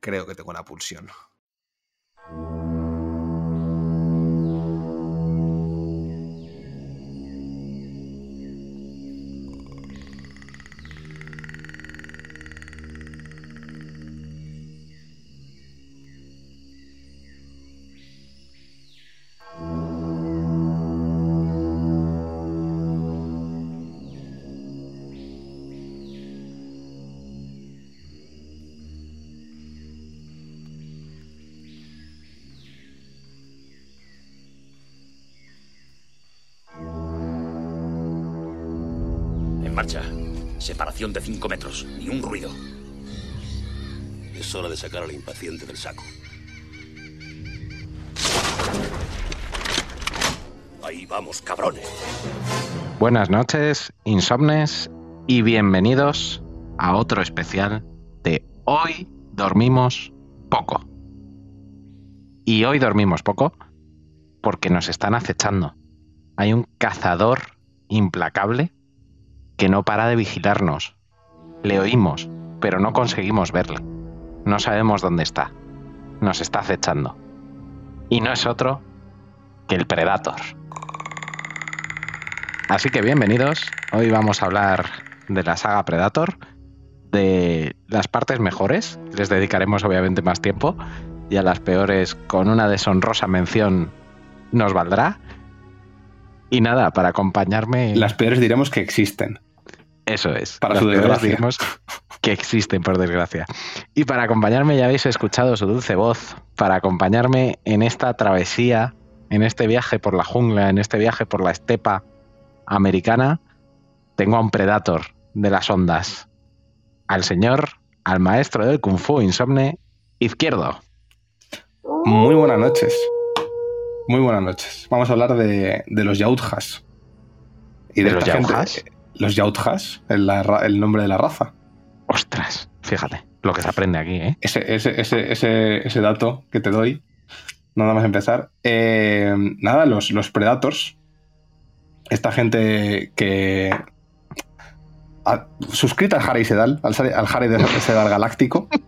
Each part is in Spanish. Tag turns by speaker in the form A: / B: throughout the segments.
A: Creo que tengo una pulsión.
B: De 5 metros. Ni un ruido.
C: Es hora de sacar al impaciente del saco. Ahí vamos, cabrones.
D: Buenas noches, insomnes, y bienvenidos a otro especial de Hoy dormimos poco. Y hoy dormimos poco porque nos están acechando. Hay un cazador implacable que no para de vigilarnos. Le oímos, pero no conseguimos verle. No sabemos dónde está. Nos está acechando. Y no es otro que el Predator. Así que bienvenidos. Hoy vamos a hablar de la saga Predator, de las partes mejores. Les dedicaremos obviamente más tiempo. Y a las peores, con una deshonrosa mención, nos valdrá. Y nada, para acompañarme.
E: Las peores diremos que existen.
D: Eso es.
E: Para su desgracia.
D: que existen, por desgracia. Y para acompañarme, ya habéis escuchado su dulce voz, para acompañarme en esta travesía, en este viaje por la jungla, en este viaje por la estepa americana, tengo a un predator de las ondas, al señor, al maestro del kung fu insomne, izquierdo.
E: Muy buenas noches. Muy buenas noches. Vamos a hablar de, de los yautjas. Y
D: ¿De los
E: gente-
D: yautjas?
E: Los yautjas, el, la ra- el nombre de la raza.
D: Ostras, fíjate, lo que se aprende aquí, ¿eh?
E: Ese, ese, ese, ese, ese dato que te doy, nada más empezar. Eh, nada, los, los Predators. Esta gente que. a- suscrita al Harry Sedal, al, Harry de Sedal Galáctico.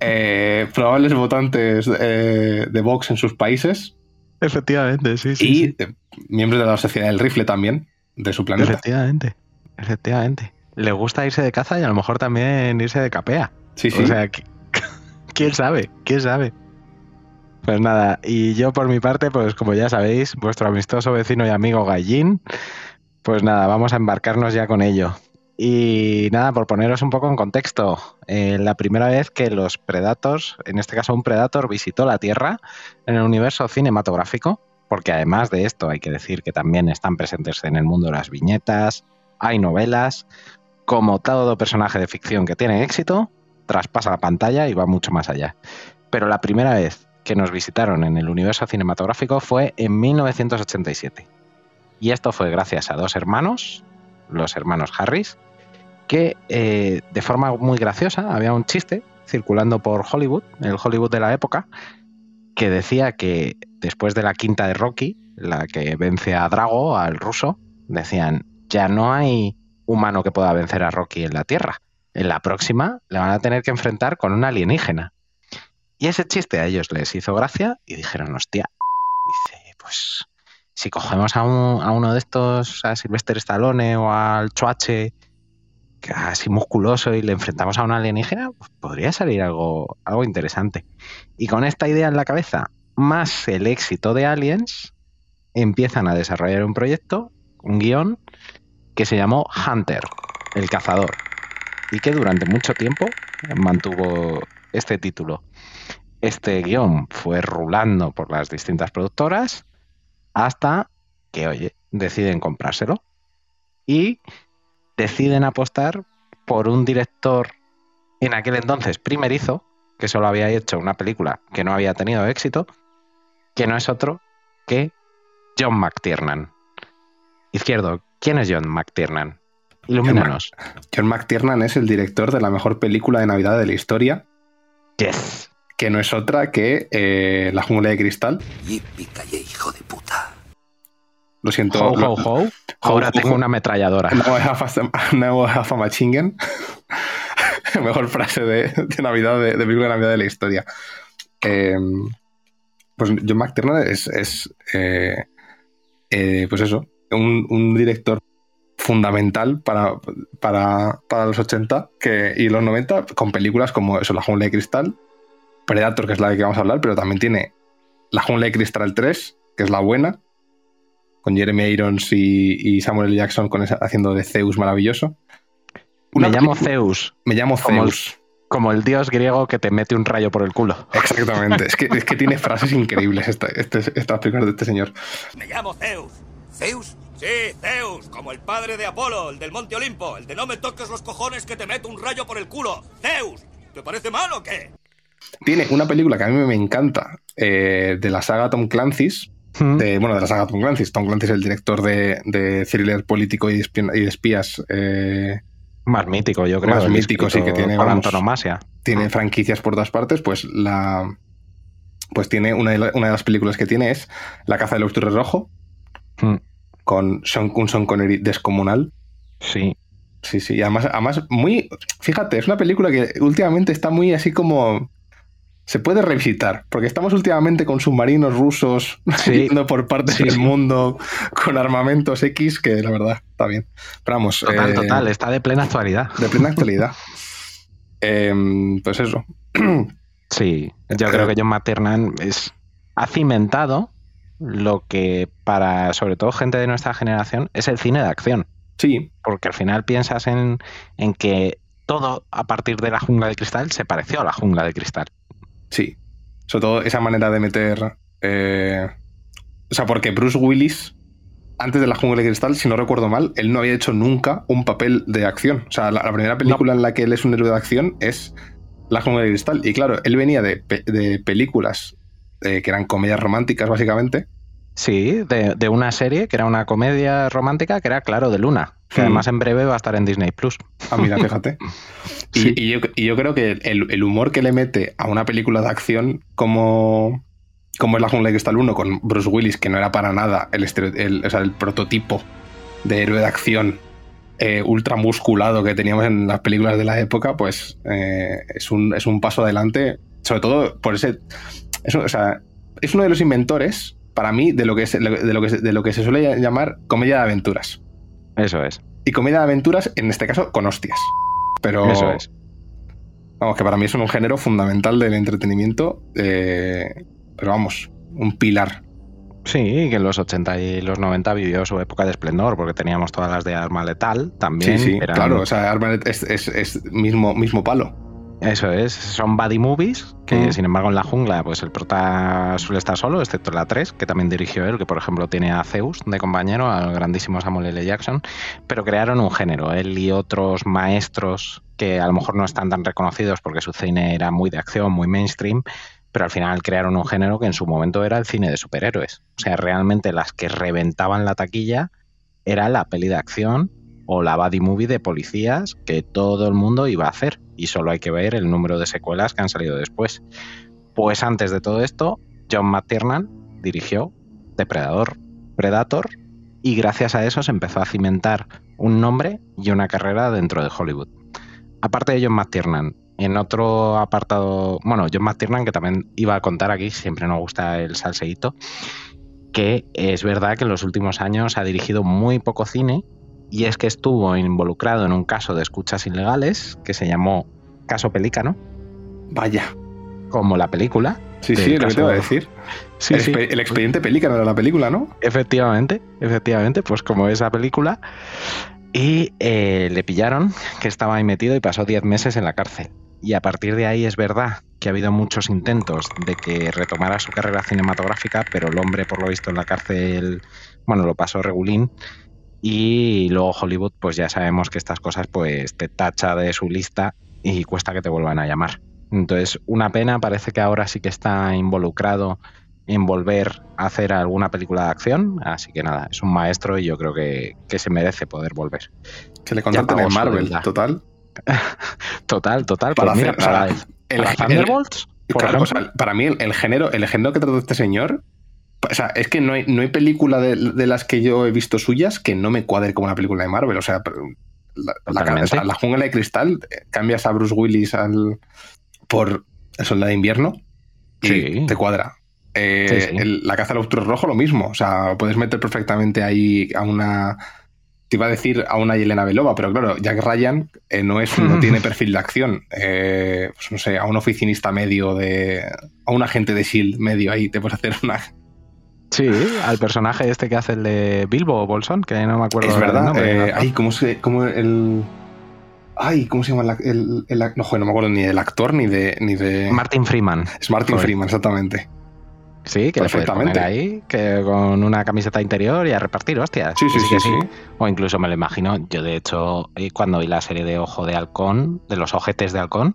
E: Eh, probables votantes eh, de Vox en sus países.
D: Efectivamente, sí,
E: y eh, miembros de la Sociedad del Rifle también, de su planeta.
D: Efectivamente, efectivamente. Le gusta irse de caza y a lo mejor también irse de capea.
E: Sí, sí.
D: O sea, qui- quién sabe, quién sabe. Pues nada, y yo por mi parte, pues como ya sabéis, vuestro amistoso vecino y amigo Gallín, pues nada, vamos a embarcarnos ya con ello. Y nada, por poneros un poco en contexto, eh, la primera vez que los Predators, en este caso un Predator, visitó la Tierra en el universo cinematográfico, porque además de esto hay que decir que también están presentes en el mundo las viñetas, hay novelas, como todo personaje de ficción que tiene éxito, traspasa la pantalla y va mucho más allá. Pero la primera vez que nos visitaron en el universo cinematográfico fue en 1987. Y esto fue gracias a dos hermanos, los hermanos Harris, que eh, de forma muy graciosa había un chiste circulando por Hollywood, el Hollywood de la época, que decía que después de la quinta de Rocky, la que vence a Drago, al ruso, decían, ya no hay humano que pueda vencer a Rocky en la Tierra. En la próxima le van a tener que enfrentar con un alienígena. Y ese chiste a ellos les hizo gracia y dijeron, hostia, dice, pues si cogemos a, un- uno de estos, a Sylvester Stallone o al Choache, así musculoso, y le enfrentamos a un alienígena, pues podría salir algo, algo interesante. Y con esta idea en la cabeza, más el éxito de Aliens, empiezan a desarrollar un proyecto, un guion, que se llamó Hunter, el cazador, y que durante mucho tiempo mantuvo este título. Este guion fue rulando por las distintas productoras hasta que, oye, deciden comprárselo y deciden apostar por un director en aquel entonces primerizo, que solo había hecho una película que no había tenido éxito, que no es otro que John McTiernan. Izquierdo, ¿quién es John McTiernan? Ilumínanos.
E: John McTiernan es el director de la mejor película de Navidad de la historia.
D: Yes.
E: Que no es otra que eh, La jungla de cristal.
C: Hijo de puta.
E: Lo siento.
D: Ho,
E: lo-
D: ho, ho. Ahora tengo una ametralladora.
E: I have a, machine gun. Mejor frase de, de Navidad, de, de película de Navidad de la historia. Eh, pues John McTiernan es, es, eh, eh, pues eso, un, un director fundamental para, para, para los 80 que, y los 90 con películas como eso, La jungla de cristal, Predator, que es la de que vamos a hablar, pero también tiene La jungla de cristal 3, que es la buena, con Jeremy Irons y, y Samuel L. Jackson con esa- haciendo de Zeus maravilloso. Una
D: Me llamo Zeus,
E: Me llamo
D: como el-
E: Zeus.
D: como el dios griego que te mete un rayo por el culo.
E: Exactamente. Es que, es que tiene frases increíbles esta, este, estas películas de este señor.
B: Me llamo Zeus.
C: ¿Zeus?
B: Sí, Zeus, como el padre de Apolo, el del Monte Olimpo, el de no me toques los cojones que te meto un rayo por el culo. Zeus, ¿te parece mal o qué?
E: Tiene una película que a mí me encanta eh, de la saga Tom Clancy's. De, bueno, de la saga Tom Clancy's. Tom Clancy es el director de, de thriller político y de, espías. eh,
D: Más mítico, yo creo.
E: Más mítico, sí, que tiene, vamos.
D: antonomasia.
E: tiene franquicias por todas partes, pues la. Pues tiene una de, la- una de las películas que tiene es La caza del octubre rojo,
D: Mm,
E: con Sean, un Sean Connery descomunal.
D: Sí.
E: Sí, sí, y además, además, muy. Fíjate, es una película que últimamente está muy así como. Se puede revisitar, porque estamos últimamente con submarinos rusos
D: Sí.
E: yendo por partes
D: Sí,
E: del mundo con armamentos X, que la verdad está bien. Pero vamos.
D: Total,
E: eh,
D: total. Está de plena actualidad.
E: De plena actualidad. Em, pues eso.
D: Sí, yo creo que John McTiernan es, ha cimentado lo que para, sobre todo, gente de nuestra generación, es el cine de acción.
E: Sí,
D: Porque al final piensas en, en que todo a partir de la jungla de cristal se pareció a la jungla de cristal.
E: Sí. Sobre todo esa manera de meter. eh, O sea, porque Bruce Willis, antes de la jungla de cristal, si no recuerdo mal, él no había hecho nunca un papel de acción. O sea, la, primera película en la que él es un héroe de acción es La jungla de cristal. Y claro, él venía de, pe- de películas eh, que eran comedias románticas, básicamente.
D: Sí, de, de una serie que era una comedia romántica que era Claro de Luna, que
E: Hmm.
D: además en breve va a estar en Disney Plus.
E: Ah, mira, fíjate. Y,
D: Sí.
E: y yo, y yo creo que el, el humor que le mete a una película de acción como, como es La Jungla de Cristal 1 con Bruce Willis, que no era para nada el, el, o sea, el prototipo de héroe de acción eh, ultra musculado que teníamos en las películas de la época, pues eh, es, un, es un paso adelante, sobre todo por ese... o sea, es uno de los inventores, para mí, de lo que, se- de lo que, de lo que se suele llamar comedia de aventuras.
D: Eso es,
E: Y comedia de aventuras, en este caso, con hostias. Pero,
D: eso es.
E: vamos, que para mí es un género fundamental del entretenimiento. eh, pero vamos, un pilar.
D: Sí, que en los 80 y los 90 vivió su época de esplendor, porque teníamos todas las de arma letal también.
E: sí, sí,
D: eran-
E: claro. O sea, Armanet es, es- es mismo, mismo palo.
D: Eso es, son buddy movies, que
E: Mm.
D: sin embargo en la jungla pues el prota suele estar solo, excepto la 3, que también dirigió él, que por ejemplo tiene a Zeus de compañero, al grandísimo Samuel L. Jackson, pero crearon un género, él y otros maestros que a lo mejor no están tan reconocidos porque su cine era muy de acción, muy mainstream, pero al final crearon un género que en su momento era el cine de superhéroes. O sea, realmente las que reventaban la taquilla era la peli de acción o la buddy movie de policías que todo el mundo iba a hacer. Y solo hay que ver el número de secuelas que han salido después. Pues antes de todo esto, John McTiernan dirigió Depredador, Predator, y gracias a eso se empezó a cimentar un nombre y una carrera dentro de Hollywood. Aparte de John McTiernan, en otro apartado, bueno, John McTiernan, que también iba a contar aquí, siempre nos gusta el salseíto, que es verdad que en los últimos años ha dirigido muy poco cine y es que estuvo involucrado en un caso de escuchas ilegales que se llamó Caso Pelícano,
E: Vaya.
D: como la película.
E: Sí, sí, lo que te iba a decir.
D: Sí,
E: el,
D: sí.
E: expe- el expediente Pelícano era la película, ¿no?
D: Efectivamente, efectivamente, pues como esa película. Y eh, le pillaron que estaba ahí metido y pasó 10 meses en la cárcel. y a partir de ahí es verdad que ha habido muchos intentos de que retomara su carrera cinematográfica, pero el hombre, por lo visto, en la cárcel, bueno, lo pasó regulín. Y luego Hollywood, pues ya sabemos que estas cosas, pues te tacha de su lista y cuesta que te vuelvan a llamar. Entonces, una pena, parece que ahora sí que está involucrado en volver a hacer alguna película de acción, así que nada, es un maestro y yo creo que, se merece poder volver.
E: Que le contraten en Marvel, total.
D: total, total. Para pues hacer, para,
E: el, Thunderbolts, para mí el, género, el género que trata este señor, o sea, es que no hay, no hay película de, las que yo he visto suyas que no me cuadre como una película de Marvel. O sea, la, jungla de cristal, eh, cambias a Bruce Willis al, por el soldado de invierno y te cuadra. Eh, la caza del octubre rojo, lo mismo. O sea, puedes meter perfectamente ahí a una te iba a decir a una Yelena Belova, pero claro, Jack Ryan eh, no, es, no tiene perfil de acción. Eh, pues no sé, a un oficinista medio de. a un agente de Shield medio ahí, te puedes hacer una.
D: Sí, al personaje este que hace el de Bilbo Bolson, que no me acuerdo.
E: Es verdad. Eh, ay, ¿cómo se. Cómo el. Ay, ¿cómo se llama el, no, joder, no me acuerdo ni del actor ni de. Ni de...
D: Martin Freeman.
E: Es Martin Freeman, exactamente.
D: Sí, que perfectamente ahí, que con una camiseta interior y a repartir hostias.
E: Sí, sí, sí, sí,
D: O incluso me lo imagino, yo de hecho, eh, cuando vi la serie de Ojo de Halcón, de los ojetes de Halcón,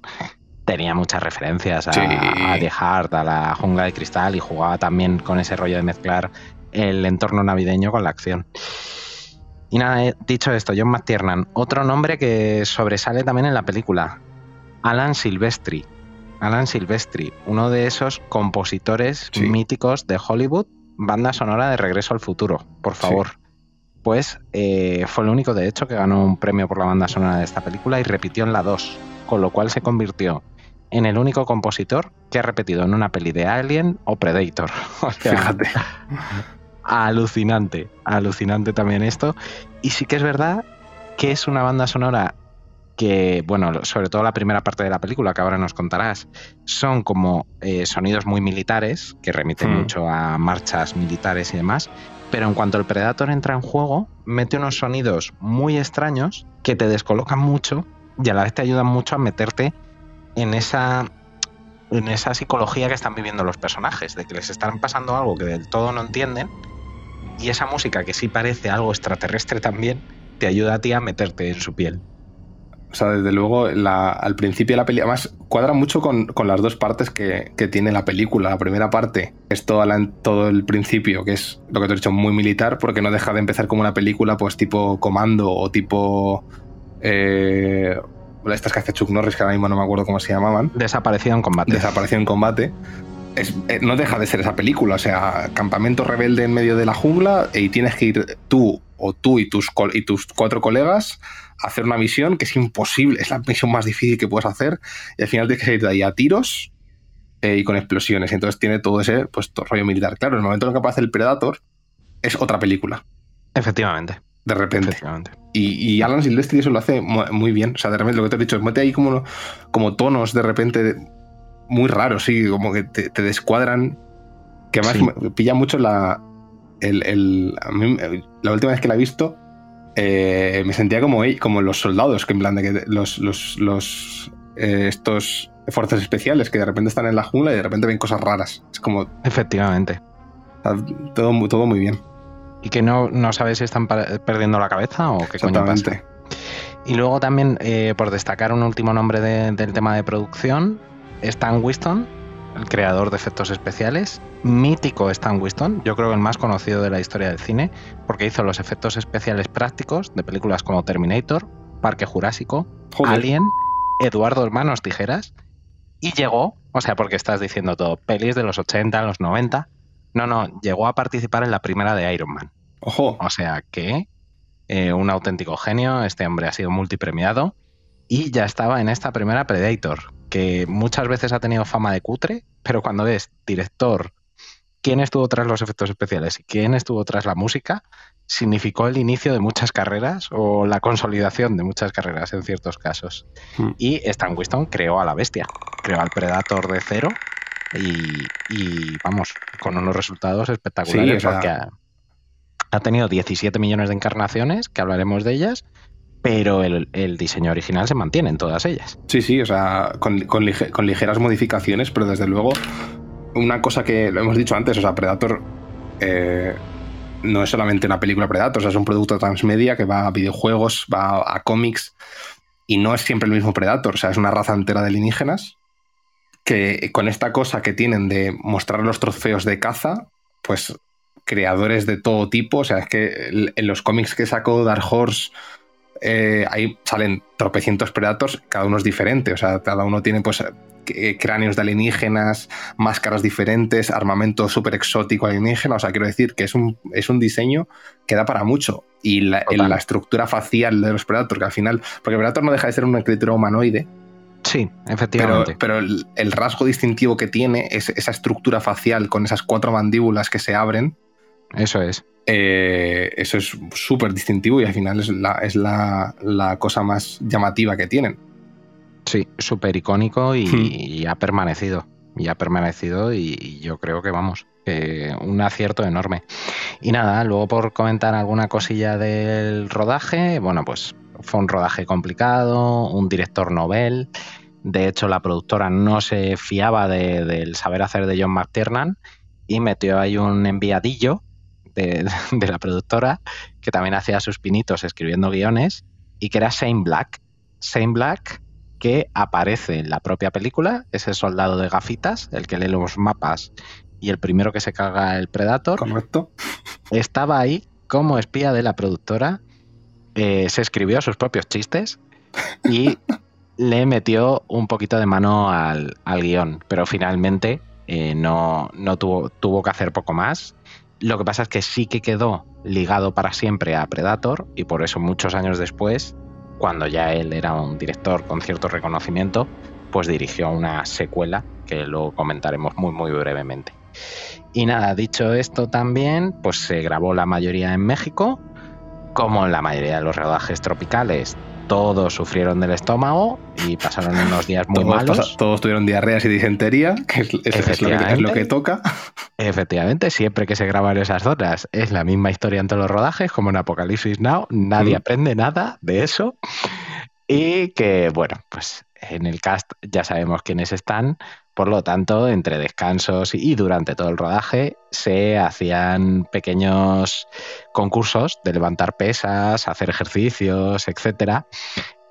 D: tenía muchas referencias a, a The Heart, a la jungla de cristal y jugaba también con ese rollo de mezclar el entorno navideño con la acción. Y nada, eh, dicho esto, John McTiernan, otro nombre que sobresale también en la película, Alan Silvestri. Alan Silvestri, uno de esos compositores míticos de Hollywood, banda sonora de Regreso al Futuro, por favor. Pues eh, fue el único, de hecho, que ganó un premio por la banda sonora de esta película y repitió en la 2, con lo cual se convirtió en el único compositor que ha repetido en una peli de Alien o Predator.
E: Fíjate.
D: Alucinante, alucinante también esto. Y sí que es verdad que es una banda sonora que, bueno, sobre todo la primera parte de la película, que ahora nos contarás, son como eh, sonidos muy militares, que remiten hmm. mucho a marchas militares y demás, pero en cuanto el Predator entra en juego, mete unos sonidos muy extraños que te descolocan mucho y a la vez te ayudan mucho a meterte en esa en esa psicología que están viviendo los personajes, de que les están pasando algo que del todo no entienden y esa música que sí parece algo extraterrestre también te ayuda a ti a meterte en su piel.
E: O sea, desde luego, al principio de la película, además cuadra mucho con, las dos partes que, tiene la película. La primera parte es todo, todo el principio, que es lo que te he dicho, muy militar, porque no deja de empezar como una película, pues tipo comando o tipo. Eh, estas que hace Chuck Norris, que ahora mismo no me acuerdo cómo se llamaban.
D: Desapareció en combate.
E: Desapareció en combate. Eh, no deja de ser esa película, o sea, campamento rebelde en medio de la jungla y tienes que ir tú o tú y tus, y tus cuatro colegas hacer una misión que es imposible, es la misión más difícil que puedes hacer y al final tienes que salir de ahí a tiros eh, y con explosiones. Y entonces tiene todo ese pues, rollo militar. Claro, en el momento en el que aparece el Predator es otra película.
D: Efectivamente.
E: De repente. Y, Alan Silvestri eso lo hace muy bien. O sea, de repente lo que te he dicho, es mete ahí como, como tonos de repente muy raros, sí, como que te, descuadran. Que además pilla mucho la. El, la última vez que la he visto, eh, me sentía como, como los soldados, que en plan de que los, los, eh, estos fuerzas especiales que de repente están en la jungla y de repente ven cosas raras. Es como.
D: Efectivamente.
E: Todo, todo muy bien.
D: Y que no, no sabes si están perdiendo la cabeza o qué coño pasa. Y luego también, eh, por destacar un último nombre del tema de producción, Stan Winston, el creador de efectos especiales, mítico Stan Winston, yo creo que el más conocido de la historia del cine, porque hizo los efectos especiales prácticos de películas como Terminator, Parque Jurásico, Alien, Eduardo Hermanos Tijeras, y llegó, o sea, porque estás diciendo todo, pelis de los 80, los 90, no, no, llegó a participar en la primera de Iron Man.
E: Ojo.
D: O sea que eh, un auténtico genio, este hombre ha sido multipremiado y ya estaba en esta primera Predator, que muchas veces ha tenido fama de cutre, pero cuando ves director, quién estuvo tras los efectos especiales y quién estuvo tras la música, significó el inicio de muchas carreras o la consolidación de muchas carreras en ciertos casos. Hmm. Y Stan Winston creó a la bestia, creó al Predator de cero y, vamos, con unos resultados espectaculares porque ha, ha, tenido 17 millones de encarnaciones, que hablaremos de ellas, pero el, diseño original se mantiene en todas ellas.
E: Sí, sí, o sea, con, ligeras modificaciones, pero desde luego, una cosa que lo hemos dicho antes, o sea, Predator eh, no es solamente una película Predator, o sea, es un producto transmedia que va a videojuegos, va a cómics, y no es siempre el mismo Predator, o sea, es una raza entera de alienígenas que con esta cosa que tienen de mostrar los trofeos de caza, pues creadores de todo tipo, o sea, es que en los cómics que sacó Dark Horse eh, ahí salen tropecientos Predators, cada uno es diferente, o sea, cada uno tiene pues eh, cráneos de alienígenas, máscaras diferentes, armamento súper exótico alienígena, o sea, quiero decir que es un, es un diseño que da para mucho. Y la, la estructura facial de los Predators, que al final, porque el Predator no deja de ser una criatura humanoide,
D: Sí, efectivamente.
E: Pero, el, rasgo distintivo que tiene es esa estructura facial con esas cuatro mandíbulas que se abren.
D: Eso es.
E: Eh, eso es súper distintivo y al final es, la, es la, cosa más llamativa que tienen.
D: Sí, súper icónico y, hmm. ha permanecido. Y ha permanecido y, yo creo que vamos, un acierto enorme. Y nada, luego por comentar alguna cosilla del rodaje, bueno, pues fue un rodaje complicado, un director novel. De hecho, la productora no se fiaba del saber hacer de John McTiernan y metió ahí un enviadillo de, la productora que también hacía sus pinitos escribiendo guiones y que era Shane Black. Shane Black que aparece en la propia película, ese soldado de gafitas, el que lee los mapas y el primero que se caga el Predator.
E: Correcto.
D: Estaba ahí como espía de la productora eh, se escribió sus propios chistes y le metió un poquito de mano al, guion, pero finalmente eh, no, no tuvo, tuvo que hacer poco más. Lo que pasa es que sí que quedó ligado para siempre a Predator y por eso muchos años después, cuando ya él era un director con cierto reconocimiento, pues dirigió una secuela que luego comentaremos muy muy brevemente. Y nada, dicho esto también, pues se grabó la mayoría en México, como en la mayoría de los rodajes tropicales, todos sufrieron del estómago y pasaron unos días muy malos.
E: todos tuvieron diarreas y disentería, que es, lo que, toca.
D: Efectivamente, siempre que se graban esas zonas es la misma historia en todos los rodajes, como en Apocalipsis Now, nadie mm. aprende nada de eso. Y que, bueno, pues en el cast ya sabemos quiénes están, por lo tanto, entre descansos y durante todo el rodaje se hacían pequeños concursos de levantar pesas, hacer ejercicios, etc.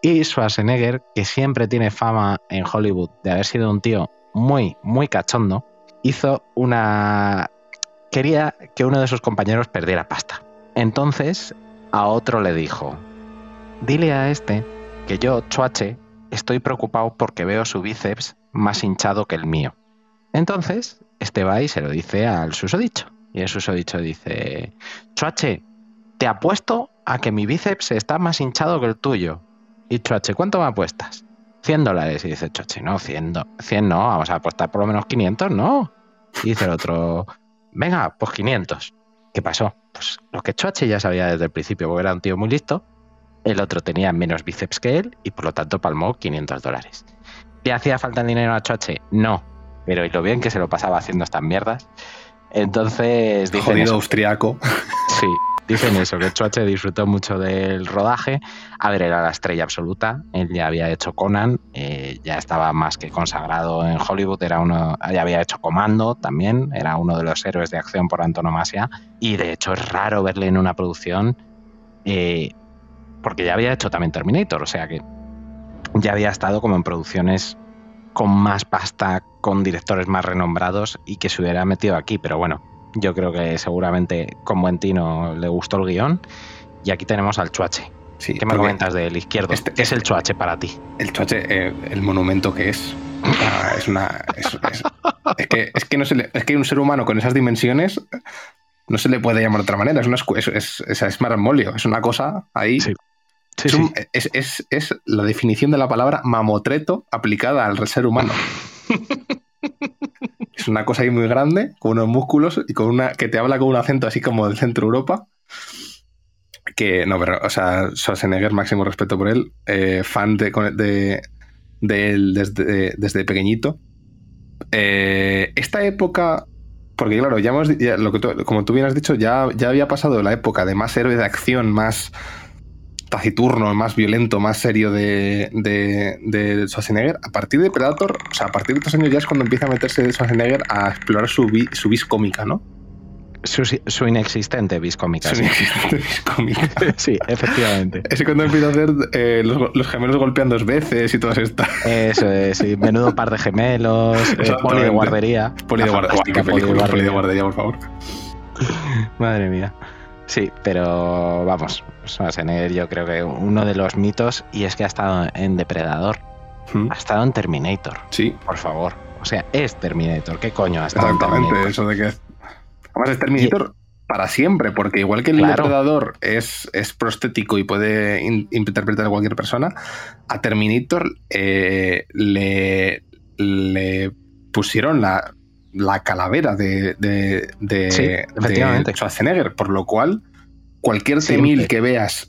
D: Y Schwarzenegger, que siempre tiene fama en Hollywood de haber sido un tío muy, muy cachondo, hizo una... quería que uno de sus compañeros perdiera pasta. Entonces, a otro le dijo, dile a este que yo, Chuache, estoy preocupado porque veo su bíceps más hinchado que el mío. Entonces, este va y se lo dice al susodicho. Y el susodicho dice, Chuache, te apuesto a que mi bíceps está más hinchado que el tuyo. Y Chuache, ¿cuánto me apuestas? 100 dólares. Y dice Chuache, no, 100, 100 no, vamos a apostar por lo menos 500, no. Y dice el otro, venga, pues 500. ¿Qué pasó? Pues lo que Chuache ya sabía desde el principio, porque era un tío muy listo, el otro tenía menos bíceps que él y por lo tanto palmó 500 dólares. ¿Le hacía falta el dinero a Choche? No. Pero y lo bien que se lo pasaba haciendo estas mierdas. Entonces
E: dicen Jodido austriaco.
D: Sí, dicen eso, que Choche disfrutó mucho del rodaje. A ver, era la estrella absoluta. Él ya había hecho Conan, eh, ya estaba más que consagrado en Hollywood. Era uno, ya había hecho Comando también, era uno de los héroes de acción por antonomasia. Y de hecho es raro verle en una producción. Eh, porque ya había hecho también Terminator, o sea que ya había estado como en producciones con más pasta, con directores más renombrados y que se hubiera metido aquí, pero bueno, yo creo que seguramente con buen tino le gustó el guion y aquí tenemos al Chuache. ¿Qué me comentas del izquierdo? Este, ¿Qué es el Chuache para ti?
E: El Chuache, eh, el monumento que es. es una. Es, que, es, que no se le, es que un ser humano con esas dimensiones no se le puede llamar de otra manera. Es, una, es, es, es, marmolio, es una cosa ahí es, la definición de la palabra mamotreto aplicada al ser humano. es una cosa ahí muy grande, con unos músculos y con una que te habla con un acento así como del centro Europa. Que no, pero, o sea, Schwarzenegger, máximo respeto por él, eh, fan de, de, él desde, desde pequeñito. Eh, esta época, porque claro, ya hemos, lo que como tú bien has dicho, ya, ya había pasado la época de más héroe de acción, más taciturno, más violento, más serio de, de, de Schwarzenegger, a partir de Predator, o sea, a partir de estos años ya es cuando empieza a meterse Schwarzenegger a explorar su, vi- su vis cómica, ¿no?
D: Su, su inexistente viscómica.
E: Su
D: sí.
E: inexistente vis cómica.
D: Sí, efectivamente.
E: Es cuando empieza a hacer eh, los, los gemelos golpean dos veces y todas estas.
D: Eso es, sí. Menudo par de gemelos, eh, poli de guardería.
E: Poli de guardería.
D: poli de guardería,
E: por favor.
D: Madre mía. Sí, pero vamos, Schwarzenegger yo creo que uno de los mitos, y es que ha estado en Depredador,
E: Mm,
D: ha estado en Terminator,
E: Sí,
D: por favor. O sea, es Terminator, ¿qué coño ha estado en
E: exactamente.
D: Terminator?
E: Eso de que. Además, es Terminator para siempre, porque igual que el
D: Claro.
E: depredador es, es prostético y puede in- interpretar a cualquier persona, a Terminator eh, le, le pusieron la, la calavera de, de, de-
D: Sí,
E: de. Schwarzenegger, por lo cual cualquier. T-1000 que veas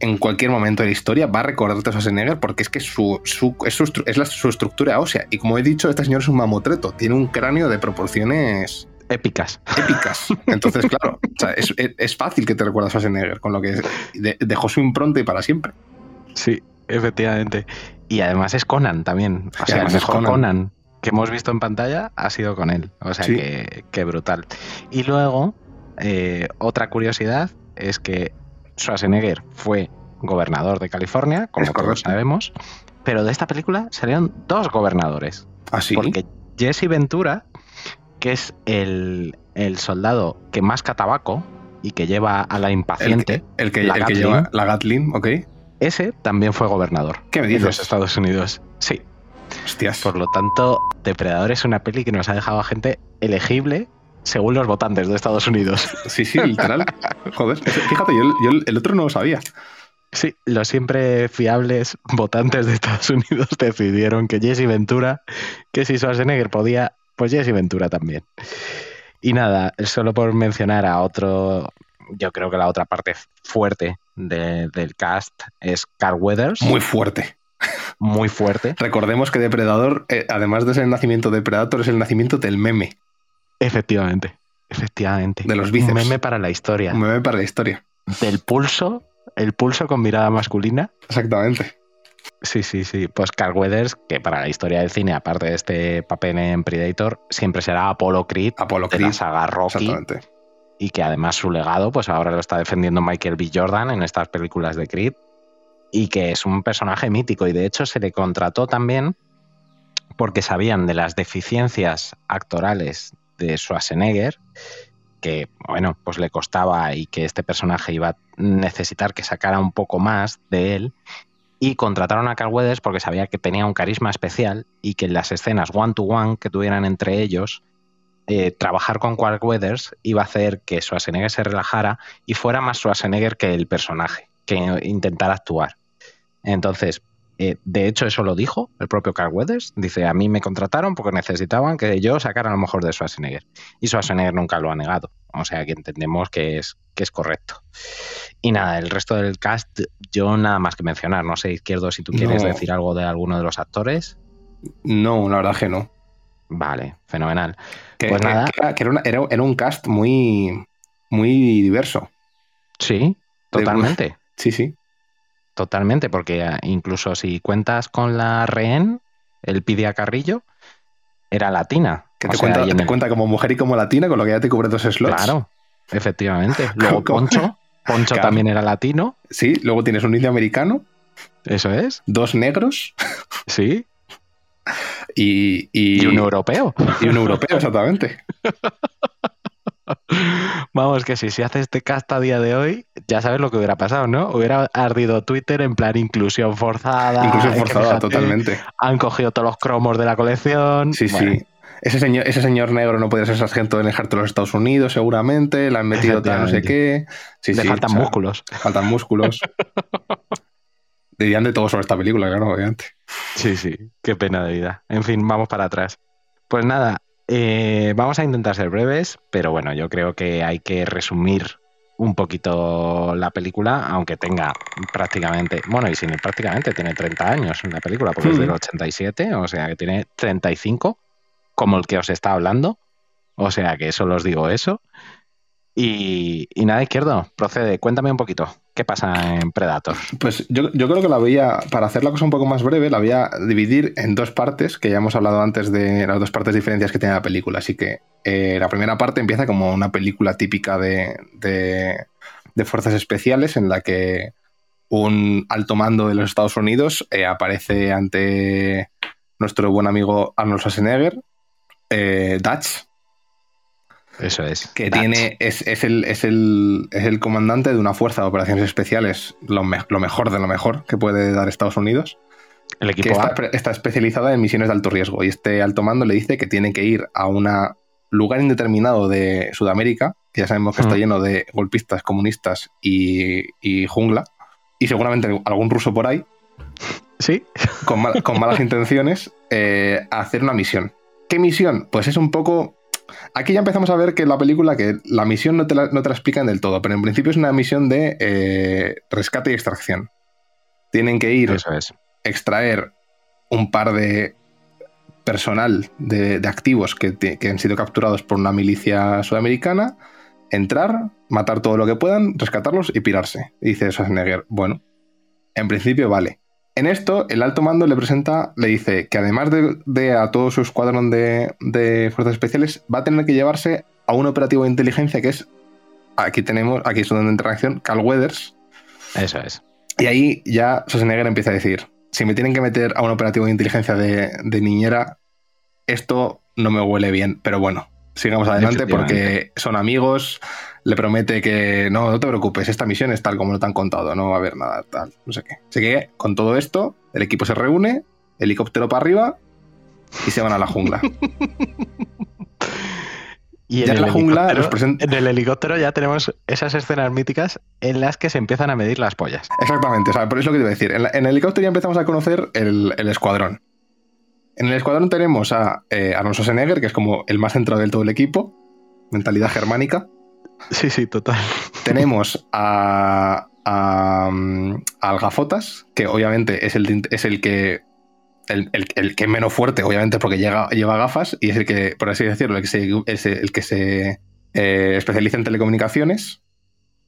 E: en cualquier momento de la historia va a recordarte a Schwarzenegger porque es que su, su- es, su, estru- es la- su estructura ósea. Y como he dicho, este señor es un mamotreto, tiene un cráneo de proporciones
D: Épicas.
E: épicas. Entonces, claro, o sea, es, es- fácil que te recuerdas a Schwarzenegger, con lo que de- dejó su impronta y para siempre.
D: Sí, efectivamente. Y además es Conan también. O sea, el mejor
E: Conan.
D: Conan. Que hemos visto en pantalla ha sido con él. O sea
E: Sí.
D: que, que brutal. Y luego, eh, otra curiosidad es que Schwarzenegger fue gobernador de California, como todos sabemos, pero de esta película salieron dos gobernadores.
E: Así.
D: Porque Jesse Ventura, que es el, el soldado que masca tabaco y que lleva a la
E: el,
D: impaciente,
E: que- el que,
D: la
E: el que
D: Gatling.
E: lleva la Gatling, ¿ok?
D: ese también fue gobernador
E: ¿Qué me
D: en los? Estados Unidos. Sí.
E: Hostias.
D: Por lo tanto, Depredador es una peli que nos ha dejado a gente elegible según los votantes de Estados Unidos.
E: Sí, sí, literal. Joder, fíjate, yo, yo el- el otro no lo sabía.
D: Sí, los siempre fiables votantes de Estados Unidos decidieron que Jesse Ventura, que si Schwarzenegger podía, pues Jesse Ventura también. Y nada, solo por mencionar a otro, yo creo que la otra parte fuerte de- del cast es Carl Weathers,
E: Muy fuerte.
D: Muy fuerte.
E: Recordemos que Depredador, eh, además de ser el nacimiento de Predator, es el nacimiento del meme.
D: Efectivamente, efectivamente.
E: De los
D: Un
E: bíceps.
D: meme para la historia.
E: Un meme para la historia.
D: Del pulso, el pulso con mirada masculina.
E: Exactamente.
D: Sí, sí, sí. Pues Carl Weathers, que para la historia del cine, aparte de este papel en Predator, siempre será Apollo Creed
E: Apolo
D: de
E: Creed.
D: la saga Rocky
E: Exactamente.
D: y que además su legado, pues ahora lo está defendiendo Michael B. Jordan en estas películas de Creed y que es un personaje mítico y de hecho se le contrató también porque sabían de las deficiencias actorales de Schwarzenegger que bueno, pues le costaba y que este personaje iba a necesitar que sacara un poco más de él y contrataron a Carl Weathers porque sabía que tenía un carisma especial y que en las escenas one to one que tuvieran entre ellos eh, trabajar con Carl Weathers iba a hacer que Schwarzenegger se relajara y fuera más Schwarzenegger que el personaje, que intentara actuar. Entonces, eh, de hecho, eso lo dijo el propio Carl Weathers. Dice, a mí me contrataron porque necesitaban que yo sacara lo mejor de Schwarzenegger. Y Schwarzenegger nunca lo ha negado. O sea que entendemos que es, que es correcto. Y nada, el resto del cast, yo nada más que mencionar. No sé, Izquierdo, si tú quieres
E: No.
D: decir algo de alguno de los actores.
E: No, la verdad que no.
D: Vale, fenomenal.
E: Que,
D: Pues
E: que-
D: nada.
E: que era, que era una- era- era un cast muy, muy diverso.
D: Sí, totalmente.
E: Sí, sí.
D: Totalmente, porque eh, incluso si cuentas con la rehén, el Pidia Carrillo, era latina.
E: Que te,
D: sea,
E: cuenta, te
D: el-
E: cuenta como mujer y como latina, con lo que ya te cubre dos slots.
D: Claro, efectivamente. Luego. Poncho, Poncho
E: Claro.
D: también era latino,
E: Sí, luego tienes un indio americano,
D: eso es,
E: dos negros
D: sí,
E: y, y,
D: y un europeo.
E: y un europeo, exactamente.
D: Vamos, que si se hace este cast a día de hoy, ya sabes lo que hubiera pasado, ¿no? Hubiera ardido Twitter en plan inclusión forzada. Que
E: forzada, totalmente.
D: Han cogido todos los cromos de la colección.
E: Sí,
D: Bueno,
E: sí. Ese señor, ese señor negro no podía ser sargento del ejército de los Estados Unidos, seguramente. Le han metido tal no sé qué. Sí,
D: le
E: sí,
D: faltan
E: o sea,
D: músculos.
E: Faltan músculos. Dirían de todo sobre esta película, claro, obviamente.
D: Sí, sí, qué pena de vida. En fin, vamos para atrás. Pues nada, eh, vamos a intentar ser breves, pero bueno, yo creo que hay que resumir un poquito la película, aunque tenga prácticamente, bueno, y sin prácticamente, tiene 30 años en la película, porque es
E: Mm.
D: del 87, o sea que tiene 35, como el que os está hablando, o sea que solo os digo eso. Y, nada, izquierdo, procede, cuéntame un poquito. ¿Qué pasa en Predator?
E: Pues yo, creo que la voy a, para hacer la cosa un poco más breve, la voy a dividir en dos partes, que ya hemos hablado antes de las dos partes diferencias que tiene la película. Así que eh, la primera parte empieza como una película típica de, de, de, fuerzas especiales en la que un alto mando de los Estados Unidos eh, aparece ante nuestro buen amigo Arnold Schwarzenegger, eh, Dutch,
D: eso es.
E: Que tiene, es, es, el, es, el, es, el, comandante de una fuerza de operaciones especiales, lo, me, lo, mejor de lo mejor que puede dar Estados Unidos.
D: El equipo
E: que está, está, especializada en misiones de alto riesgo. Y este alto mando le dice que tiene que ir a un lugar indeterminado de Sudamérica, que ya sabemos que está lleno de golpistas, comunistas y, y jungla. Y seguramente algún ruso por ahí.
D: Sí.
E: Con, mal, con malas intenciones, eh, a hacer una misión. ¿Qué misión? Pues es un poco Aquí ya empezamos a ver que la película, que la misión no te la, no te la explican del todo, pero en principio es una misión de eh, rescate y extracción. Tienen que ir,
D: Eso es.
E: extraer un par de personal de, de activos que, que, han sido capturados por una milicia sudamericana, entrar, matar todo lo que puedan, rescatarlos y pirarse. Y dice Schwarzenegger, bueno, en principio vale. En esto, el alto mando le presenta, le dice que además de, de a todo su escuadrón de, de, fuerzas especiales, va a tener que llevarse a un operativo de inteligencia que es, aquí tenemos, aquí es donde entra en acción, Cal Weathers.
D: Eso es.
E: Y ahí ya Schwarzenegger empieza a decir, si me tienen que meter a un operativo de inteligencia de, de niñera, esto no me huele bien, pero bueno, sigamos adelante porque son amigos, le promete que no, no te preocupes, esta misión es tal como lo te han contado, no va a haber nada tal, no sé qué. Así que con todo esto, el equipo se reúne, helicóptero para arriba y se van a la jungla.
D: y en, ya la jungla en el helicóptero ya tenemos esas escenas míticas en las que se empiezan a medir las pollas.
E: Exactamente, o sea, por eso lo que te iba a decir. En, la, en, el helicóptero ya empezamos a conocer el, el escuadrón. En el escuadrón tenemos a eh, Arnold Schwarzenegger, que es como el más centrado del todo el equipo, mentalidad germánica.
D: Sí, sí, total.
E: Tenemos a, a, a Gafotas, que obviamente es el, es el que. El, el, el, que es menos fuerte, obviamente, porque llega, lleva gafas y es el que, por así decirlo, el que se, es el que se eh, especializa en telecomunicaciones.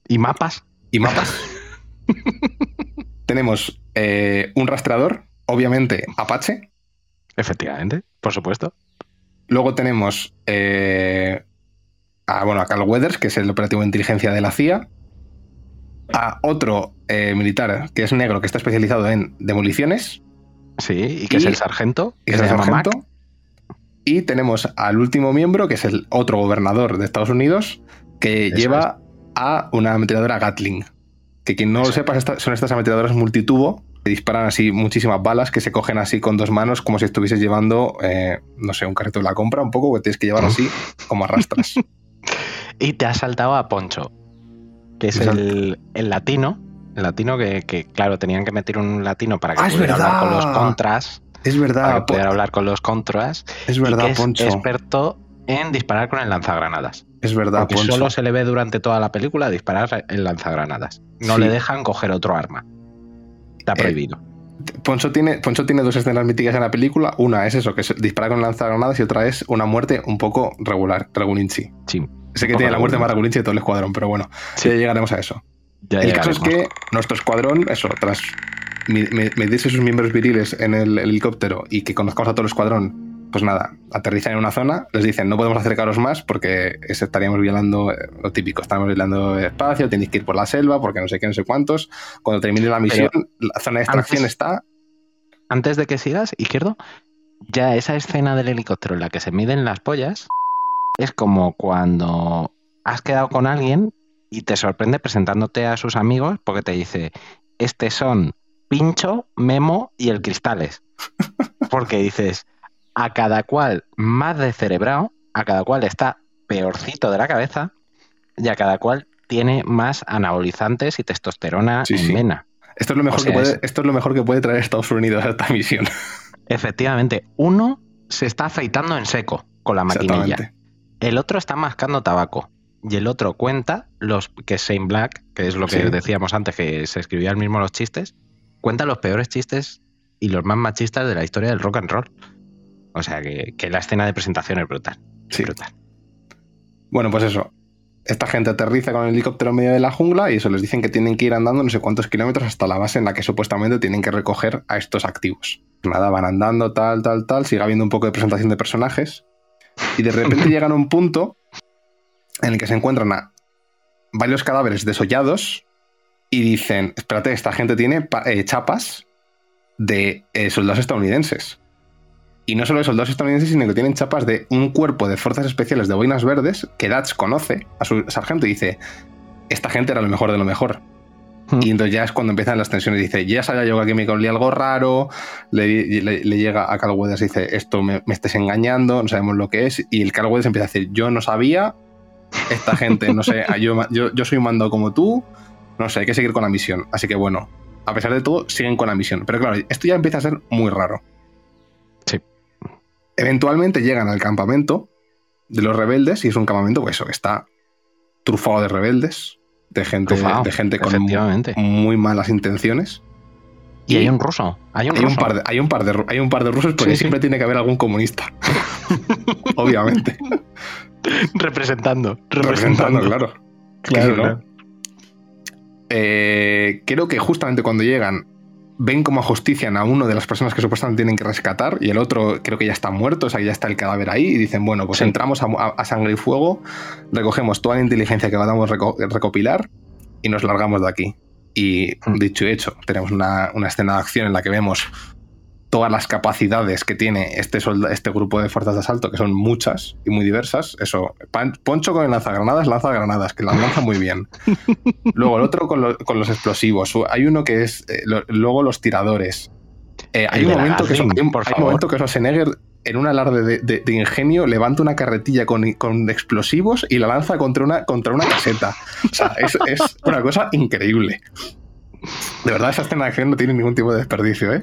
D: Y mapas.
E: Y mapas. Tenemos eh, un rastreador, obviamente Apache.
D: Efectivamente, por supuesto.
E: Luego tenemos eh, a, bueno, a Carl Weathers, que es el operativo de inteligencia de la CIA, a otro eh, militar que es negro, que está especializado en demoliciones.
D: Sí, y que y, es el sargento.
E: Que es el sargento. Mac. Y tenemos al último miembro, que es el otro gobernador de Estados Unidos, que Eso lleva es. a una ametralladora Gatling. Que quien no Eso. lo sepa, son estas ametralladoras multitubo que disparan así muchísimas balas que se cogen así con dos manos como si estuvieses llevando, eh, no sé, un carrito de la compra, un poco, que tienes que llevar así como arrastras.
D: Y te has saltado a Poncho, que es el, el, latino. El latino que, que, claro, tenían que meter un latino para que
E: ah,
D: pudiera hablar con los contras.
E: Es verdad.
D: Para que pudiera hablar con los contras.
E: Es verdad,
D: y que es
E: Poncho.
D: experto en disparar con el lanzagranadas.
E: Es verdad,
D: Porque
E: Poncho.
D: solo se le ve durante toda la película disparar el lanzagranadas. No
E: Sí.
D: le dejan coger otro arma. Está
E: Eh,
D: prohibido.
E: Poncho tiene, Poncho tiene dos escenas míticas en la película. Una es eso, que es disparar con lanzagranadas, y otra es una muerte un poco regular, regulinchi.
D: Sí.
E: Sé que tiene la muerte más regulinchi de todo el escuadrón, pero bueno,
D: Sí.
E: ya llegaremos a eso.
D: Ya
E: el caso es que nuestro escuadrón, eso, tras medirse sus miembros viriles en el helicóptero y que conozcamos a todo el escuadrón, pues nada, aterrizan en una zona, les dicen no podemos acercaros más porque es- estaríamos violando eh, lo típico, estamos violando espacio, tenéis que ir por la selva porque no sé qué, no sé cuántos. Cuando termine la misión, la zona de extracción
D: antes-
E: está
D: Antes de que sigas, izquierdo, ya esa escena del helicóptero en la que se miden las pollas es como cuando has quedado con alguien y te sorprende presentándote a sus amigos porque te dice, este son Pincho, Memo y el Cristales. Porque dices, a cada cual más descerebrado, a cada cual está peorcito de la cabeza y a cada cual tiene más anabolizantes y testosterona
E: Sí,
D: en
E: sí.
D: vena.
E: Esto es, lo mejor
D: O sea,
E: que puede,
D: es-
E: esto es lo mejor que puede traer Estados Unidos a esta misión.
D: Efectivamente, uno se está afeitando en seco con la maquinilla. El otro está mascando tabaco. Y el otro cuenta los que es Shane Black, que es lo que
E: Sí.
D: decíamos antes, que se escribía él mismo los chistes, cuenta los peores chistes y los más machistas de la historia del rock and roll. O sea que, que la escena de presentación es brutal.
E: Sí.
D: brutal.
E: Bueno, pues eso. esta gente aterriza con el helicóptero en medio de la jungla y eso les dicen que tienen que ir andando no sé cuántos kilómetros hasta la base en la que supuestamente tienen que recoger a estos activos. Nada, van andando, tal, tal, tal, sigue habiendo un poco de presentación de personajes y de repente llegan a un punto en el que se encuentran a varios cadáveres desollados y dicen, espérate, esta gente tiene eh, chapas de eh, soldados estadounidenses. Y no solo de soldados estadounidenses, sino que tienen chapas de un cuerpo de fuerzas especiales de boinas verdes que Dutch conoce a su sargento y dice, esta gente era lo mejor de lo mejor. Hmm. Y entonces ya es cuando empiezan las tensiones. Dice, ya sabía yo que aquí me colía algo raro. Le, llega a Carl Weathers y dice, esto me, me, estés engañando, no sabemos lo que es. Y el Carl Weathers empieza a decir, yo no sabía, esta gente, no sé, yo, yo, yo soy un mando como tú, no sé, hay que seguir con la misión. Así que bueno, a pesar de todo, siguen con la misión. Pero claro, esto ya empieza a ser muy raro. Eventualmente llegan al campamento de los rebeldes y es un campamento pues eso, que está trufado de rebeldes, de gente, de gente con muy malas intenciones.
D: Y, hay un ruso. Hay un,
E: par de, hay un par de, hay un par de rusos porque siempre tiene que haber algún comunista. Obviamente.
D: Representando,
E: representando. claro. Claro, eh, creo que justamente cuando llegan ven como justician a uno de las personas que supuestamente tienen que rescatar y el otro creo que ya está muerto, o sea, ya está el cadáver ahí y dicen, bueno, pues entramos a, sangre y fuego, recogemos toda la inteligencia que podamos recopilar y nos largamos de aquí. Y hmm. dicho y hecho, tenemos una, una, escena de acción en la que vemos todas las capacidades que tiene este, este grupo de fuerzas de asalto, que son muchas y muy diversas. Eso, Poncho con el lanzagranadas, lanza granadas, que las lanza muy bien. Luego el otro con, los explosivos. Hay uno que es. Eh, luego los tiradores. Eh, hay, un momento que, hay, un, momento que Schwarzenegger en un alarde de, ingenio, levanta una carretilla con, explosivos y la lanza contra una, contra una caseta. O sea, es, es una cosa increíble. De verdad, esa escena de acción no tiene ningún tipo de desperdicio, ¿eh?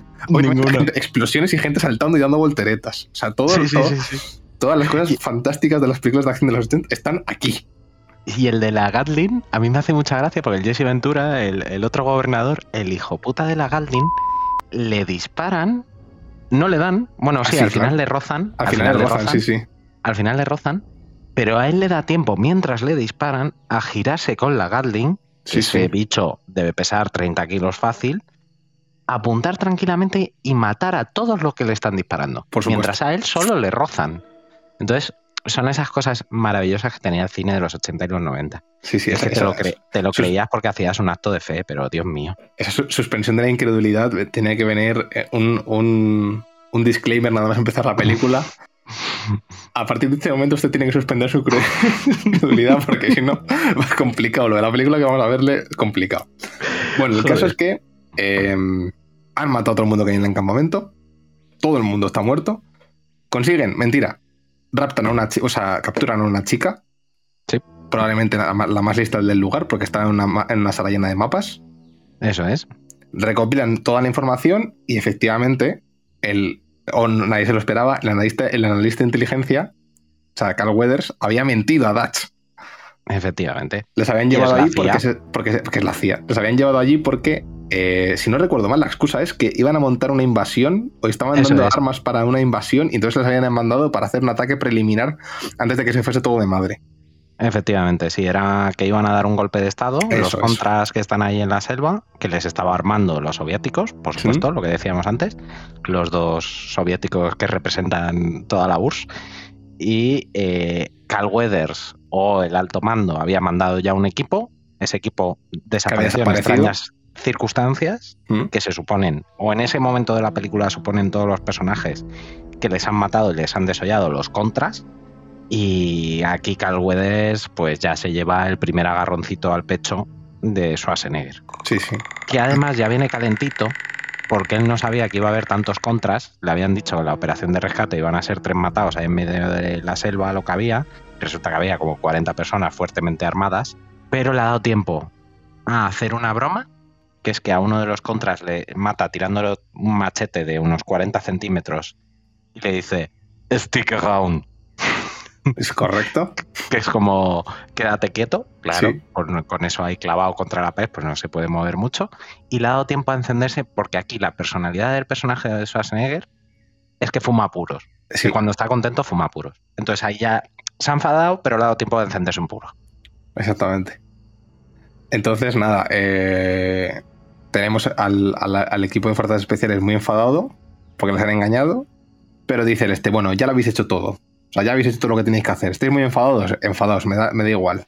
E: explosiones y gente saltando y dando volteretas. O sea, todo, todas las cosas fantásticas de las películas de acción de los 80 están aquí.
D: Y el de la Gatlin, a mí me hace mucha gracia porque el Jesse Ventura, el, otro gobernador, el hijo puta de la Gatlin, le disparan, no le dan, bueno, sí, al final le rozan.
E: Al, final, le rozan, sí, sí.
D: Al final le rozan, pero a él le da tiempo, mientras le disparan, a girarse con la Gatling ese bicho debe pesar 30 kilos fácil, apuntar tranquilamente y matar a todos los que le están disparando. mientras a él solo le rozan. Entonces, son esas cosas maravillosas que tenía el cine de los 80 y los 90.
E: Sí, sí,
D: te, lo, te lo creías porque hacías un acto de fe, pero Dios mío.
E: Esa suspensión de la incredulidad tenía que venir eh, un, un, un disclaimer nada más empezar la película. A partir de este momento usted tiene que suspender su credulidad porque si no es complicado. Lo de la película que vamos a verle es complicado. Bueno, el caso es que em, han matado a todo el mundo que hay en el campamento. Todo el mundo está muerto. Consiguen, mentira, raptan a una chica, o sea, capturan a una chica.
D: Sí.
E: Probablemente la, más lista del lugar porque está en una, en una sala llena de mapas.
D: Eso es.
E: Recopilan toda la información y efectivamente el o nadie se lo esperaba, el analista, el analista de inteligencia, o sea, Carl Weathers, había mentido a Dutch.
D: Efectivamente.
E: Les habían llevado allí porque, porque, es la CIA. Les habían llevado allí porque, eh, si no recuerdo mal, la excusa es que iban a montar una invasión o estaban dando armas para una invasión y entonces les habían mandado para hacer un ataque preliminar antes de que se fuese todo de madre.
D: Efectivamente, sí, era que iban a dar un golpe de Estado, los contras que están ahí en la selva, que les estaba armando los soviéticos, por supuesto, lo que decíamos antes, los dos soviéticos que representan toda la URSS, y eh, Carl Weathers o el alto mando había mandado ya un equipo, ese equipo desapareció en extrañas circunstancias ¿Mm? que se suponen, o en ese momento de la película suponen todos los personajes que les han matado y les han desollado los contras, y aquí Carl Weathers pues ya se lleva el primer agarroncito al pecho de Schwarzenegger.
E: Sí, sí.
D: Que además ya viene calentito porque él no sabía que iba a haber tantos contras. Le habían dicho que la operación de rescate iban a ser tres matados ahí en medio de la selva lo que había. Resulta que había como 40 personas fuertemente armadas. Pero le ha dado tiempo a hacer una broma, que es que a uno de los contras le mata tirándole un machete de unos 40 centímetros y le dice, stick around.
E: ¿Es correcto?
D: que es como, quédate quieto, claro, con, eso ahí clavado contra la pared, pues no se puede mover mucho. Y le ha dado tiempo a encenderse porque aquí la personalidad del personaje de Schwarzenegger es que fuma puros. Sí. cuando está contento fuma puros. Entonces ahí ya se ha enfadado, pero le ha dado tiempo de encenderse un puro.
E: exactamente. Entonces, nada, eh, tenemos al, al- al equipo de fuerzas especiales muy enfadado porque les han engañado, pero dice el este, bueno, ya lo habéis hecho todo. O sea, ya habéis hecho todo lo que tenéis que hacer. Estáis muy enfadados, enfadados, me da, me da igual.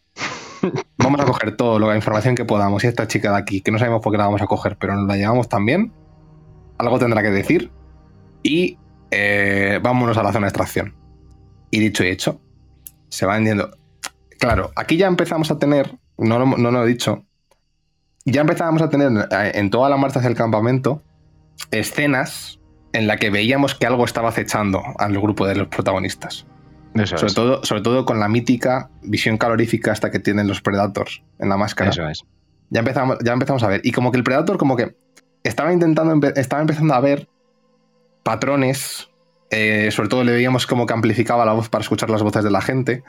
E: Vamos a coger toda la información que podamos. Y esta chica de aquí, que no sabemos por qué la vamos a coger, pero nos la llevamos también, algo tendrá que decir. Y eh, vámonos a la zona de extracción. Y dicho y hecho, se va vendiendo. Claro, aquí ya empezamos a tener, no lo, no lo he dicho, ya empezábamos a tener eh, en toda la marcha hacia el campamento escenas en la que veíamos que algo estaba acechando al grupo de los protagonistas.
D: Eso
E: Sobre
D: es.
E: todo, sobre todo con la mítica visión calorífica hasta que tienen los Predators en la máscara.
D: Eso es.
E: Ya empezamos, ya empezamos a ver. Y como que el Predator como que estaba intentando, estaba empezando a ver patrones. eh, sobre todo le veíamos como que amplificaba la voz para escuchar las voces de la gente.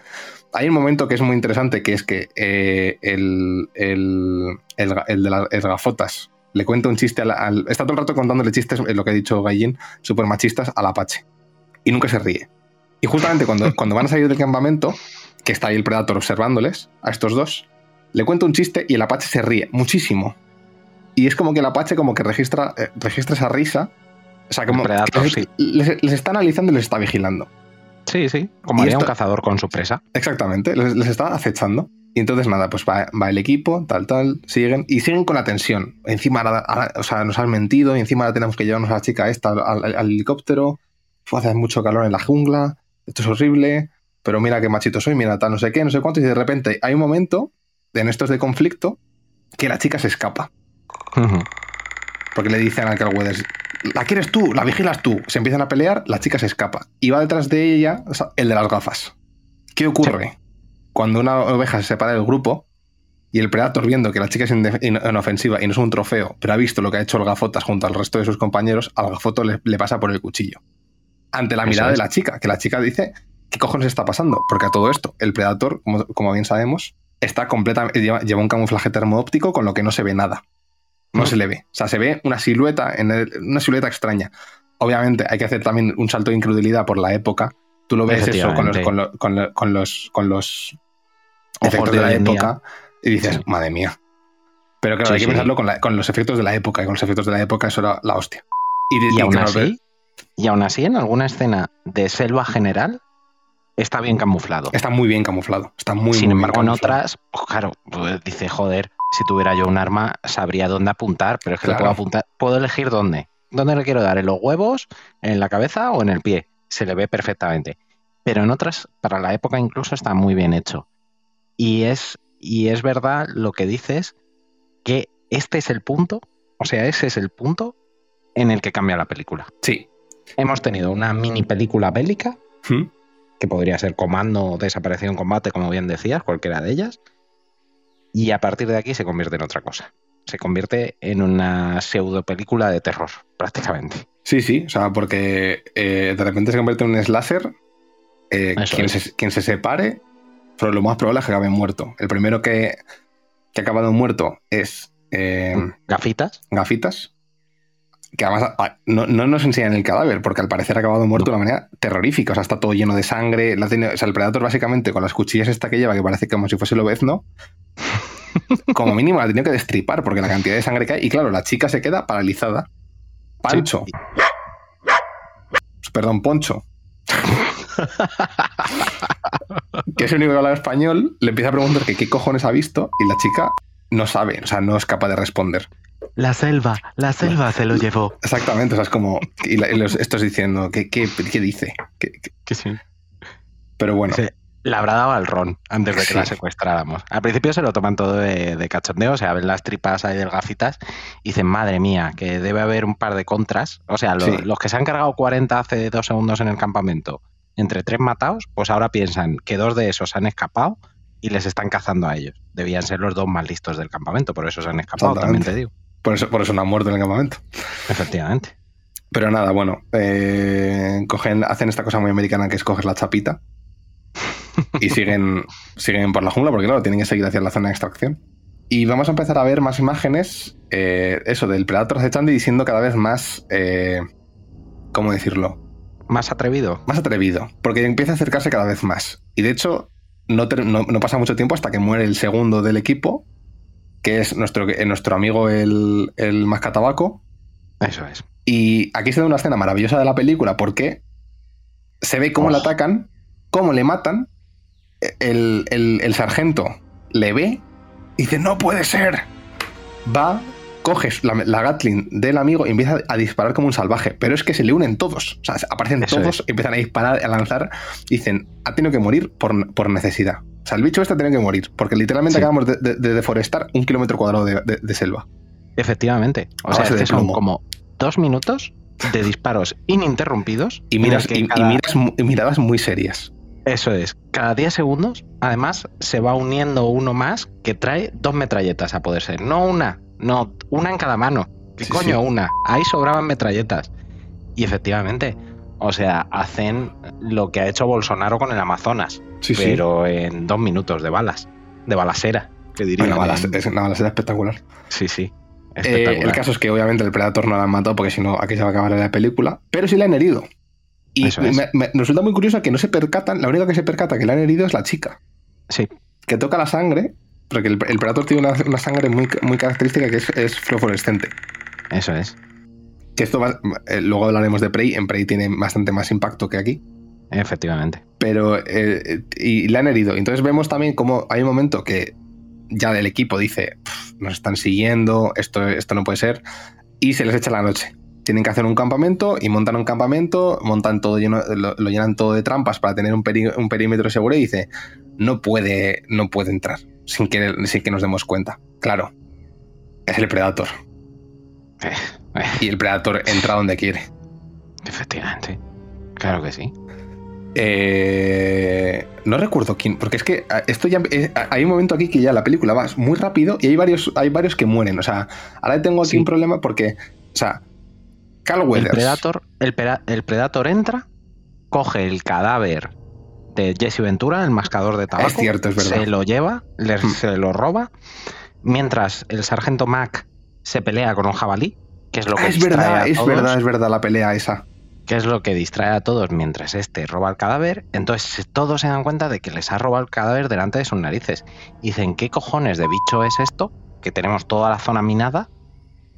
E: Hay un momento que es muy interesante, que es que eh, el, el, el el de las el gafotas le cuenta un chiste al, al- Está todo el rato contándole chistes, eh, lo que ha dicho Gallín, súper machistas al Apache. Y nunca se ríe. Y justamente cuando, cuando van a salir del campamento, que está ahí el Predator observándoles, a estos dos, le cuenta un chiste y el Apache se ríe muchísimo. Y es como que el Apache como que registra, eh, registra esa risa. O sea, como
D: El Predator,
E: les,
D: sí.
E: les- les está analizando y les está vigilando.
D: Sí, sí. Como
E: Y
D: haría
E: esto-
D: un cazador con su presa.
E: Exactamente, les, les está acechando. Y entonces nada, pues va, va el equipo, tal, tal, siguen, y siguen con la tensión. Encima, ahora- ahora- o sea, nos han mentido, y encima ahora tenemos que llevarnos a la chica esta al, al- al helicóptero. Fue hace mucho calor en la jungla, esto es horrible, pero mira qué machito soy, mira tal, no sé qué, no sé cuánto, y de repente hay un momento en estos de conflicto que la chica se escapa. Porque le dicen al Weathers, la quieres tú, la vigilas tú. Se empiezan a pelear, la chica se escapa. Y va detrás de ella o sea, el de las gafas. ¿Qué ocurre? Cuando una oveja se separa del grupo y el Predator viendo que la chica es inofensiva y no es un trofeo, pero ha visto lo que ha hecho el gafotas junto al resto de sus compañeros, al gafoto le, le pasa por el cuchillo. Ante la
D: Eso
E: mirada
D: es.
E: de la chica, que la chica dice, ¿qué cojones está pasando? Porque a todo esto, el Predator, como, como bien sabemos, está completamente lleva, lleva un camuflaje termoóptico con lo que no se ve nada. No
D: Mm.
E: se le ve. O sea, se ve una silueta, en el- una silueta extraña. Obviamente hay que hacer también un salto de incredulidad por la época. Tú lo ves eso con los, con lo- con lo- con los, con los efectos
D: de
E: de la época y dices,
D: Sí.
E: madre mía. Pero claro,
D: Sí,
E: hay que
D: sí.
E: pensarlo con, la- con los efectos de la época. Y con los efectos de la época eso era la hostia. Y,
D: Y
E: y
D: aún así, y aún así, en alguna escena de selva general, está bien camuflado.
E: está muy bien camuflado. Está muy,
D: Sin
E: muy bien
D: embargo, en otras, pues claro, pues dice, joder, si tuviera yo un arma, sabría dónde apuntar, pero es que le
E: Claro.
D: puedo apuntar, puedo elegir dónde. ¿Dónde le quiero dar? ¿En los huevos, en la cabeza o en el pie? Se le ve perfectamente. Pero en otras, para la época incluso, está muy bien hecho. Y es, y es verdad lo que dices, que este es el punto, o sea, ese es el punto en el que cambia la película.
E: Sí.
D: Hemos tenido una mini película bélica
E: ¿Mm?
D: que podría ser Comando o Desaparición en Combate, como bien decías, cualquiera de ellas. Y a partir de aquí se convierte en otra cosa. Se convierte en una pseudo película de terror, prácticamente.
E: Sí, sí, o sea, porque eh, de repente se convierte en un slasher. eh, se, quien se separe, pero lo más probable es que acabe muerto. El primero que, que ha acabado muerto es eh,
D: Gafitas.
E: Gafitas, que además a- no, no nos enseñan el cadáver, porque al parecer ha acabado muerto de una manera terrorífica. O sea, está todo lleno de sangre. la tiene- o sea, el Predator básicamente con las cuchillas esta que lleva, que parece como si fuese el obezno, como mínimo la ha tenido que destripar, porque la cantidad de sangre que hay. Y claro, la chica se queda paralizada. Pancho.
D: Sí.
E: Perdón, Poncho. que es el único que habla español, le empieza a preguntar que qué cojones ha visto y la chica no sabe, o sea, no es capaz de responder.
D: La selva, la selva se lo llevó.
E: Exactamente, o sea, es como. Y, la- y los- estos diciendo, ¿qué, qué, qué dice? ¿Qué- qué? Pero bueno,
D: Sí. La habrá dado al ron antes de que
E: Sí.
D: la secuestráramos. Al principio se lo toman todo de, de cachondeo, o sea, ven las tripas ahí del gafitas y dicen, madre mía, que debe haber un par de contras. O sea, lo-
E: Sí.
D: los que se han cargado 40 hace dos segundos en el campamento, entre tres matados, pues ahora piensan que dos de esos han escapado y les están cazando a ellos. Debían ser los dos más listos del campamento, por eso se han escapado, también te digo.
E: Por eso, por eso no ha muerto en el campamento.
D: Efectivamente.
E: Pero nada, bueno, eh, cogen, hacen esta cosa muy americana que es coger la chapita y siguen, siguen por la jungla, porque claro, tienen que seguir hacia la zona de extracción. Y vamos a empezar a ver más imágenes, eh, eso, del Predator acechando y diciendo cada vez más, eh, ¿cómo decirlo?
D: Más atrevido.
E: Más atrevido, porque empieza a acercarse cada vez más. Y de hecho, no- no pasa mucho tiempo hasta que muere el segundo del equipo, que es nuestro, eh, nuestro amigo el, el mascatabaco.
D: Eso es.
E: Y aquí se da una escena maravillosa de la película porque se ve cómo le atacan, cómo le matan. El, el- el sargento le ve y dice: No puede ser. Va, coge la, la Gatling del amigo y empieza a disparar como un salvaje. Pero es que se le unen todos. O sea, aparecen
D: Eso
E: todos, empiezan a disparar, a lanzar. Dicen: Ha tenido que morir por, por necesidad. O sea, el bicho este tenido que morir. Porque literalmente
D: Sí.
E: acabamos de, de- de deforestar un kilómetro cuadrado de- selva.
D: Efectivamente. O sea,
E: base
D: es
E: de
D: que son como dos minutos de disparos ininterrumpidos.
E: Y, miras, y- miras miradas muy serias.
D: Eso es. Cada 10 segundos, además, se va uniendo uno más que trae dos metralletas a poder ser. No una, no, una en cada mano. ¿Qué
E: Sí,
D: coño
E: sí.
D: una? Ahí sobraban metralletas. Y efectivamente, o sea, hacen lo que ha hecho Bolsonaro con el Amazonas,
E: Sí, sí.
D: pero en dos minutos de balas, de balasera, que diría.
E: Una es una balacera espectacular.
D: Sí, sí.
E: Eh, el caso es que obviamente el Predator no la han matado porque si no aquí se va a acabar la película, pero sí la han herido. Y
D: es.
E: me, me resulta muy curioso que no se percatan, la única que se percata que la han herido es la chica,
D: Sí,
E: que toca la sangre, porque el, el Predator tiene una, una sangre muy, muy característica que es, es fluorescente.
D: eso es.
E: Que esto va- eh, luego hablaremos de Prey, en Prey tiene bastante más impacto que aquí.
D: Efectivamente.
E: pero eh, y la han herido. Entonces vemos también como hay un momento que ya el equipo dice, "Pf, nos están siguiendo, esto, esto no puede ser, y se les echa la noche. Tienen que hacer un campamento y montan un campamento, montan todo lleno, lo, lo llenan todo de trampas para tener un, peri- un perímetro seguro y dice, no puede, no puede entrar sin que, sin que nos demos cuenta. Claro, es el Predator.
D: Eh, eh,
E: Y el Predator entra donde quiere.
D: efectivamente. Claro que sí.
E: Eh, no recuerdo quién, porque es que ah, esto ya eh, hay un momento aquí que ya la película va muy rápido y hay varios, hay varios que mueren. O sea, ahora tengo aquí
D: Sí.
E: un problema porque, o sea, Carl
D: El
E: Weathers.
D: Predator, el, pera- el Predator entra, coge el cadáver de Jesse Ventura, el mascador de tabaco.
E: Es cierto, es verdad.
D: Se lo lleva, le-
E: Hmm.
D: se lo roba, mientras el sargento Mac se pelea con un jabalí, que es lo que
E: Ah, es
D: distrae
E: verdad,
D: a
E: es
D: todos,
E: verdad, es verdad la pelea esa.
D: Que es lo que distrae a todos mientras este roba el cadáver. Entonces todos se dan cuenta de que les ha robado el cadáver delante de sus narices. Y dicen, ¿qué cojones de bicho es esto? Que tenemos toda la zona minada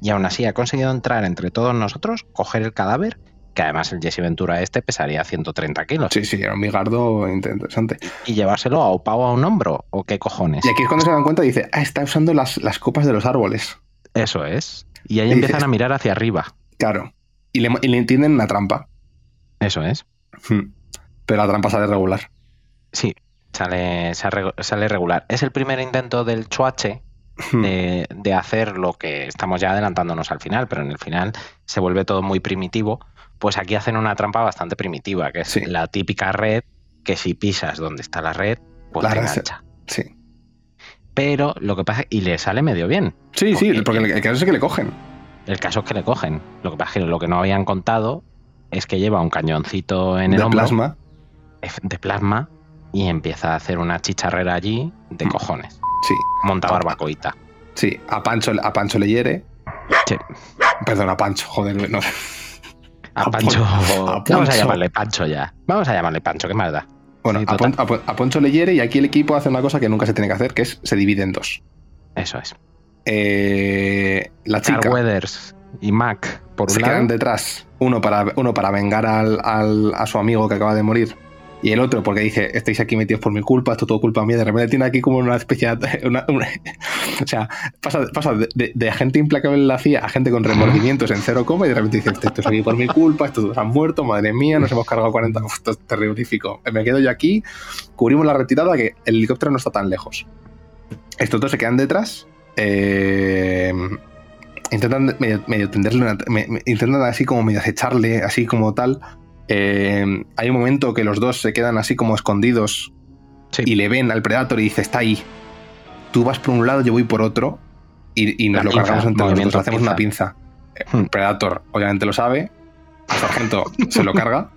D: y aún así ha conseguido entrar entre todos nosotros, coger el cadáver, que además el Jesse Ventura este pesaría 130 kilos,
E: Sí, sí, era un bigardo interesante.
D: y llevárselo a Opao a un hombro, ¿o qué cojones?
E: Y aquí es cuando se dan cuenta y dice, ah, está usando las, las copas de los árboles.
D: Eso es. Y ahí
E: Y
D: empiezan
E: dices-
D: a mirar hacia arriba.
E: Claro. Y le, y le entienden una trampa.
D: Eso es.
E: Hmm. Pero la trampa sale regular.
D: Sí, sale, sale, regular. Es el primer intento del Chuache
E: Hmm.
D: de, de hacer lo que estamos ya adelantándonos al final, pero en el final se vuelve todo muy primitivo. Pues aquí hacen una trampa bastante primitiva, que es
E: Sí.
D: la típica red que si pisas donde está la red, pues
E: La
D: te engancha.
E: Sí.
D: Pero lo que pasa, y le sale medio bien.
E: Sí, sí,
D: Porque-
E: porque el, el caso es que le cogen.
D: El caso es que le cogen. Lo que pasa es que lo que no habían contado es que lleva un cañoncito en el
E: de
D: hombro
E: plasma.
D: de plasma y empieza a hacer una chicharrera allí de
E: Mm.
D: cojones.
E: Sí,
D: Monta barbacoita.
E: sí. A Pancho, a Pancho le hiere.
D: Sí.
E: Perdón, a Pancho, joder, no.
D: A
E: A
D: Pancho.
E: Pon- a
D: Vamos a llamarle Pancho ya. Vamos a llamarle Pancho, ¿qué más da?
E: Bueno,
D: Sí,
E: a. Pon- a Pon- a Poncho le hiere y aquí el equipo hace una cosa que nunca se tiene que hacer, que es se divide en dos.
D: Eso es.
E: Eh, la
D: Carl
E: chica
D: Weathers y Mac, por
E: se
D: un
E: quedan
D: lado.
E: detrás, uno para, uno para vengar al, al- a su amigo que acaba de morir. Y el otro porque dice, estáis aquí metidos por mi culpa, esto es todo culpa mía. De repente tiene aquí como una especie de... una- una- o sea, pasa, pasa de, de- de gente implacable en la CIA a gente con remordimientos en cero coma y de repente dice, esto es aquí por mi culpa, estos dos han muerto, madre mía, nos hemos cargado 40... Uf, esto es terrorífico. Me quedo yo aquí, cubrimos la retirada que el helicóptero no está tan lejos. Estos dos se quedan detrás. Eh, intentan medio, medio tenderle una- me- me- intentan así como medio acecharle, así como tal. Eh, hay un momento que los dos se quedan así como escondidos
D: Sí.
E: y le ven al Predator y dice, está ahí. Tú vas por un lado, yo voy por otro. Y, y nos
D: La
E: lo
D: pinza,
E: cargamos entre dos, hacemos una pinza. Eh,
D: Hmm.
E: Predator obviamente lo sabe. El sargento se lo carga.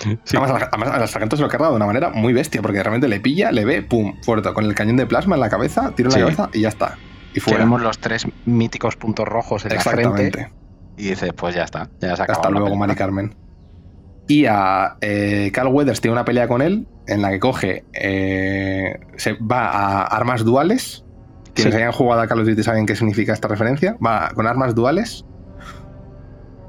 D: Sí.
E: Además, al- además, al sargento se lo carga de una manera muy bestia, porque realmente le pilla, le ve, pum, fuerte, con el cañón de plasma en la cabeza, tiro en
D: Sí.
E: la cabeza y ya está. Y fuera.
D: Tenemos los tres míticos puntos rojos en la frente
E: Exactamente.
D: y dices, pues ya está, ya se ha acabado
E: Hasta
D: la
E: luego. Mari Carmen. Y a eh, Carl Weathers tiene una pelea con él en la que coge, eh, se va a armas duales. Quienes
D: Sí.
E: hayan jugado a Call of Duty saben qué significa esta referencia. Va con armas duales.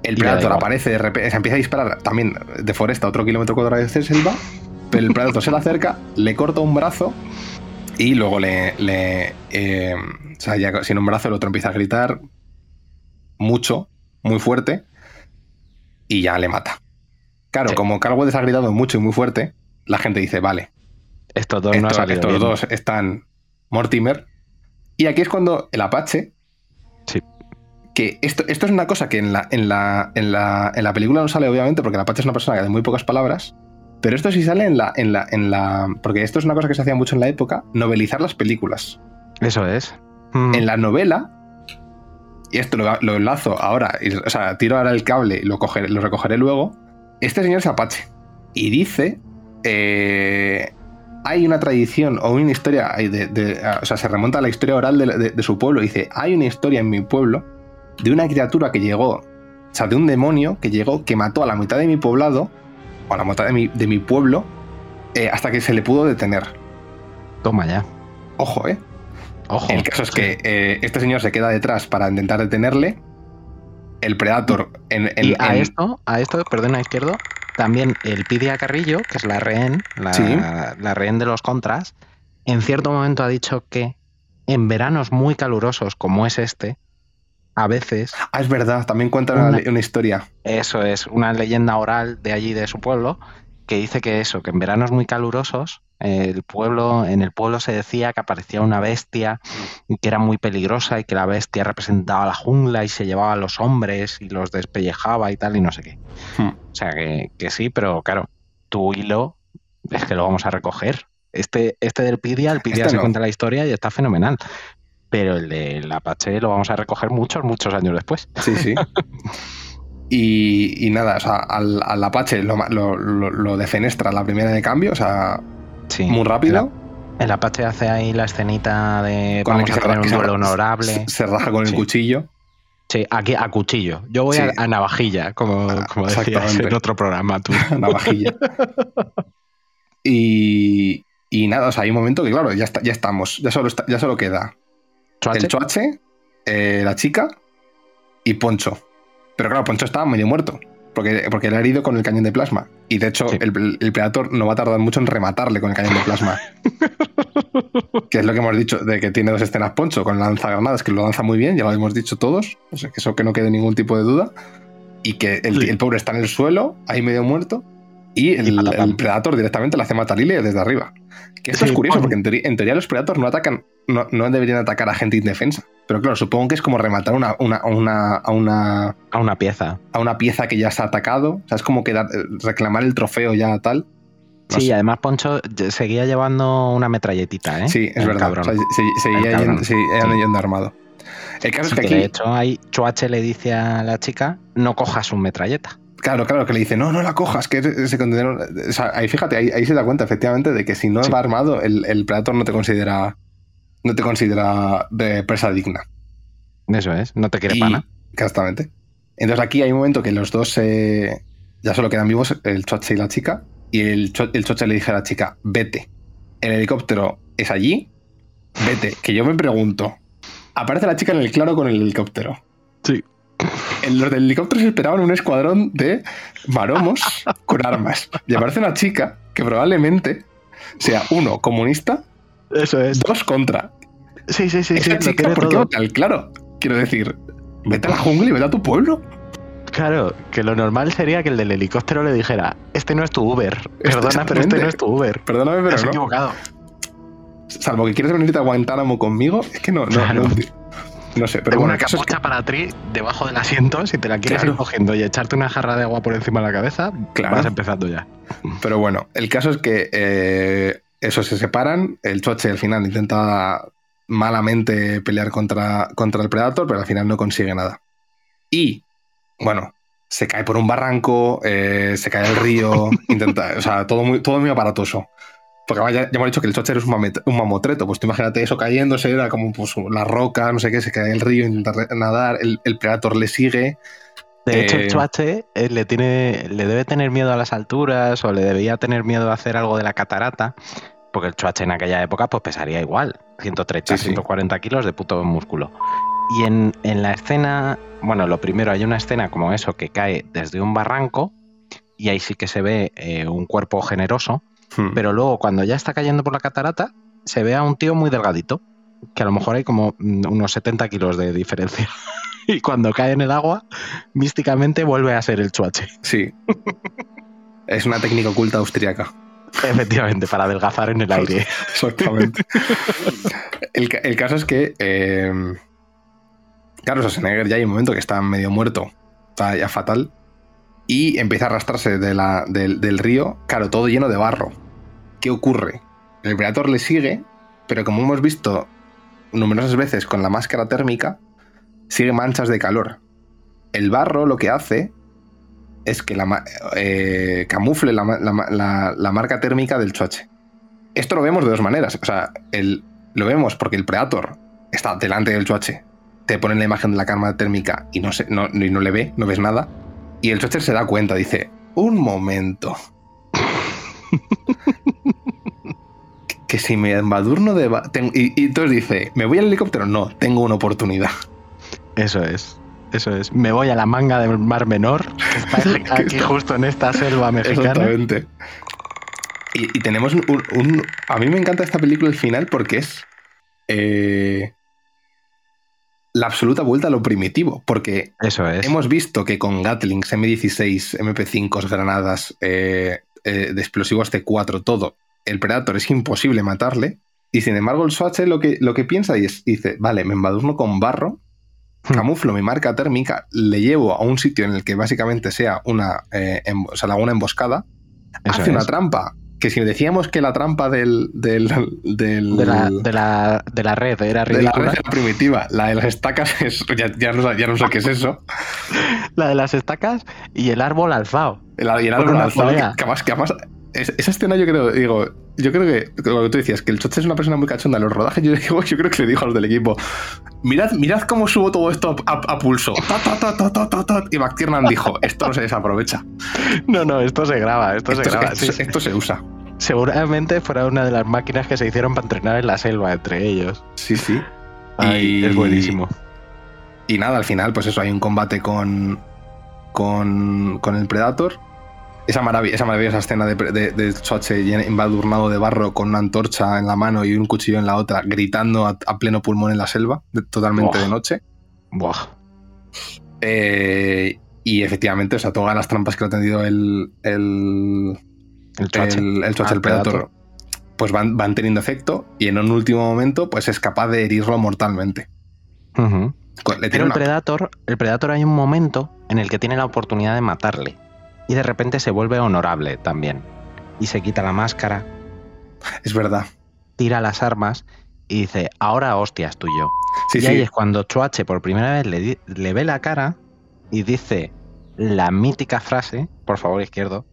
E: El Predator aparece de repente, se empieza a disparar también de foresta otro kilómetro cuadrado de selva, pero el Predator se le acerca, le corta un brazo y luego le. le, eh, o sea, ya sin un brazo, el otro empieza a gritar mucho, muy fuerte, y ya le mata. Claro,
D: Sí.
E: como Carl Weathers ha gritado mucho y muy fuerte, la gente dice, vale,
D: Estos dos
E: están Mortimer. Y aquí es cuando el Apache. Que esto, esto es una cosa que en la, en, la, en, la, en la película no sale, obviamente, porque el Apache es una persona de muy pocas palabras. Pero esto sí sale en la, en la, en la. Porque esto es una cosa que se hacía mucho en la época: novelizar las películas.
D: Eso es. Mm.
E: En la novela. Y esto lo, lo enlazo ahora, y- o sea, tiro ahora el cable y lo, cogeré- lo recogeré luego. Este señor es Apache. Y dice. eh, hay una tradición o una historia, hay de- de- o sea, se remonta a la historia oral de, de- de su pueblo. y Dice: Hay una historia en mi pueblo de una criatura que llegó, o sea, de un demonio que llegó, que mató a la mitad de mi poblado, o a la mitad de mi, de mi pueblo, eh, hasta que se le pudo detener.
D: Toma ya.
E: Ojo, ¿eh?
D: Ojo.
E: El caso es
D: Sí.
E: que eh, este señor se queda detrás para intentar detenerle. El Predator en, en-
D: Y a
E: en-
D: esto, a esto, perdona, izquierdo, también el Pidia Carrillo, que es la rehén, la,
E: Sí.
D: la rehén de los contras, en cierto momento ha dicho que en veranos muy calurosos como es este, a veces,
E: Ah, es verdad, también cuenta una, historia.
D: eso es una leyenda oral de allí de su pueblo, que dice que eso, que en veranos muy calurosos, el pueblo, en el pueblo se decía que aparecía una bestia y que era muy peligrosa y que la bestia representaba la jungla y se llevaba a los hombres y los despellejaba y tal y no sé qué.
E: Hmm.
D: O sea que, que sí, pero claro, tu hilo es que lo vamos a recoger. Este, este del Pidia, el Pidia
E: Este
D: se
E: no.
D: cuenta la historia y está fenomenal. Pero el del Apache lo vamos a recoger muchos, muchos años después.
E: Sí, sí. y, y nada, o sea, al, al Apache lo, lo, lo- defenestra la primera de cambio, o sea,
D: Sí.
E: muy rápido.
D: El, el Apache hace ahí la escenita de
E: Con el
D: vamos
E: que
D: a
E: se
D: tener
E: ra-
D: un duelo
E: ra-
D: honorable.
E: Se, raja con el cuchillo.
D: Sí, aquí a cuchillo. Yo voy
E: Sí.
D: a, a navajilla, como,
E: Ah,
D: como decías
E: exactamente.
D: en otro programa tú.
E: navajilla. y, y nada, o sea, hay un momento que, claro, ya, está, ya estamos, ya solo, está- ya solo queda
D: ¿Choache?
E: el Choache, eh, la chica y Poncho. Pero claro, Poncho estaba medio muerto. Porque, porque le ha herido con el cañón de plasma. Y de hecho,
D: Sí.
E: el, el Predator no va a tardar mucho en rematarle con el cañón de plasma. que es lo que hemos dicho, de que tiene dos escenas Poncho con lanzagranadas, que lo lanza muy bien, ya lo hemos dicho todos. O sea, que eso que no quede ningún tipo de duda. Y que el,
D: Sí.
E: el pobre está en el suelo, ahí medio muerto. Y el,
D: Y patapam.
E: el Predator directamente le hace matalile desde arriba. Que esto
D: Sí,
E: es curioso, porque en teoría, en teoría los Predators no atacan, no, no deberían atacar a gente indefensa. Pero claro, supongo que es como rematar una, una, a una, a una,
D: A una pieza.
E: a una pieza que ya se ha atacado. O sea, es como que dar- reclamar el trofeo ya tal. No
D: Sí,
E: sé.
D: además Poncho seguía llevando una metralletita, ¿eh?
E: Sí, es
D: El
E: verdad.
D: cabrón.
E: O sea, se- seguía yendo, sí, iban
D: Sí.
E: yendo armado. El caso es que
D: Que
E: aquí,
D: de hecho, ahí Choache le dice a la chica, no cojas un metralleta.
E: Claro, claro, que le dice, no, no la cojas, que ese contenedor. O sea, ahí fíjate, ahí, ahí se da cuenta efectivamente de que si no
D: Sí.
E: va armado, el, el Predator no te considera. No te considera de presa digna.
D: Eso es, no te quiere
E: Y-
D: pana.
E: Exactamente. Entonces aquí hay un momento que los dos eh, ya solo quedan vivos, el Choche y la chica, y el, Cho- el Choche le dice a la chica, vete. El helicóptero es allí, vete. Que yo me pregunto, aparece la chica en el claro con el helicóptero.
D: Sí.
E: En los del helicóptero se esperaban un escuadrón de maromos con armas. Y aparece una chica que probablemente sea uno comunista,
D: Eso es.
E: dos contra.
D: Sí, sí, sí, sí,
E: Esa
D: lo
E: chica, ¿por
D: todo.
E: claro? Quiero decir, vete a la jungla y vete a tu pueblo.
D: Claro, que lo normal sería que el del helicóptero le dijera, este no es tu Uber. Perdona, pero este no es tu Uber.
E: Perdóname, pero
D: has
E: no.
D: equivocado.
E: Salvo que quieres venirte a Guantánamo conmigo, es que no, no,
D: Claro.
E: no, no sé. Pero
D: Tengo
E: bueno,
D: una
E: el es
D: capucha
E: que,
D: para ti debajo del asiento, si te la quieres
E: Claro.
D: ir cogiendo y echarte una jarra de agua por encima de la cabeza,
E: Claro.
D: vas empezando ya.
E: pero bueno, el caso es que eh, esos se separan. El Choche al final intenta malamente pelear contra, contra el Predator, pero al final no consigue nada. Y, bueno, se cae por un barranco, eh, se cae al río, intenta, o sea, todo muy, todo muy aparatoso. Porque ya, ya hemos dicho que el Chocher es un, mamet- un mamotreto, pues tú imagínate eso cayéndose, era como pues, la roca, no sé qué, se cae el río, intenta nadar, el, el Predator le sigue,
D: De hecho, el
E: Eh,
D: Chuache eh, le, tiene, le debe tener miedo a las alturas o le debía tener miedo a hacer algo de la catarata, porque el Chuache en aquella época pues pesaría igual, 130,
E: Sí, sí.
D: 140 kilos de puto músculo. Y en, en la escena, bueno, lo primero, hay una escena como eso que cae desde un barranco y ahí sí que se ve eh, un cuerpo generoso,
E: hmm.
D: pero luego cuando ya está cayendo por la catarata, se ve a un tío muy delgadito, que a lo mejor hay como mm, unos 70 kilos de diferencia. Y cuando cae en el agua, místicamente vuelve a ser el chuache.
E: Sí. es una técnica oculta austriaca.
D: Efectivamente, para adelgazar en el aire.
E: Exactamente. el, el caso es que. Eh, claro, Schwarzenegger ya hay un momento que está medio muerto. Está ya fatal. Y empieza a arrastrarse de la- del, del río, claro, todo lleno de barro. ¿Qué ocurre? El Predator le sigue, pero como hemos visto numerosas veces con la máscara térmica, sigue manchas de calor. El barro lo que hace es que la eh, camufle la marca térmica del choche. Esto lo vemos de dos maneras. O sea, el, lo vemos porque el Predator está delante del choche, te ponen la imagen de la cámara térmica y no, se, no, y no le ve, no ves nada. Y el choche se da cuenta, dice, un momento. que si me embadurno de... y, y entonces dice, ¿me voy al helicóptero? No, tengo una oportunidad.
D: Eso es. Eso es. Me voy a la manga del Mar Menor, que está aquí justo en esta selva mexicana.
E: Exactamente. Y, y tenemos un, un- A mí me encanta esta película el final porque es. eh, la absoluta vuelta a lo primitivo. Porque
D: Eso es.
E: hemos visto que con Gatlings, M16, MP5, granadas, eh, eh, de explosivos T4, todo, el Predator es imposible matarle. Y sin embargo, el Swatch lo que, lo que piensa y es, dice: Vale, me embadurno con barro,
D: Hmm.
E: camuflo mi marca térmica, le llevo a un sitio en el que básicamente sea una, eh, em- o sea, una emboscada,
D: Eso
E: hace una trampa. Que si decíamos que la trampa del, del, del-
D: De la, de, la, de la red era
E: de la red era primitiva, la de las estacas es, ya, ya no, sé- ya no sé qué es eso.
D: La de las estacas y el árbol alzado.
E: El, y el árbol alzado, que,
D: polea.
E: que además, que además es- esa escena yo creo, digo, yo creo que, lo que tú decías, que el Choche es una persona muy cachonda en los rodajes, yo, digo, yo creo que le dijo a los del equipo, mirad, mirad cómo subo todo esto a, pulso. Ta, ta, ta. Y McTiernan dijo, esto no se desaprovecha.
D: No, no, esto se graba, esto,
E: Esto,
D: se graba.
E: esto-
D: sí, sí.
E: esto se usa.
D: Seguramente fuera una de las máquinas que se hicieron para entrenar en la selva entre ellos.
E: Sí, sí.
D: Ay,
E: Y-
D: Es buenísimo.
E: Y nada, al final, pues eso, hay un combate con, con, con el Predator. Esa, marav- esa maravillosa escena de, de, de embadurnado de barro con una antorcha en la mano y un cuchillo en la otra, gritando a, a pleno pulmón en la selva, de- totalmente
D: Buah.
E: de noche.
D: Buah.
E: Eh, y efectivamente, o sea, todas las trampas que le ha tendido el, el,
D: El
E: el, el Choche,
D: Ah,
E: el Predator, pues van, van teniendo efecto y en un último momento, pues es capaz de herirlo mortalmente.
D: Pero el
E: una-
D: Predator, el Predator hay un momento en el que tiene la oportunidad de matarle. Y de repente se vuelve honorable también. Y se quita la máscara,
E: Es verdad.
D: tira las armas y dice, ahora hostias tú y yo.
E: Sí,
D: y
E: sí.
D: ahí es cuando Chuache por primera vez le, le ve la cara y dice la mítica frase, por favor izquierdo,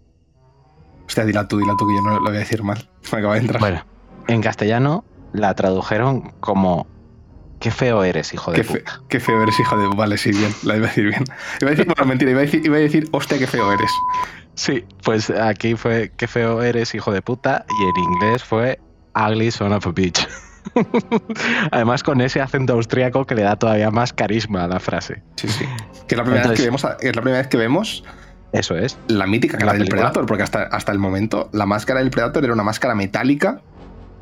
E: Hostia, dila tú, dila tú, que yo no lo voy a decir mal. Me acaba de entrar.
D: bueno, en castellano la tradujeron como qué feo eres, hijo de
E: qué, fe-
D: puta.
E: qué feo eres, hijo de... Vale, sí, bien. La iba a decir bien. Iba a decir... Bueno, mentira. Iba a decir, iba a decir hostia, qué feo eres.
D: Sí, pues aquí fue qué feo eres, hijo de puta, y en inglés fue ugly son of a bitch. Además con ese acento austríaco que le da todavía más carisma a la frase.
E: Sí, sí. Que es la primera, vez, que vemos, es la primera vez que vemos
D: Eso es.
E: la mítica cara
D: la
E: del. Predator, porque hasta, hasta el momento la máscara del Predator era una máscara metálica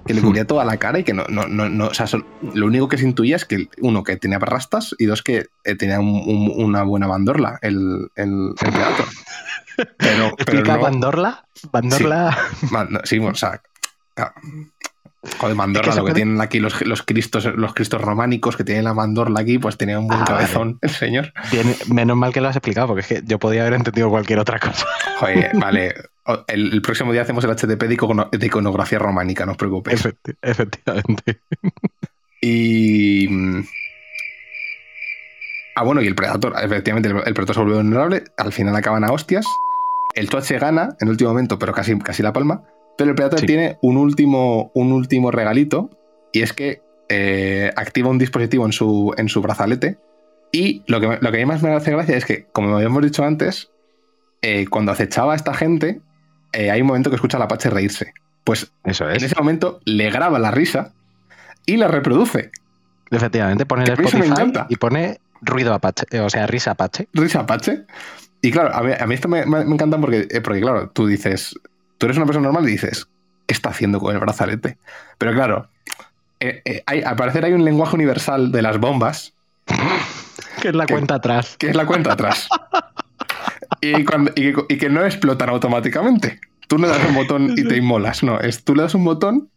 E: que le
D: Hmm.
E: cubría toda la cara y que no, no, no, no- o sea, lo único que se intuía es que, uno, que tenía rastas y dos, que eh, tenía un- un- una buena bandorla el, el, el Predator. Pero, pero
D: ¿Explica
E: no-
D: Bandorla? Bandorla...
E: Sí, o sea. ah, Joder, Mandorla,
D: Es que
E: lo que
D: puede-
E: tienen aquí los, los cristos, los cristos románicos que tienen la mandorla aquí, pues tenía un buen
D: Ah,
E: cabezón el señor.
D: Bien, menos mal que lo has explicado, porque es que yo podía haber entendido cualquier otra cosa.
E: Joder, vale. El, el próximo día hacemos el HTP de, icono- de iconografía románica, no os preocupéis.
D: Efecti- efectivamente.
E: Y. mm, Ah, bueno, y el Predator, efectivamente, el, el Predator se vuelve vulnerable. Al final acaban a hostias. El Toche gana en el último momento, pero casi, casi la palma. Pero el Predator
D: Sí.
E: tiene un último, un último regalito. Y es que eh, activa un dispositivo en su, en su brazalete Y lo que, lo que a mí más me hace gracia es que, como habíamos dicho antes, eh, cuando acechaba a esta gente, eh, hay un momento que escucha al Apache reírse. Pues
D: Eso
E: en
D: es.
E: ese momento le graba la risa y la reproduce.
D: Efectivamente, pone el Spotify y pone ruido apache, eh, o sea, risa apache.
E: Risa Apache. Y claro, a mí, a mí esto me, me- me encanta porque, eh, porque, claro, tú dices, tú eres una persona normal y dices, ¿qué está haciendo con el brazalete? Pero claro, eh, hay, al parecer hay un lenguaje universal de las bombas
D: Que es la cuenta atrás.
E: que es la cuenta atrás. y, cuando- y que, y que no explotan automáticamente. Tú le das un botón y te inmolas. No, es tú le das un botón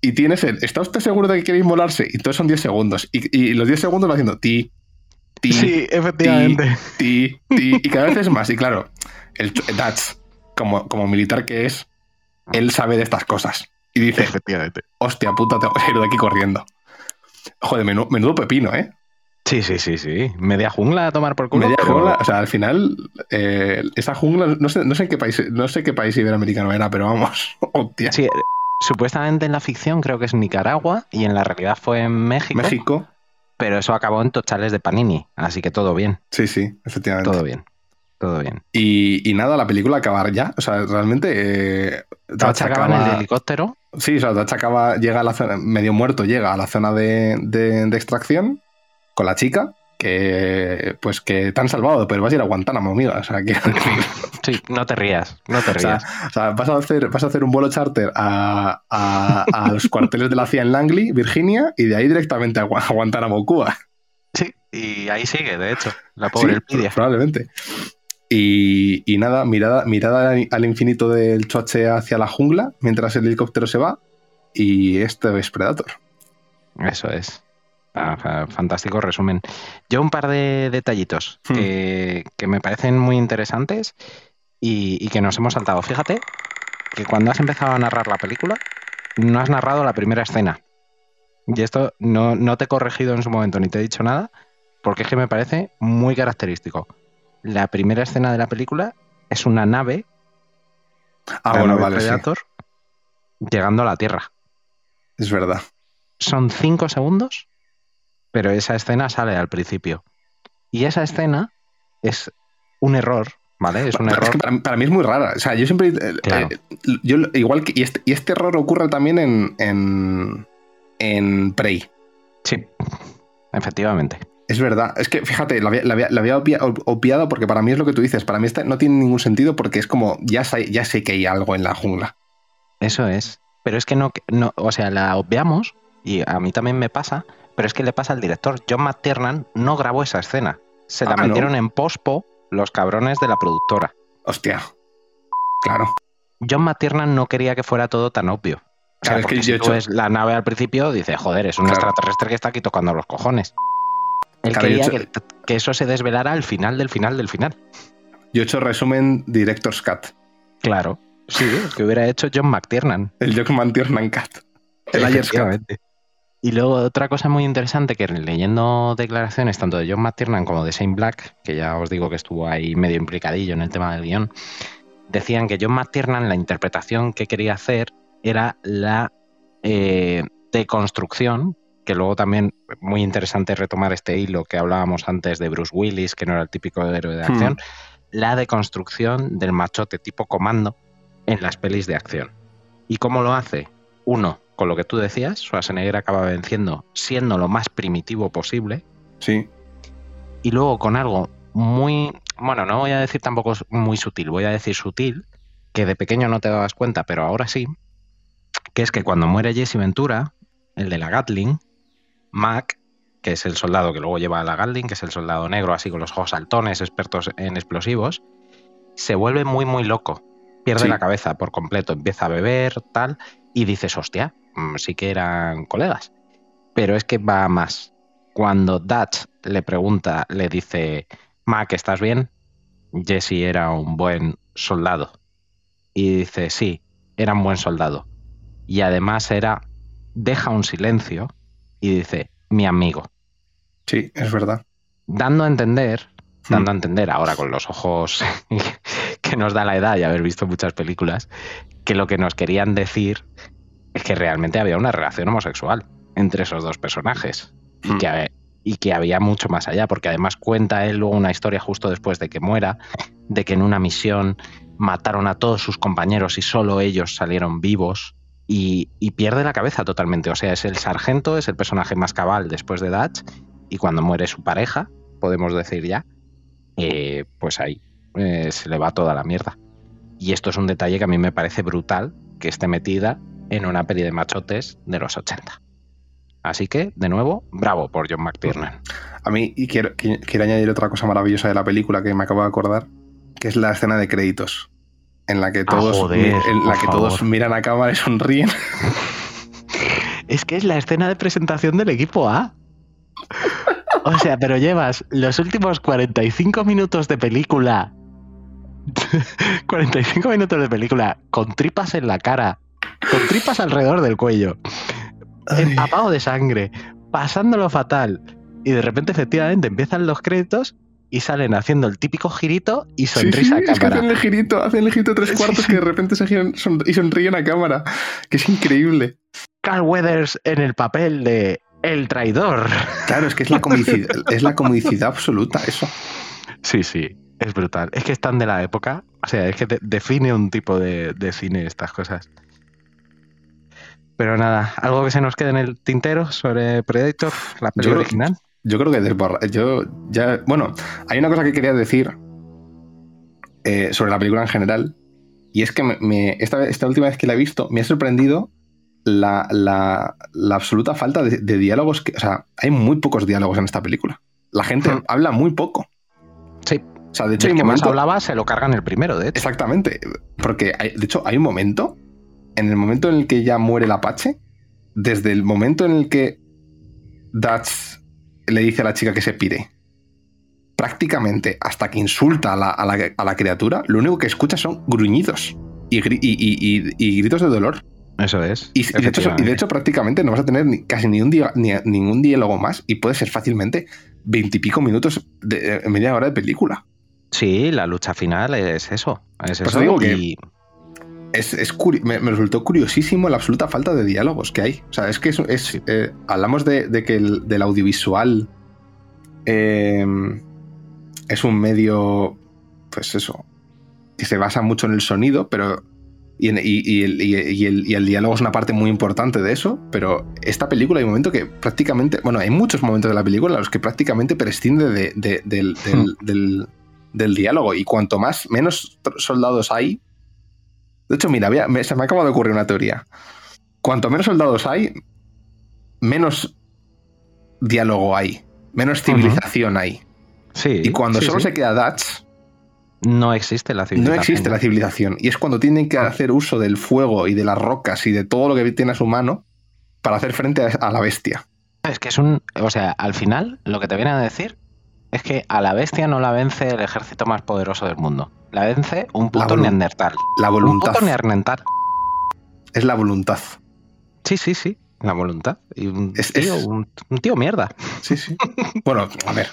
E: y tienes el. ¿Está usted seguro de que quiere inmolarse? Y entonces son 10 segundos. Y, y los 10 segundos va haciendo ti, ti,
D: Sí, efectivamente.
E: ti, ti. Y cada vez es más. Y claro, el Ch- Dutch, como, como militar que es, él sabe de estas cosas. Y dice,
D: Efectivamente.
E: hostia puta, tengo que ir de aquí corriendo. Joder, menudo, menudo pepino, ¿eh?
D: Sí, sí, sí, sí. Media jungla a tomar por culo.
E: Media
D: pero-
E: jungla, o sea, al final, eh, esa jungla, no sé, no sé en qué país, no sé qué país iberoamericano era, pero vamos, hostia.
D: Sí, eh, supuestamente en la ficción creo que es Nicaragua y en la realidad fue en México,
E: México,
D: pero eso acabó en tochales de Panini, así que todo bien,
E: sí, sí, efectivamente.
D: todo bien, todo bien.
E: Y, y nada, la película acabar ya, o sea, realmente. Eh, Dutch
D: acaba en el helicóptero,
E: Sí, o sea, Dutch acaba, llega a la zona, medio muerto, llega a la zona de, de- de extracción con la chica, que pues que te han salvado, pero vas a ir a Guantánamo, amiga. O sea, decir,
D: sí, no te rías, no te
E: o sea,
D: rías.
E: o sea, vas, a hacer, vas a hacer un vuelo charter a, a- a los cuarteles de la CIA en Langley, Virginia, y de ahí directamente a, Gua- a Guantánamo, Cuba.
D: Sí, y ahí sigue, de hecho, la pobre
E: Sí,
D: Elpidia.
E: probablemente. Y, y nada, mirada, mirada al- al infinito del choche hacia la jungla mientras el helicóptero se va. Y este es Predator.
D: Eso es. Ah, fa- fantástico resumen. Yo un par de detallitos
E: Hmm.
D: que, que me parecen muy interesantes y, y que nos hemos saltado. Fíjate que cuando has empezado a narrar la película, no has narrado la primera escena. Y esto no, no te he corregido en su momento ni te he dicho nada, porque es que me parece muy característico. La primera escena de la película es una nave,
E: Ah, bueno,
D: nave
E: vale, sí.
D: Predator, llegando a la Tierra.
E: Es verdad.
D: son cinco segundos, pero esa escena sale al principio. Y esa escena es un error, ¿vale? Es un
E: Pero es
D: error.
E: que para, mí- para mí es muy rara. O sea, yo siempre. eh,
D: Claro.
E: eh, yo, igual que. Y este, y este error ocurre también en. En, en Prey.
D: Sí, efectivamente.
E: Es verdad. Es que fíjate, la había, la la había obvia- ob- obviado porque para mí es lo que tú dices. Para mí no tiene ningún sentido porque es como. Ya sé, ya sé que hay algo en la jungla.
D: Eso es. Pero es que no, no, o sea, la obviamos y a mí también me pasa, pero es que le pasa al director. John McTiernan no grabó esa escena. Se la
E: Ah, ¿no?
D: metieron en pospo los cabrones de la productora.
E: Hostia. Claro.
D: John McTiernan no quería que fuera todo tan obvio. O sea,
E: que
D: si
E: he
D: tú
E: hecho-
D: ves la nave al principio, dice, joder, es un
E: Claro.
D: extraterrestre que está aquí tocando los cojones. Él
E: Claro, yo he
D: quería
E: hecho-
D: que, que eso se desvelara al final del final del final.
E: Yo he hecho resumen Director's Cut.
D: Claro. Sí, que hubiera hecho John McTiernan.
E: El Jockman Tiernan Cut. El Ayers Cut.
D: Y luego otra cosa muy interesante que leyendo declaraciones tanto de John McTiernan como de Shane Black, que ya os digo que estuvo ahí medio implicadillo en el tema del guion, decían que John McTiernan la interpretación que quería hacer era la eh, deconstrucción, que luego también muy interesante retomar este hilo que hablábamos antes de Bruce Willis, que no era el típico héroe de acción, la deconstrucción del machote tipo comando en las pelis de acción. ¿Y cómo lo hace? Uno, con lo que tú decías, Schwarzenegger acaba venciendo siendo lo más primitivo posible,
E: Sí.
D: y luego con algo muy, bueno, no voy a decir tampoco muy sutil, voy a decir sutil, que de pequeño no te dabas cuenta, pero ahora sí, que es que cuando muere Jesse Ventura, el de la Gatling, Mac, que es el soldado que luego lleva a la Gatling, que es el soldado negro, así con los ojos saltones, expertos en explosivos, se vuelve muy, muy loco. Pierde
E: Sí.
D: la cabeza por completo, empieza a beber, tal, y dices, hostia, sí que eran colegas. Pero es que va más. Cuando Dutch le pregunta, le dice, Mac, ¿estás bien? Jesse era un buen soldado. Y dice, sí, era un buen soldado. Y además era, deja un silencio y dice, mi amigo.
E: Sí, es verdad.
D: Dando a entender,
E: Hmm.
D: dando a entender ahora con los ojos que nos da la edad y haber visto muchas películas, que lo que nos querían decir es que realmente había una relación homosexual entre esos dos personajes. Y
E: Hmm.
D: que, y que había mucho más allá, porque además cuenta él luego una historia justo después de que muera, de que en una misión mataron a todos sus compañeros y solo ellos salieron vivos y, pierde la cabeza totalmente. O sea, es el sargento, es el personaje más cabal después de Dutch y cuando muere su pareja, podemos decir ya, eh, pues ahí eh, se le va toda la mierda. Y esto es un detalle que a mí me parece brutal que esté metida en una peli de machotes de los 80. Así que, de nuevo, bravo por John McTiernan.
E: A mí y quiero, quiero añadir otra cosa maravillosa de la película que me acabo de acordar, que es la escena de créditos, en la que ah, todos, en la que todos miran a cámara y sonríen.
D: Es que es la escena de presentación del equipo A. O sea, pero llevas los últimos 45 minutos de película 45 minutos de película con tripas en la cara, con tripas alrededor del cuello, empapado de sangre, pasándolo fatal. Y de repente, efectivamente, empiezan los créditos y salen haciendo el típico girito y sonrisa a cámara. Es que
E: hacen el girito, hacen el girito tres cuartos que de repente se giran y sonríen a cámara. Que es increíble.
D: Carl Weathers en el papel de el traidor.
E: Claro, es que es la comicidad, es la comicidad absoluta, eso.
D: Sí, sí. Es brutal. Es que están de la época. O sea, es que define un tipo de, cine estas cosas. Pero nada, ¿algo que se nos quede en el tintero sobre Predator, la película original?
E: Yo creo que yo ya. Bueno, hay una cosa que quería decir eh, sobre la película en general. Y es que me, esta, esta, última vez que la he visto, me ha sorprendido la, absoluta falta de, diálogos. Que, o sea, hay muy pocos diálogos en esta película. La gente hmm. habla muy poco.
D: Sí sea, de hecho, hay momento... hablaba se lo cargan el primero, de hecho.
E: Exactamente. Porque, de hecho, hay un momento, en el momento en el que ya muere el Apache, desde el momento en el que Dutch le dice a la chica que se pire, prácticamente hasta que insulta a la, criatura, lo único que escucha son gruñidos y, gritos de dolor.
D: Eso es.
E: Y, de hecho, prácticamente no vas a tener casi ni un ni, ningún diálogo más y puede ser fácilmente veintipico minutos de media hora de película.
D: Sí, la lucha final es eso. Es
E: eso que es, me, resultó curiosísimo la absoluta falta de diálogos que hay. O sea, es que es, eh, hablamos de, que el, del audiovisual em, es un medio, pues eso, que se basa mucho en el sonido, pero y, el, el, diálogo es una parte muy importante de eso, pero esta película hay un momento que prácticamente, bueno, hay muchos momentos de la película en los que prácticamente prescinde de, del, hmm del diálogo. Y cuanto más, menos soldados hay. De hecho, mira, se me acaba de ocurrir una teoría. Cuanto menos soldados hay, menos diálogo hay, menos civilización hay.
D: Sí.
E: Y cuando solo se queda Dutch.
D: No existe la civilización.
E: No existe la civilización. Y es cuando tienen que ah. hacer uso del fuego y de las rocas y de todo lo que tiene a su mano para hacer frente a la bestia.
D: Es que es un. O sea, al final, lo que te viene a decir es que a la bestia no la vence el ejército más poderoso del mundo. La vence un puto neandertal.
E: La voluntad.
D: Un puto neandertal.
E: Es la voluntad.
D: Sí, sí, sí. La voluntad. Y un, tío, Un, tío mierda.
E: Sí, sí. bueno, a ver.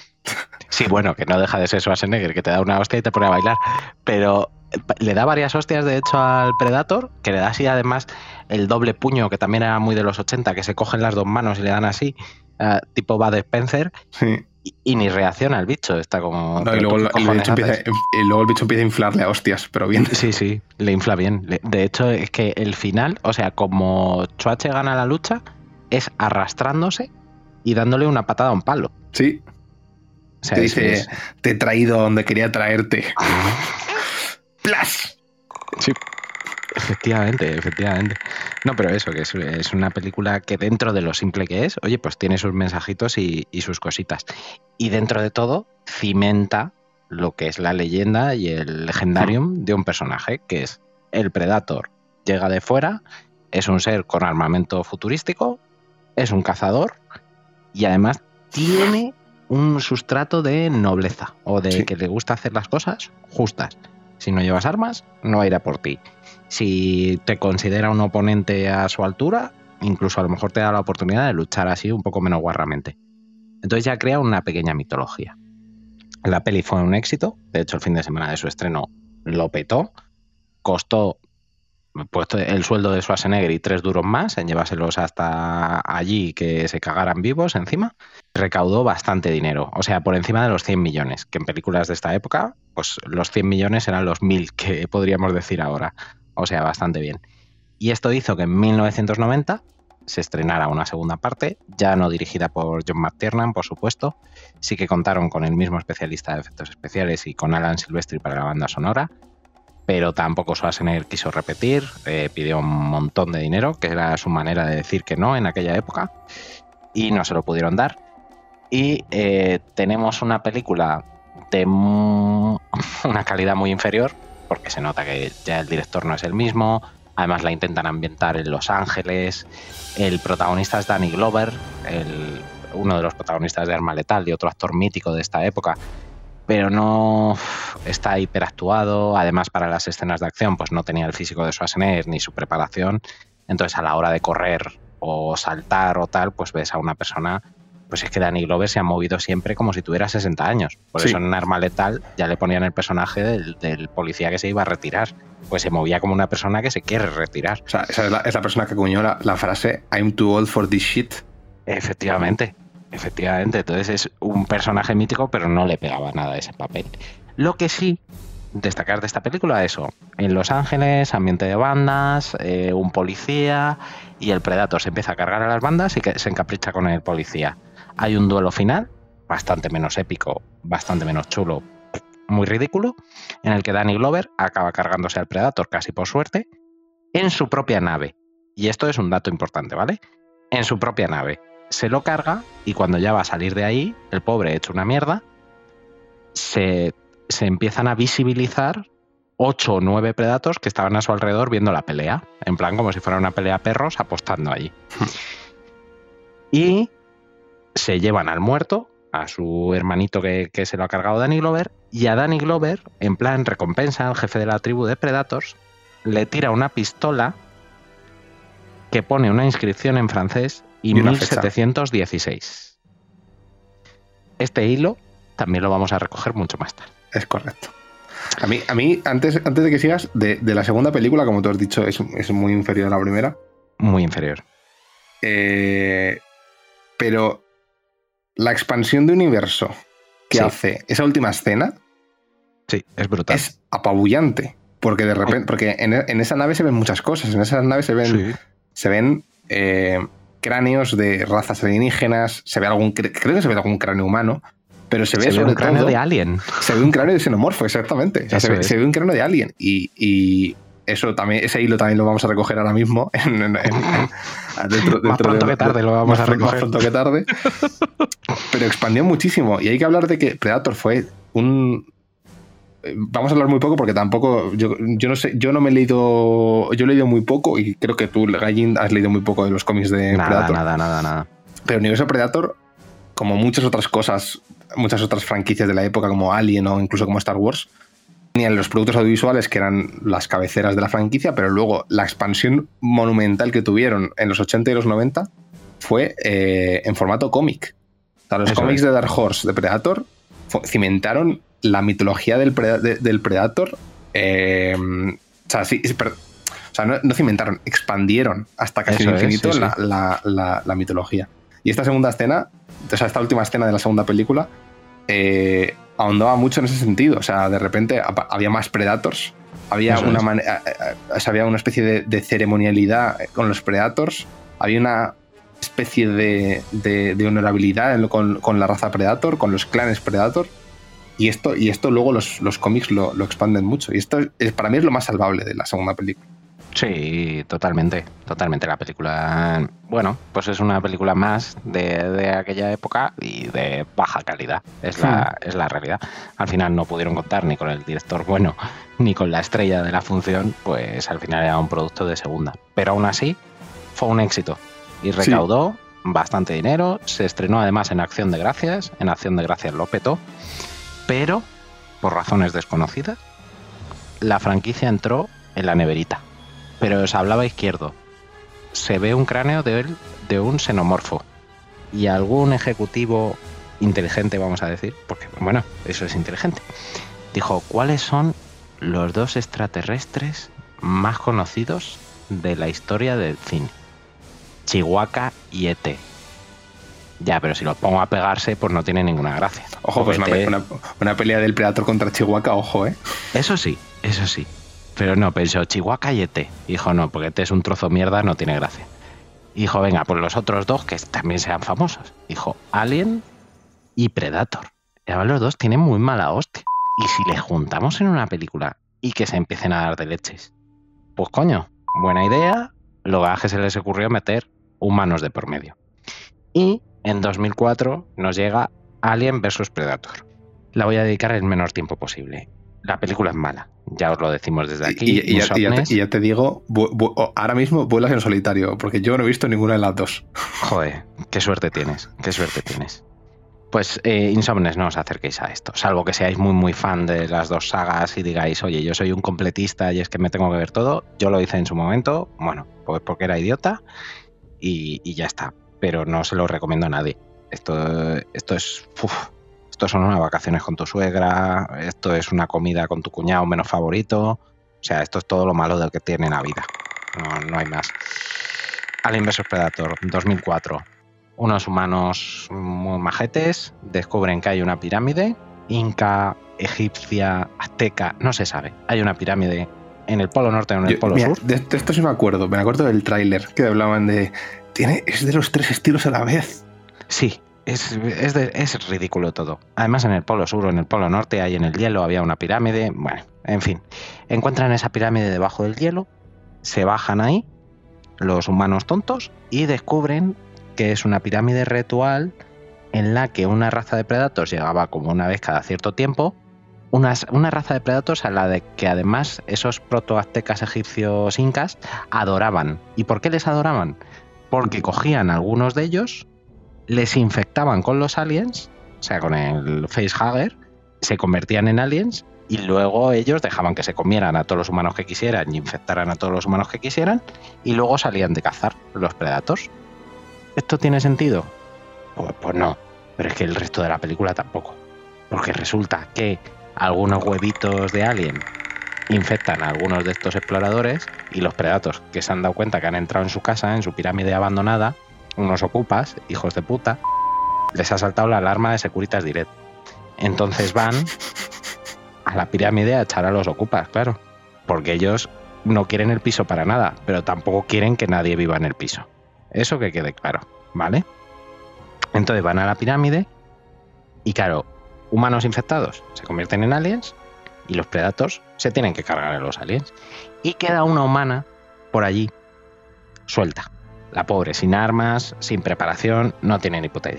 D: Sí, bueno, que no deja de ser Schwarzenegger, que te da una hostia y te pone a bailar. Pero le da varias hostias, de hecho, al Predator, que le da así además el doble puño, que también era muy de los 80, que se cogen las dos manos y le dan así, uh, tipo Bad Spencer.
E: Sí
D: y, ni reacciona el bicho, está como...
E: y, luego, el bicho empieza, a inflarle a hostias, pero bien.
D: Sí, sí, le infla bien. De hecho, es que el final, o sea, como Chuache gana la lucha, es arrastrándose y dándole una patada a un palo.
E: Sí. O sea, te dice, te he traído donde quería traerte. ¡Plas!
D: Sí. Efectivamente, efectivamente. No, pero eso, que es, una película que dentro de lo simple que es, oye, pues tiene sus mensajitos y, sus cositas. Y dentro de todo, cimenta lo que es la leyenda y el legendarium de un personaje, que es el Predator. Llega de fuera, es un ser con armamento futurístico, es un cazador y además tiene un sustrato de nobleza o de que le gusta hacer las cosas justas. Si no llevas armas, no irá por ti si te considera un oponente a su altura, incluso a lo mejor te da la oportunidad de luchar así un poco menos guarramente. Entonces ya crea una pequeña mitología. La peli fue un éxito, de hecho el fin de semana de su estreno lo petó, costó puesto el sueldo de Schwarzenegger y tres duros más en llevárselos hasta allí que se cagaran vivos encima, recaudó bastante dinero, o sea, por encima de los 100 millones, que en películas de esta época, pues los 100 millones eran los 1000 que podríamos decir ahora, o sea, bastante bien. Y esto hizo que en 1990 se estrenara una segunda parte, ya no dirigida por John McTiernan, por supuesto, sí que contaron con el mismo especialista de efectos especiales y con Alan Silvestri para la banda sonora, pero tampoco Schwarzenegger quiso repetir, eh, pidió un montón de dinero, que era su manera de decir que no en aquella época, y no se lo pudieron dar. Y eh, tenemos una película de una calidad muy inferior, porque se nota que ya el director no es el mismo, además la intentan ambientar en Los Ángeles, el protagonista es Danny Glover, uno de los protagonistas de Arma Letal y otro actor mítico de esta época, pero no está hiperactuado. Además, para las escenas de acción, pues no tenía el físico de Schwarzenegger ni su preparación. Entonces, a la hora de correr o saltar o tal, pues ves a una persona. Pues es que Danny Glover se ha movido siempre como si tuviera 60 años. Por eso en Arma Letal ya le ponían el personaje del, policía que se iba a retirar. Pues se movía como una persona que se quiere retirar.
E: O sea, esa es la, persona que acuñó la, la frase I'm too old for this shit.
D: Efectivamente. Efectivamente, entonces es un personaje mítico, pero no le pegaba nada a ese papel. Lo que sí destacar de esta película eso, en Los Ángeles, ambiente de bandas, eh, un policía y el Predator se empieza a cargar a las bandas y que se encapricha con el policía. Hay un duelo final, bastante menos épico, bastante menos chulo, muy ridículo, en el que Danny Glover acaba cargándose al Predator casi por suerte en su propia nave. Y esto es un dato importante, ¿vale? En su propia nave se lo carga y cuando ya va a salir de ahí, el pobre hecho una mierda, se, empiezan a visibilizar ocho o nueve predatos que estaban a su alrededor viendo la pelea, en plan como si fuera una pelea perros apostando allí. y se llevan al muerto, a su hermanito que, que, se lo ha cargado Danny Glover, y a Danny Glover, en plan recompensa al jefe de la tribu de Predators, le tira una pistola que pone una inscripción en francés y, 1716. Este hilo también lo vamos a recoger mucho más tarde.
E: Es correcto. A mí, a mí antes, antes de que sigas, de, la segunda película, como tú has dicho, es, muy inferior a la primera.
D: Muy inferior.
E: Eh, pero la expansión de universo que hace esa última escena.
D: Sí, es brutal.
E: Es apabullante. Porque de repente. Porque en, esa nave se ven muchas cosas. En esa nave se ven. Se ven. Eh, cráneos de razas alienígenas, se ve algún, creo que se ve algún cráneo humano, pero se ve,
D: se ve un cráneo de alien.
E: Se ve un cráneo de xenomorfo, exactamente. se, ve, un cráneo de alien. Y, eso también, ese hilo también lo vamos a recoger ahora mismo.
D: más pronto que tarde lo vamos a recoger.
E: Más pronto que tarde. Pero expandió muchísimo. Y hay que hablar de que Predator fue un, vamos a hablar muy poco porque tampoco, yo, no sé, yo no me he leído, yo he leído muy poco y creo que tú, Gallin, has leído muy poco de los cómics de
D: nada,
E: Predator.
D: Nada, nada, nada.
E: Pero Universo Predator, como muchas otras cosas, muchas otras franquicias de la época como Alien o incluso como Star Wars, tenían los productos audiovisuales que eran las cabeceras de la franquicia, pero luego la expansión monumental que tuvieron en los 80 y los 90 fue eh, en formato cómic. O los cómics de Dark Horse de Predator cimentaron la mitología del, del Predator. Eh, o sea, sí, o sea, no, cimentaron, expandieron hasta casi el infinito La, mitología. Y esta segunda escena, o sea, esta última escena de la segunda película, eh, ahondaba mucho en ese sentido. O sea, de repente había más Predators, había, una, manera, eh, había una especie de, ceremonialidad con los Predators, había una especie de, de, honorabilidad con, con, la raza Predator, con los clanes Predator. Y esto, y esto luego los, los cómics lo, expanden mucho. Y esto es, para mí es lo más salvable de la segunda película.
D: Sí, totalmente, totalmente. La película, bueno, pues es una película más de, aquella época y de baja calidad. Es la, hmm. es la realidad. Al final no pudieron contar ni con el director bueno ni con la estrella de la función, pues al final era un producto de segunda. Pero aún así fue un éxito y recaudó bastante dinero. Se estrenó además en Acción de Gracias. En Acción de Gracias lo petó pero por razones desconocidas, la franquicia entró en la neverita. Pero os hablaba izquierdo. Se ve un cráneo de, él, de un xenomorfo. Y algún ejecutivo inteligente, vamos a decir, porque, bueno, eso es inteligente, dijo, ¿cuáles son los dos extraterrestres más conocidos de la historia del cine. Chihuahua y ET. Ya, pero si los pongo a pegarse, pues no tiene ninguna gracia.
E: Ojo, pues una,
D: ET
E: una- una pelea del Predator contra Chihuahua, ojo, ¿eh?
D: Eso sí, eso sí. Pero no, pensó Chihuahua ET. Dijo, no, porque ET es un trozo de mierda, no tiene gracia. Dijo, venga, pues los otros dos que también sean famosos. Dijo, Alien y Predator. Y los dos tienen muy mala hostia. Y si les juntamos en una película y que se empiecen a dar de leches, pues coño, buena idea. Lo que se les ocurrió meter humanos de por medio. Y en 2004 nos llega Alien vs Predator. La voy a dedicar el menor tiempo posible. La película es mala, ya os lo decimos desde aquí.
E: Y, y- ya, te,
D: Insomnes.
E: y ya te digo, vu- vu- oh, ahora mismo vuelas en solitario, porque yo no he visto ninguna de las dos.
D: Joder, qué suerte tienes, qué suerte tienes. Pues eh, Insomnes, no os acerquéis a esto, salvo que seáis muy muy fan de las dos sagas y digáis, oye, yo soy un completista y es que me tengo que ver todo. Yo lo hice en su momento, bueno, pues porque era idiota y, y ya está. Pero no se lo recomiendo a nadie. Esto, esto es... uf, esto son unas vacaciones con tu suegra, esto es una comida con tu cuñado menos favorito. O sea, esto es todo lo malo del que tiene la vida. No, no hay más. Alien vs Predator, 2004. Unos humanos muy majetes descubren que hay una pirámide, inca, egipcia, azteca, no se sabe. Hay una pirámide en el polo norte o en el
E: Yo-
D: polo
E: mira,
D: sur.
E: de, de esto sí me acuerdo, me acuerdo del tráiler que hablaban de... Tiene, es de los tres estilos a la vez.
D: Sí, es, es, de- es ridículo todo. Además, en el polo sur o en el polo norte hay en el hielo, había una pirámide. Bueno, en fin. Encuentran esa pirámide debajo del hielo, se bajan ahí, los humanos tontos, y descubren que es una pirámide ritual en la que una raza de predators llegaba como una vez cada cierto tiempo. Unas- una raza de predators a la de que además esos protoaztecas egipcios incas adoraban. ¿Y por qué les adoraban? Porque cogían algunos de ellos, les infectaban con los aliens, o sea, con el facehugger, se convertían en aliens y luego ellos dejaban que se comieran a todos los humanos que quisieran y infectaran a todos los humanos que quisieran y luego salían de cazar los predators. ¿Esto tiene sentido? Pues, pues no, pero es que el resto de la película tampoco. Porque resulta que algunos huevitos de alien infectan a algunos de estos exploradores y los predators que se han dado cuenta que han entrado en su casa, en su pirámide abandonada, unos ocupas, hijos de puta, les ha saltado la alarma de Securitas Direct. Entonces van a la pirámide a echar a los ocupas, claro. Porque ellos no quieren el piso para nada, pero tampoco quieren que nadie viva en el piso. Eso que quede claro, ¿vale? Entonces van a la pirámide y claro, humanos infectados se convierten en aliens y los predators se tienen que cargar a los aliens. Y queda una humana por allí, suelta. La pobre, sin armas, sin preparación, no tiene ni puta.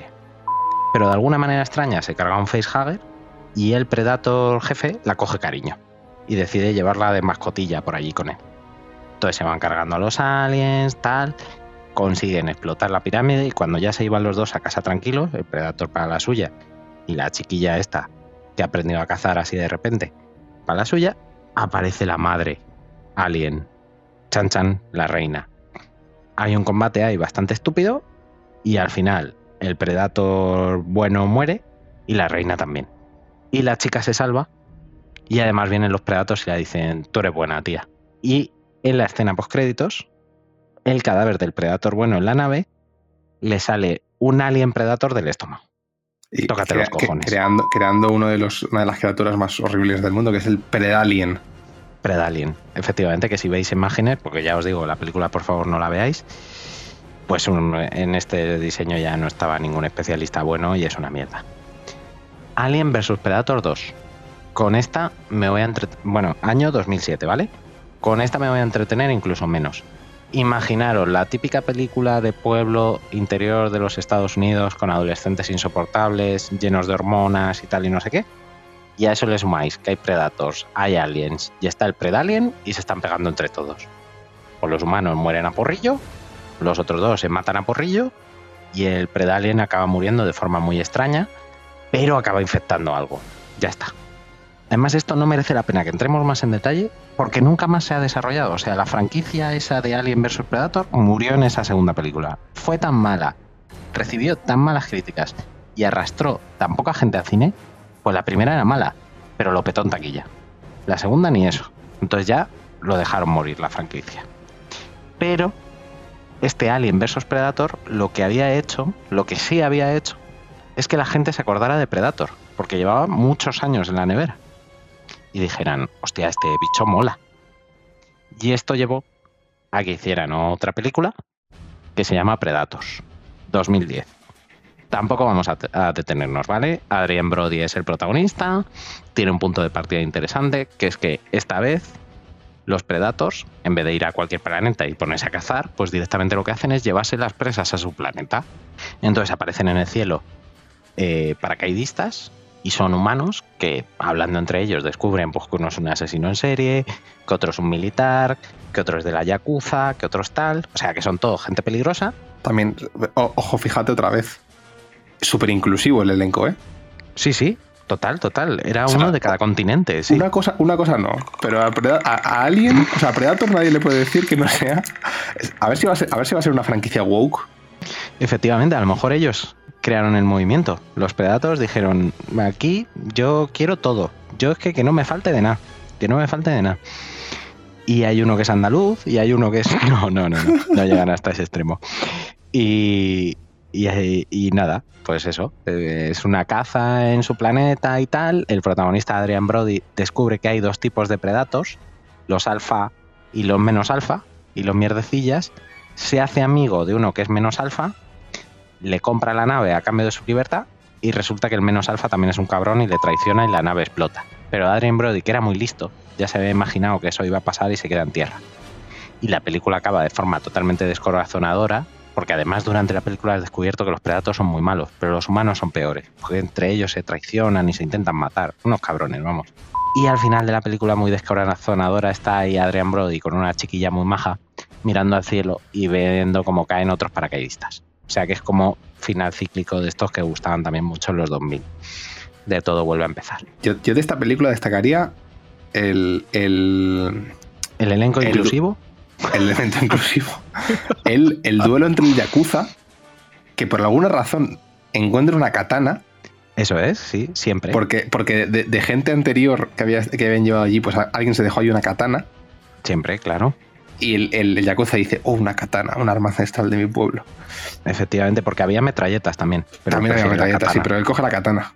D: Pero de alguna manera extraña se carga un facehugger y el predator jefe la coge cariño y decide llevarla de mascotilla por allí con él. Entonces se van cargando a los aliens, tal, consiguen explotar la pirámide y cuando ya se iban los dos a casa tranquilos, el predator para la suya y la chiquilla esta que ha aprendido a cazar así de repente para la suya, aparece la madre alien, Chan Chan, la reina. Hay un combate ahí bastante estúpido y al final el predator bueno muere y la reina también. Y la chica se salva y además vienen los predators y le dicen, tú eres buena tía. Y en la escena post créditos, el cadáver del predator bueno en la nave le sale un alien predator del estómago.
E: Y
D: Tócate los cojones.
E: creando, creando uno de los, una de las criaturas más horribles del mundo, que es el Predalien.
D: Predalien. Efectivamente, que si veis imágenes, porque ya os digo, la película por favor no la veáis, pues en este diseño ya no estaba ningún especialista bueno y es una mierda. Alien vs Predator 2. Con esta me voy a entretener. Bueno, año 2007, ¿vale? Con esta me voy a entretener incluso menos. Imaginaros la típica película de pueblo interior de los Estados Unidos con adolescentes insoportables, llenos de hormonas y tal y no sé qué. Y a eso le sumáis que hay predators, hay aliens, y está el predalien y se están pegando entre todos. O los humanos mueren a porrillo, los otros dos se matan a porrillo, y el predalien acaba muriendo de forma muy extraña, pero acaba infectando algo. Ya está. Además, esto no merece la pena que entremos más en detalle porque nunca más se ha desarrollado. O sea, la franquicia esa de Alien vs Predator murió en esa segunda película. Fue tan mala, recibió tan malas críticas y arrastró tan poca gente al cine, pues la primera era mala, pero lo petó en taquilla. La segunda ni eso. Entonces ya lo dejaron morir la franquicia. Pero este Alien vs Predator lo que había hecho, lo que sí había hecho, es que la gente se acordara de Predator, porque llevaba muchos años en la nevera. Y dijeran, hostia, este bicho mola. Y esto llevó a que hicieran otra película que se llama Predators, 2010. Tampoco vamos a, detenernos, ¿vale? Adrian Brody es el protagonista, tiene un punto de partida interesante, que es que esta vez los Predators, en vez de ir a cualquier planeta y ponerse a cazar, pues directamente lo que hacen es llevarse las presas a su planeta. Entonces aparecen en el cielo eh, paracaidistas y son humanos que, hablando entre ellos, descubren pues, que uno es un asesino en serie, que otro es un militar, que otro es de la Yakuza, que otro es tal. O sea, que son todo gente peligrosa.
E: También, ojo, fíjate otra vez. Súper inclusivo el elenco, ¿eh?
D: Sí, sí, total, total. Era
E: O sea,
D: uno de cada continente, sí.
E: Una, cosa, una cosa no, pero a, Preda- a, a Alien, o sea, a Predator nadie le puede decir que no sea. A ver si va a ser, a ver si va a ser una franquicia woke.
D: Efectivamente, a lo mejor ellos crearon el movimiento. Los Predators dijeron, aquí yo quiero todo. Yo es que, que no me falte de nada. Que no me falte de nada. Y hay uno que es andaluz y hay uno que es... No, no, no, no. No llegan hasta ese extremo. Y, y, nada, pues eso. eh, Es una caza en su planeta y tal. El protagonista Adrian Brody descubre que hay dos tipos de Predators. Los alfa y los menos alfa. Y los mierdecillas. Se hace amigo de uno que es menos alfa le compra la nave a cambio de su libertad y resulta que el menos alfa también es un cabrón y le traiciona y la nave explota. Pero Adrian Brody, que era muy listo, ya se había imaginado que eso iba a pasar y se queda en tierra. Y la película acaba de forma totalmente descorazonadora, porque además durante la película has descubierto que los predatos son muy malos, pero los humanos son peores, porque entre ellos se traicionan y se intentan matar. Unos cabrones, vamos. Y al final de la película, muy descorazonadora, está ahí Adrian Brody con una chiquilla muy maja, mirando al cielo y viendo cómo caen otros paracaidistas. O sea que es como final cíclico de estos que gustaban también mucho en los 2000. De todo vuelve a empezar.
E: Yo, yo de esta película destacaría el, el,
D: El elenco
E: El-
D: inclusivo,
E: el elemento inclusivo. El, el duelo entre el Yakuza, que por alguna razón encuentra una katana,
D: eso es, sí, siempre.
E: porque, porque de, de gente anterior que, había, que habían llevado allí, pues alguien se dejó ahí una katana,
D: Siempre, claro.
E: y el, el, el Yakuza dice, oh, una katana, un arma ancestral de mi pueblo.
D: Efectivamente, porque había metralletas también. Pero
E: También había metralletas, sí, pero él coge la katana.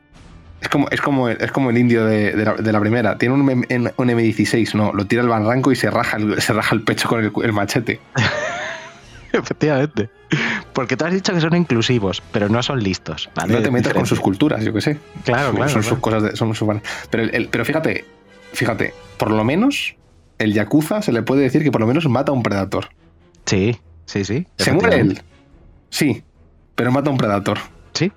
E: Es como, es como, es como el indio de, de la, de la primera. Tiene un, un M16, no, lo tira al barranco y se raja el, se raja el pecho con el, el machete.
D: Efectivamente. Porque tú has dicho que son inclusivos, pero no son listos. ¿vale?
E: no te metas con sus culturas, yo qué sé.
D: Claro, claro.
E: son
D: claro.
E: sus cosas, de- son sus Pero, el- pero fíjate, fíjate, por lo menos el Yakuza se le puede decir que por lo menos mata a un predator.
D: Sí, sí, sí.
E: ¿Se muere él? Sí, pero mata a un predator.
D: Sí,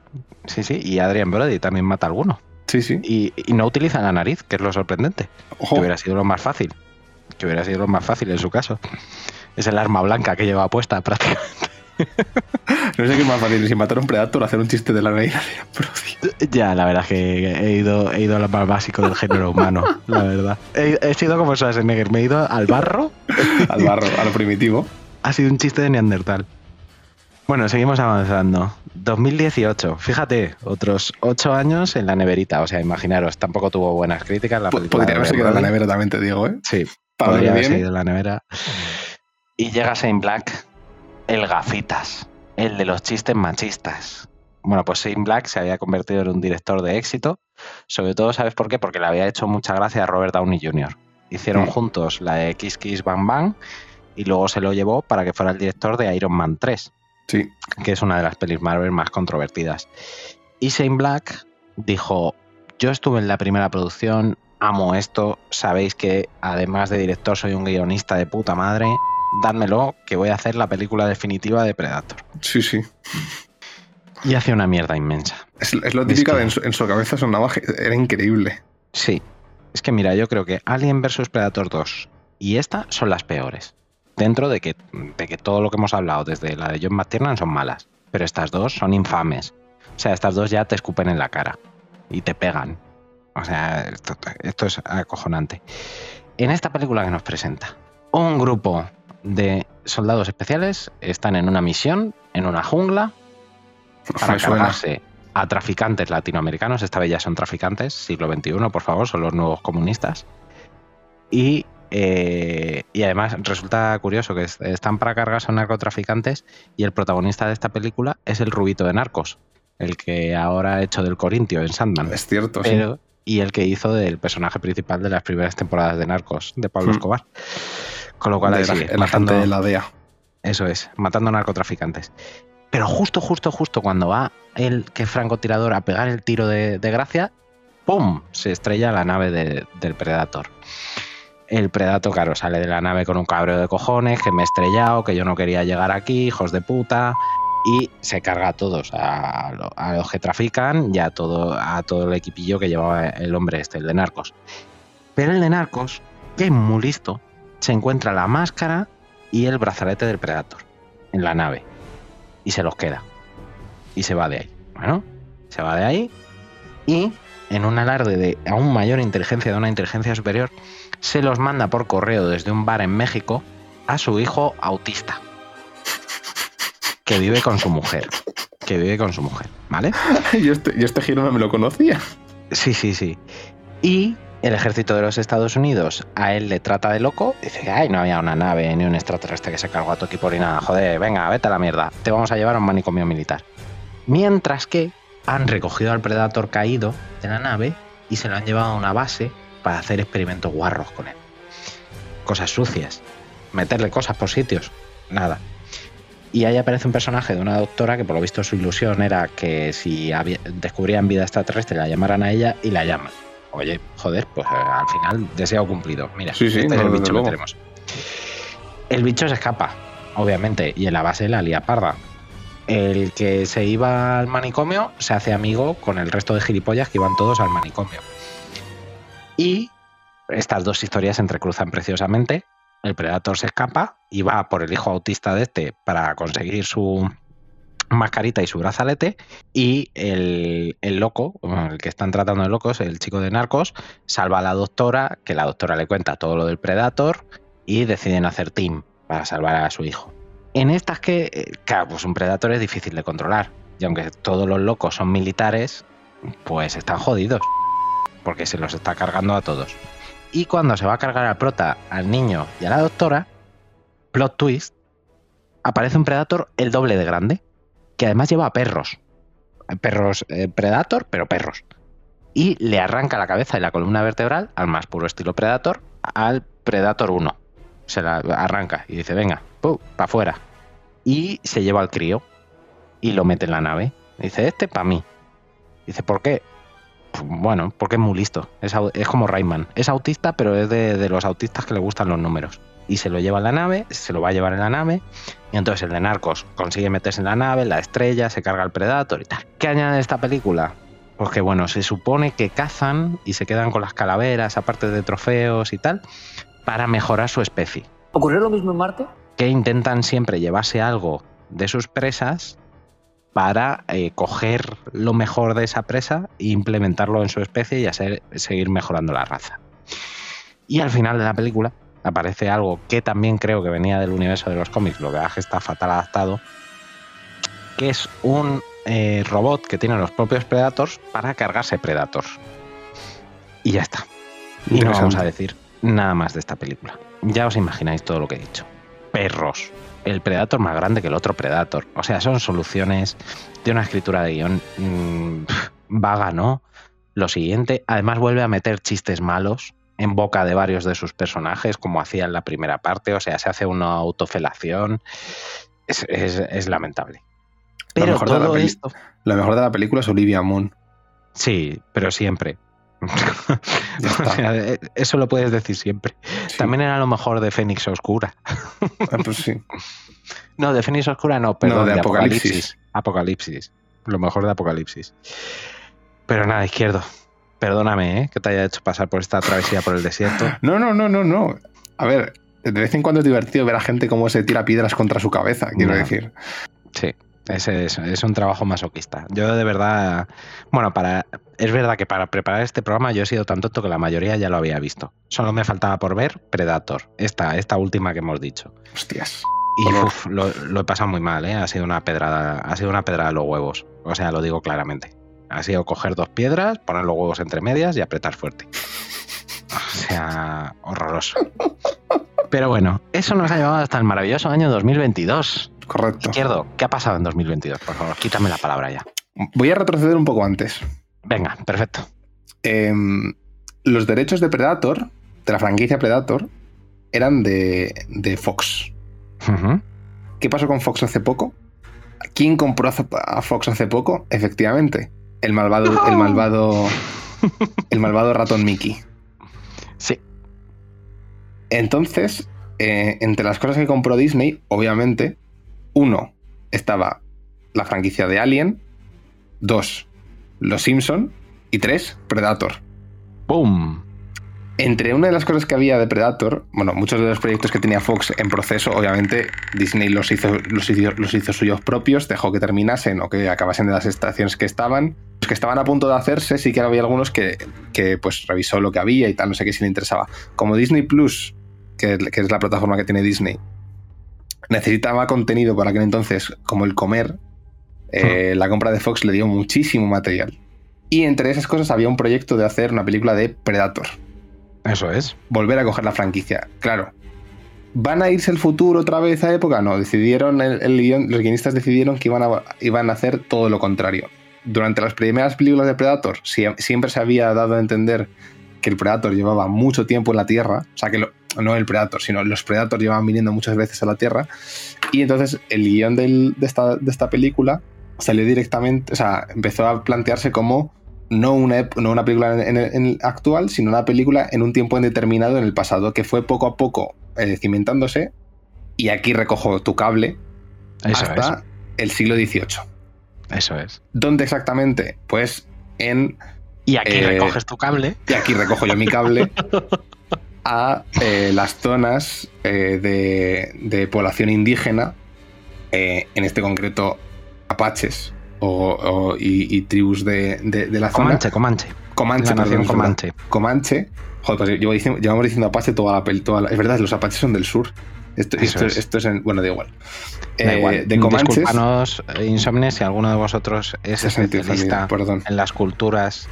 D: sí, sí. Y Adrian Brody también mata a alguno.
E: Sí, sí.
D: Y, y no utiliza la nariz, que es lo sorprendente.
E: Ojo.
D: Que hubiera sido lo más fácil. Que hubiera sido lo más fácil en su caso. Es el arma blanca que lleva puesta prácticamente.
E: No sé qué es más fácil, si matar a un predator o hacer un chiste de la nariz. Brody.
D: Ya, la verdad es que he ido, he ido a lo más básico del género humano, la verdad. He, he sido como Schwarzenegger, me he ido al barro.
E: Al barro, a lo primitivo.
D: Ha sido un chiste de Neandertal. Bueno, seguimos avanzando. 2018, fíjate, otros ocho años en la neverita. O sea, imaginaros, tampoco tuvo buenas críticas la película.
E: Podría haberse quedado en la nevera también, te digo, ¿eh?
D: Sí,
E: Para
D: podría haberse ido en la nevera. Y llega Shane Black, el gafitas, el de los chistes machistas. Bueno, pues Shane Black se había convertido en un director de éxito. Sobre todo, ¿sabes por qué? Porque le había hecho mucha gracia a Robert Downey Jr. Hicieron
E: Mm.
D: juntos la de Kiss Kiss Bang Bang y luego se lo llevó para que fuera el director de Iron Man 3
E: Sí.
D: que es una de las pelis Marvel más controvertidas. Y Shane Black dijo, yo estuve en la primera producción, amo esto, sabéis que además de director soy un guionista de puta madre, dádmelo, que voy a hacer la película definitiva de Predator.
E: Sí, sí.
D: Y hace una mierda inmensa.
E: Es, es lo típico
D: que-
E: de en su, en su cabeza sonaba, era increíble.
D: Sí, es que mira, yo creo que Alien vs Predator 2 y esta son las peores. Dentro de que, de que todo lo que hemos hablado desde la de John McTiernan son malas, pero estas dos son infames. O sea, estas dos ya te escupen en la cara y te pegan. O sea, esto, esto es acojonante. En esta película que nos presenta, un grupo de soldados especiales están en una misión en una jungla para cargarse a traficantes latinoamericanos, esta vez ya son traficantes, siglo XXI, por favor, son los nuevos comunistas. Y eh, y además resulta curioso que est- están para cargarse a narcotraficantes y el protagonista de esta película es el rubito de Narcos, el que ahora ha hecho del Corintio en Sandman.
E: Es cierto, sí.
D: Y el que hizo del personaje principal de las primeras temporadas de Narcos, de Pablo
E: Hmm.
D: Escobar. Con lo cual
E: De la-
D: sigue,
E: el
D: matando-
E: de la DEA.
D: eso es, matando narcotraficantes. Pero justo, justo, justo cuando va el que francotirador a pegar el tiro de, de gracia, ¡pum! Se estrella la nave de- del Predator. El Predator, claro, sale de la nave con un cabreo de cojones, que me he estrellado, que yo no quería llegar aquí, hijos de puta. Y se carga a todos, a los que trafican y a todo, a todo el equipillo que llevaba el hombre este, el de Narcos. Pero el de Narcos, que es muy listo, se encuentra la máscara y el brazalete del Predator en la nave. Y se los queda. Y se va de ahí. Bueno, se va de ahí y en un alarde de aún mayor inteligencia, de una inteligencia superior, se los manda por correo desde un bar en México a su hijo autista. Que vive con su mujer. Que vive con su mujer, ¿vale?
E: yo, este, yo este giro no me lo conocía.
D: Sí, sí, sí. Y el ejército de los Estados Unidos a él le trata de loco. Dice, ay, no había una nave ni un extraterrestre que se cargó a tu equipo ni nada. Joder, venga, vete a la mierda. Te vamos a llevar a un manicomio militar. Mientras que han recogido al Predator caído de la nave y se lo han llevado a una base para hacer experimentos guarros con él. Cosas sucias. Meterle cosas por sitios. Nada. Y ahí aparece un personaje de una doctora que por lo visto su ilusión era que si había- descubrían vida extraterrestre la llamaran a ella y la llaman. Oye, joder, pues eh, al final deseo cumplido. Mira,
E: Sí, sí,
D: este es el bicho que tenemos. El bicho se escapa, obviamente, y en la base la lía parda. El que se iba al manicomio se hace amigo con el resto de gilipollas que iban todos al manicomio. Y estas dos historias se entrecruzan preciosamente. El Predator se escapa y va por el hijo autista de este para conseguir su mascarita y su brazalete. Y el, el loco, el que están tratando de locos, el chico de narcos, salva a la doctora, que la doctora le cuenta todo lo del Predator y deciden hacer team para salvar a su hijo. En estas que, eh, claro, pues un Predator es difícil de controlar. Y aunque todos los locos son militares, pues están jodidos. Porque se los está cargando a todos. Y cuando se va a cargar al prota, al niño y a la doctora, plot twist, aparece un Predator el doble de grande, que además lleva a perros. Perros eh, Predator, pero perros. Y le arranca la cabeza y la columna vertebral, al más puro estilo Predator, al Predator 1. Se la arranca y dice, venga, para afuera. Y se lleva al crío y lo mete en la nave. Dice, este para mí. Dice, ¿por qué? Bueno, porque es muy listo. Es, como Rayman. Es autista, pero es de, de los autistas que le gustan los números. Y se lo lleva en la nave, se lo va a llevar en la nave. Y entonces el de Narcos consigue meterse en la nave, la estrella, se carga el Predator y tal. ¿Qué añade esta película? Pues que bueno, se supone que cazan y se quedan con las calaveras, aparte de trofeos y tal, para mejorar su especie.
F: ¿Ocurrió lo mismo en Marte?
D: Que intentan siempre llevarse algo de sus presas para eh, coger lo mejor de esa presa e implementarlo en su especie y hacer, seguir mejorando la raza. Y al final de la película aparece algo que también creo que venía del universo de los cómics, lo que está fatal adaptado, que es un eh, robot que tiene los propios Predators para cargarse Predators. Y ya está. Y no vamos a decir nada más de esta película. Ya os imagináis todo lo que he dicho. Perros. El Predator más grande que el otro Predator. O sea, son soluciones de una escritura de guion mm, vaga, ¿no? Lo siguiente, además vuelve a meter chistes malos en boca de varios de sus personajes, como hacía en la primera parte. O sea, se hace una autofelación. Es, es- es lamentable.
E: Lo
D: Pero
E: de la
D: todo esto...
E: Lo mejor de la película es Olivia Munn.
D: Sí, pero siempre. O sea, eh, Eso lo puedes decir siempre.
E: Sí.
D: También era lo mejor de Fénix Oscura.
E: Ah, pues sí.
D: No, de Fénix Oscura no, perdón,
E: de
D: de,
E: Apocalipsis.
D: Apocalipsis. Apocalipsis. Lo mejor de Apocalipsis. Pero nada, izquierdo. Perdóname, ¿eh? que te haya hecho pasar por esta travesía por el desierto.
E: No, no, no, no, no. A ver, de vez en cuando es divertido ver a gente cómo se tira piedras contra su cabeza, quiero
D: No.
E: decir.
D: Sí, es, es un trabajo masoquista. Yo de verdad, bueno, para es verdad que para preparar este programa yo he sido tan tonto que la mayoría ya lo había visto. Solo me faltaba por ver Predator, esta, esta última que hemos dicho.
E: Hostias.
D: Y
E: Horror.
D: uf, lo, lo he pasado muy mal, ¿eh? Ha sido una pedrada, ha sido una pedrada a los huevos. O sea, lo digo claramente. Ha sido coger dos piedras, poner los huevos entre medias y apretar fuerte. O sea horroroso. Pero bueno, eso nos ha llevado hasta el maravilloso año 2022.
E: Correcto.
D: Izquierdo, ¿qué ha pasado en 2022? Por favor, quítame la palabra ya.
E: Voy a retroceder un poco antes.
D: Venga, perfecto.
E: Em, los derechos de Predator, de la franquicia Predator, eran de, de Fox. ¿Qué pasó con Fox hace poco? ¿Quién compró a Fox hace poco? Efectivamente, el malvado, el malvado, el malvado ratón Mickey.
D: Sí.
E: Entonces, eh, entre las cosas que compró Disney, obviamente, uno estaba la franquicia de Alien, dos, Los Simpson y tres, Predator.
D: ¡Boom!
E: Entre una de las cosas que había de Predator, bueno, muchos de los proyectos que tenía Fox en proceso, obviamente Disney los hizo, los hizo, los hizo suyos propios, dejó que terminasen o que acabasen de las estaciones que estaban. Los que estaban a punto de hacerse, sí que había algunos que, que, pues revisó lo que había y tal, no sé qué si le interesaba. Como Disney Plus, que, es- que es la plataforma que tiene Disney, necesitaba contenido para aquel entonces, como el comer, eh, la compra de Fox le dio muchísimo material. Y entre esas cosas había un proyecto de hacer una película de Predator
D: Eso es.
E: volver a coger la franquicia. Claro. ¿Van a irse el futuro otra vez a época? No, decidieron, el, el guion- los guionistas decidieron que iban a, iban a hacer todo lo contrario. Durante las primeras películas de Predator sie- siempre se había dado a entender que el Predator llevaba mucho tiempo en la Tierra, o sea que lo- no el Predator, sino los Predators llevaban viniendo muchas veces a la Tierra, y entonces el guion del- de, esta, de esta película salió directamente, o sea, empezó a plantearse como no una, no una película en, el actual, sino una película en un tiempo indeterminado en el pasado, que fue poco a poco eh, cimentándose. Y aquí recojo tu cable
D: Eso
E: hasta el siglo XVIII.
D: es. Eso es.
E: ¿Dónde exactamente? Pues en.
D: Y aquí
E: Eh,
D: recoges tu cable.
E: Y aquí recojo yo mi cable a eh, las zonas eh, de, de población indígena, eh, en este concreto apaches o, o- y, y tribus de, de- de la zona.
D: Comanche, Comanche.
E: Comanche,
D: La nación. Comanche.
E: Comanche. Joder, pues llevo diciendo- llevamos diciendo Apache toda la pel- toda la- Es verdad, los Apaches son del sur. Esto, esto,
D: es.
E: esto es en. Bueno, da igual.
D: Da
E: Eh,
D: igual.
E: De Comanches.
D: Insomnes, si alguno de vosotros es especialista en las culturas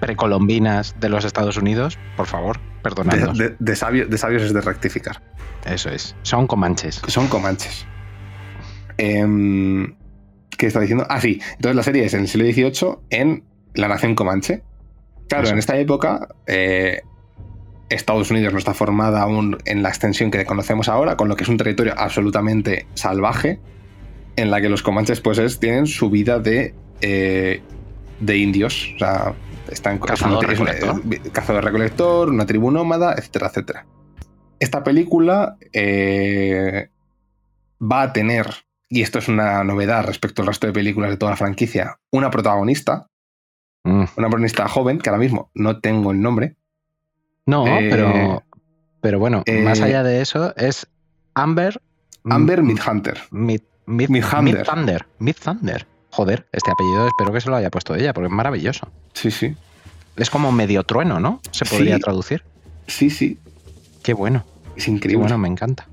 D: precolombinas de los Estados Unidos, por favor, perdonadnos.
E: De, de- de sabio- de sabios es de rectificar.
D: Eso es. Son comanches.
E: Son comanches. Em, ¿Qué está diciendo? Ah, sí. Entonces la serie es en el siglo XVIII en la nación comanche. Claro,
D: Eso.
E: en esta época eh, Estados Unidos no está formada aún en la extensión que conocemos ahora, con lo que es un territorio absolutamente salvaje, en la que los comanches pues es- tienen su vida de, eh, de indios. O sea, están
D: Cazador,
E: una-
D: recolector.
E: es- cazador recolector, una tribu nómada, etcétera, etcétera. Esta película eh, va a tener, y esto es una novedad respecto al resto de películas de toda la franquicia, una protagonista,
D: Mm.
E: una protagonista joven, que ahora mismo no tengo el nombre.
D: No,
E: Eh,
D: pero, pero bueno,
E: eh,
D: más allá de eso, es Amber.
E: Amber Midhunter.
D: Mid, Mid,
E: Midhunter.
D: Mid Thunder. Mid Thunder. Joder, este apellido espero que se lo haya puesto ella, porque es maravilloso.
E: Sí, sí.
D: Es como medio trueno, ¿no? Se podría
E: Sí.
D: traducir.
E: Sí, sí.
D: Qué bueno,
E: Es
D: qué
E: increíble.
D: bueno, me encanta.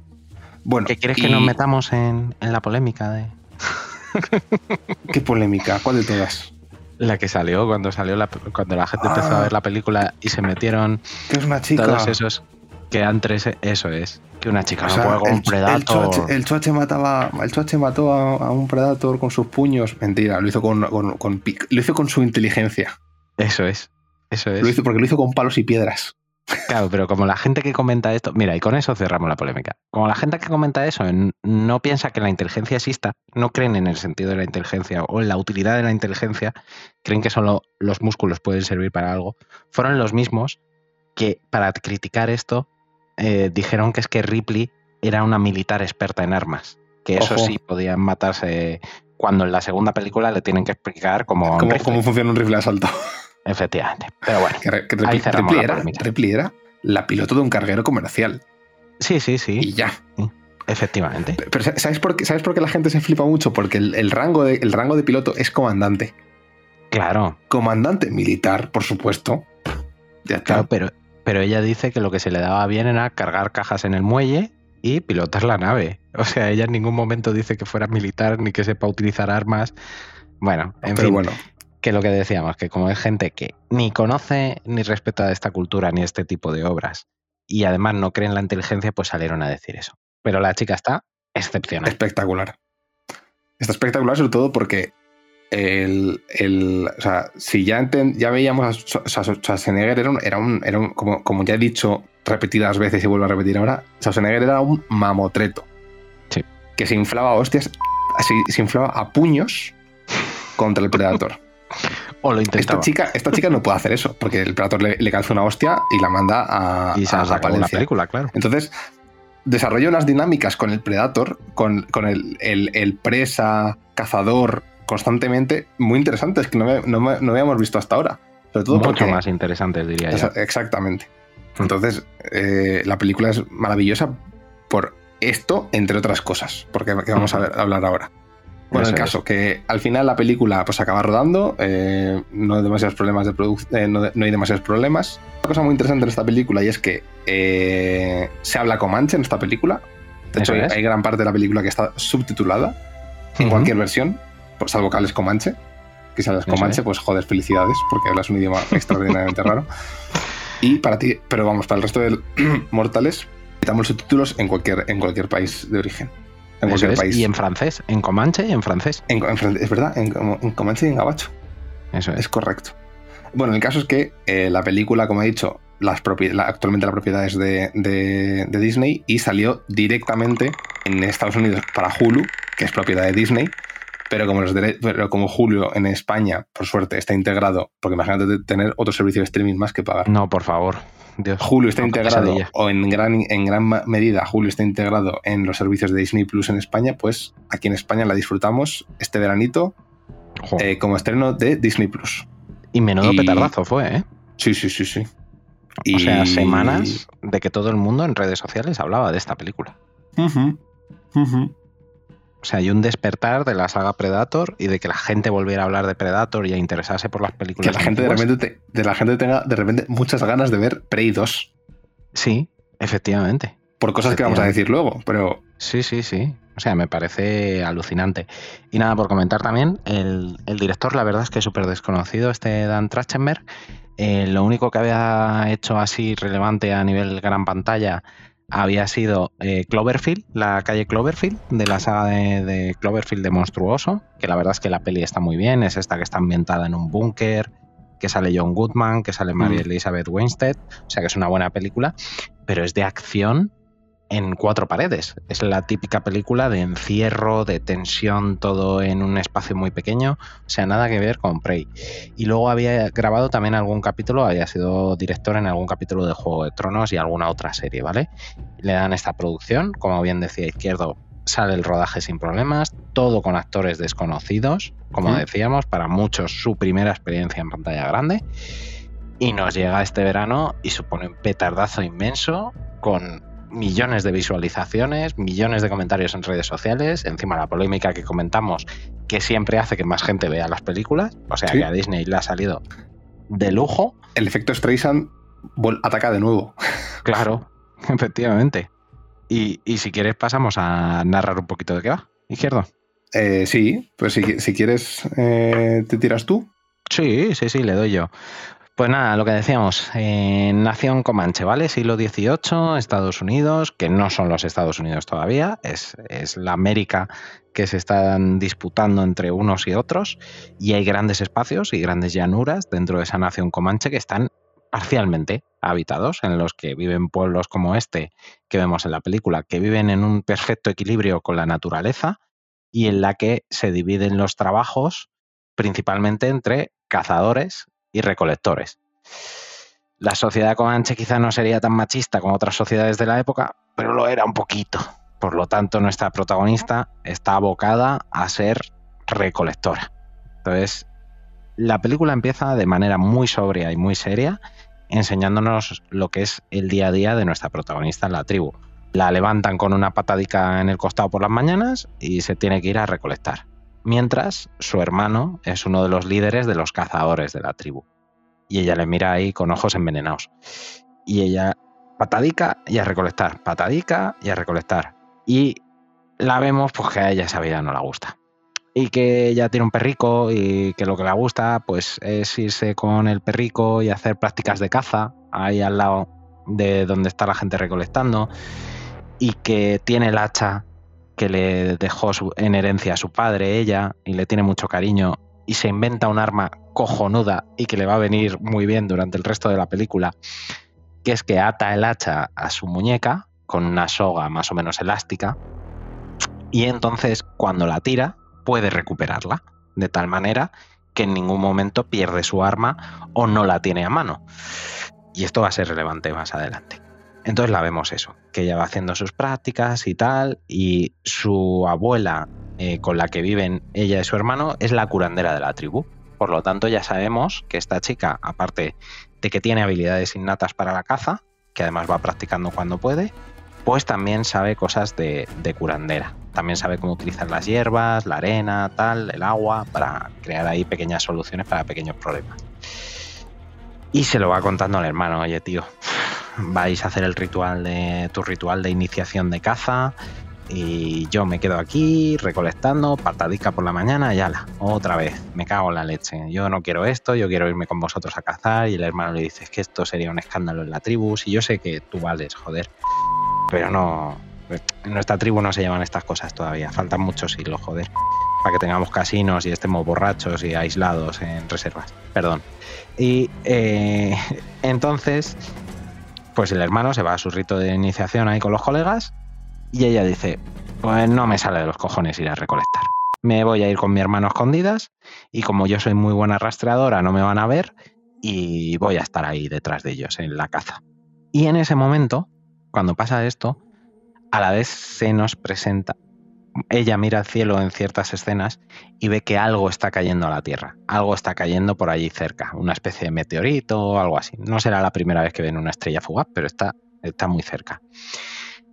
E: Bueno,
D: ¿Qué quieres que nos metamos en, en la polémica de
E: ¿Qué polémica? ¿Cuál de todas?
D: la que salió cuando salió la, cuando la gente empezó
E: Ah.
D: a ver la película y se metieron
E: Que es una chica.
D: todos esos que antes eso es que una chica
E: O
D: no
E: sea,
D: con un
E: el,
D: predator.
E: el el Choache mataba, el mató a, a un predator con sus puños. Mentira, lo hizo con, con- con pi- lo hizo con su inteligencia.
D: Eso es. Eso es.
E: Lo hizo porque lo hizo con palos y piedras.
D: Claro, pero como la gente que comenta esto, mira, y con eso cerramos la polémica. Como la gente que comenta eso no piensa que la inteligencia exista, no creen en el sentido de la inteligencia o en la utilidad de la inteligencia, creen que solo los músculos pueden servir para algo, fueron los mismos que para criticar esto eh, dijeron que es que Ripley era una militar experta en armas, que eso
E: Ojo.
D: sí podían matarse cuando en la segunda película le tienen que explicar cómo...
E: ¿Cómo, funciona un rifle de asalto?
D: Efectivamente. Pero bueno,
E: Que,
D: Ahí
E: Ripley,
D: cerramos
E: Ripley
D: la
E: era,
D: polémica.
E: Ripley era la piloto de un carguero comercial.
D: sí, sí, sí,
E: Y ya.
D: efectivamente.
E: Pero ¿sabes por qué, ¿sabes por qué la gente se flipa mucho? Porque el, el rango de, el rango de piloto es comandante.
D: Claro,
E: Comandante militar, por supuesto. Ya está.
D: Claro, pero, pero ella dice que lo que se le daba bien era cargar cajas en el muelle y pilotar la nave. O sea, ella en ningún momento dice que fuera militar ni que sepa utilizar armas. Bueno, en
E: Pero
D: fin,
E: bueno,
D: que lo que decíamos, que como es gente que ni conoce ni respeta esta cultura ni este tipo de obras y además no cree en la inteligencia, pues salieron a decir eso. Pero la chica está excepcional.
E: Espectacular. Está espectacular sobre todo porque el, el, o sea, si ya, ya veíamos a Schwarzenegger, era un, era un, era un como, como, ya he dicho repetidas veces y vuelvo a repetir ahora, Schwarzenegger era un mamotreto.
D: Sí.
E: Que se inflaba a hostias, así, se inflaba a puños contra el Predator.
D: o lo intentaba.
E: Esta chica, esta chica no puede hacer eso, porque el Predator le, le calza una hostia y la manda a,
D: y se
E: a,
D: a la película, claro.
E: Entonces, desarrolla unas dinámicas con el Predator, con, con el, el, el, presa, cazador, constantemente muy interesantes que no, me, no, me, no habíamos visto hasta ahora. Sobre todo
D: Mucho
E: porque,
D: más interesantes, diría yo.
E: Exactamente. Entonces, eh, la película es maravillosa por esto, entre otras cosas, porque que vamos a, hablar ahora. Bueno, Eso el caso, es. que al final la película pues acaba rodando, eh, no hay demasiados problemas de eh, no, no, hay demasiados problemas. Una cosa muy interesante en esta película y es que eh, se habla comanche en esta película. De hecho, hay gran parte de la película que está subtitulada en uh -huh. cualquier versión, pues, salvo que hables comanche. Que si hablas comanche, pues joder, felicidades, porque hablas un idioma extraordinariamente raro. Y para ti, pero vamos, para el resto de mortales, quitamos subtítulos en cualquier, en cualquier país de origen. En cualquier
D: es.
E: país.
D: Y en francés, en comanche y en francés.
E: En, en, es verdad, en, en, comanche y en gabacho.
D: Eso es.
E: Es correcto. Bueno, el caso es que eh, la película, como he dicho, las la, actualmente la propiedad es de, de, de, Disney y salió directamente en Estados Unidos para Hulu, que es propiedad de Disney. Pero como, los pero como Hulu en España, por suerte, está integrado, porque imagínate tener otro servicio de streaming más que pagar.
D: No, por favor.
E: Dios, Hulu está no, integrado, o en gran, en gran medida Hulu está integrado en los servicios de Disney Plus en España, pues aquí en España la disfrutamos este veranito eh, como estreno de Disney Plus.
D: Y menudo y... petardazo fue, ¿eh?
E: Sí, sí, sí, sí.
D: Y... O sea, semanas de que todo el mundo en redes sociales hablaba de esta película.
E: Uh -huh. Uh -huh.
D: O sea, hay un despertar de la saga Predator y de que la gente volviera a hablar de Predator y a interesarse por las películas.
E: Que la gente de repente, te, de la gente tenga de repente muchas ganas de ver Prey 2.
D: Sí, efectivamente.
E: Por cosas que vamos a decir luego, pero.
D: Sí, sí, sí. O sea, me parece alucinante. Y nada, por comentar también, el, el director, la verdad es que es súper desconocido, este Dan Trachtenberg. Eh, lo único que había hecho así relevante a nivel gran pantalla había sido eh, Cloverfield, la calle Cloverfield, de la saga de, de, Cloverfield de Monstruoso, que la verdad es que la peli está muy bien, es esta que está ambientada en un búnker, que sale John Goodman, que sale Mary Elizabeth Winstead, o sea que es una buena película, pero es de acción en cuatro paredes. Es la típica película de encierro, de tensión, todo en un espacio muy pequeño. O sea, nada que ver con Prey. Y luego había grabado también algún capítulo, había sido director en algún capítulo de Juego de Tronos y alguna otra serie, ¿vale? Le dan esta producción, como bien decía Izquierdo, sale el rodaje sin problemas, todo con actores desconocidos, como decíamos, para muchos su primera experiencia en pantalla grande. Y nos llega este verano y supone un petardazo inmenso con millones de visualizaciones, millones de comentarios en redes sociales, encima la polémica que comentamos, que siempre hace que más gente vea las películas, o sea
E: ¿Sí?
D: que a Disney le ha salido de lujo.
E: El efecto Streisand ataca de nuevo.
D: Claro, efectivamente. Y, y, si quieres pasamos a narrar un poquito de qué va, izquierdo.
E: Eh, sí, pues si, si quieres eh, te tiras tú.
D: Sí, sí, sí, le doy yo. Pues nada, lo que decíamos, eh, nación Comanche, ¿vale? Siglo XVIII, Estados Unidos, que no son los Estados Unidos todavía, es, es, la América que se están disputando entre unos y otros, y hay grandes espacios y grandes llanuras dentro de esa nación Comanche que están parcialmente habitados, en los que viven pueblos como este que vemos en la película, que viven en un perfecto equilibrio con la naturaleza y en la que se dividen los trabajos principalmente entre cazadores y recolectores. La sociedad comanche quizá no sería tan machista como otras sociedades de la época, pero lo era un poquito. Por lo tanto, nuestra protagonista está abocada a ser recolectora. Entonces, la película empieza de manera muy sobria y muy seria, enseñándonos lo que es el día a día de nuestra protagonista en la tribu. La levantan con una patadica en el costado por las mañanas y se tiene que ir a recolectar mientras su hermano es uno de los líderes de los cazadores de la tribu. Y ella le mira ahí con ojos envenenados. Y ella, patadica y a recolectar, patadica y a recolectar. Y la vemos pues que a ella esa vida no la gusta. y que ella tiene un perrico y que lo que le gusta pues es irse con el perrico y hacer prácticas de caza ahí al lado de donde está la gente recolectando y que tiene el hacha que le dejó en herencia a su padre ella y le tiene mucho cariño y se inventa un arma cojonuda y que le va a venir muy bien durante el resto de la película, que es que ata el hacha a su muñeca con una soga más o menos elástica y entonces cuando la tira puede recuperarla, de tal manera que en ningún momento pierde su arma o no la tiene a mano. Y esto va a ser relevante más adelante. Entonces la vemos eso, que ella va haciendo sus prácticas y tal, y su abuela eh, con la que viven ella y su hermano es la curandera de la tribu. Por lo tanto, ya sabemos que esta chica, aparte de que tiene habilidades innatas para la caza, que además va practicando cuando puede, pues también sabe cosas de, curandera. También sabe cómo utilizar las hierbas, la arena, tal, el agua, para crear ahí pequeñas soluciones para pequeños problemas. Y se lo va contando al hermano, oye tío, vais a hacer el ritual de tu ritual de iniciación de caza y yo me quedo aquí recolectando, partadica por la mañana y ala, otra vez, me cago en la leche. Yo no quiero esto, yo quiero irme con vosotros a cazar y el hermano le dice, es que esto sería un escándalo en la tribu, y yo sé que tú vales, joder pero no. En nuestra tribu no se llevan estas cosas todavía. Faltan muchos siglos, joder. Para que tengamos casinos y estemos borrachos y aislados en reservas. Perdón. Y eh, entonces, pues el hermano se va a su rito de iniciación ahí con los colegas y ella dice, pues no me sale de los cojones ir a recolectar. Me voy a ir con mi hermano escondidas y como yo soy muy buena rastreadora no me van a ver y voy a estar ahí detrás de ellos en la caza. Y en ese momento cuando pasa esto, a la vez se nos presenta, ella mira al cielo en ciertas escenas y ve que algo está cayendo a la Tierra, algo está cayendo por allí cerca, una especie de meteorito o algo así. No será la primera vez que ven una estrella fugaz, pero está, está muy cerca.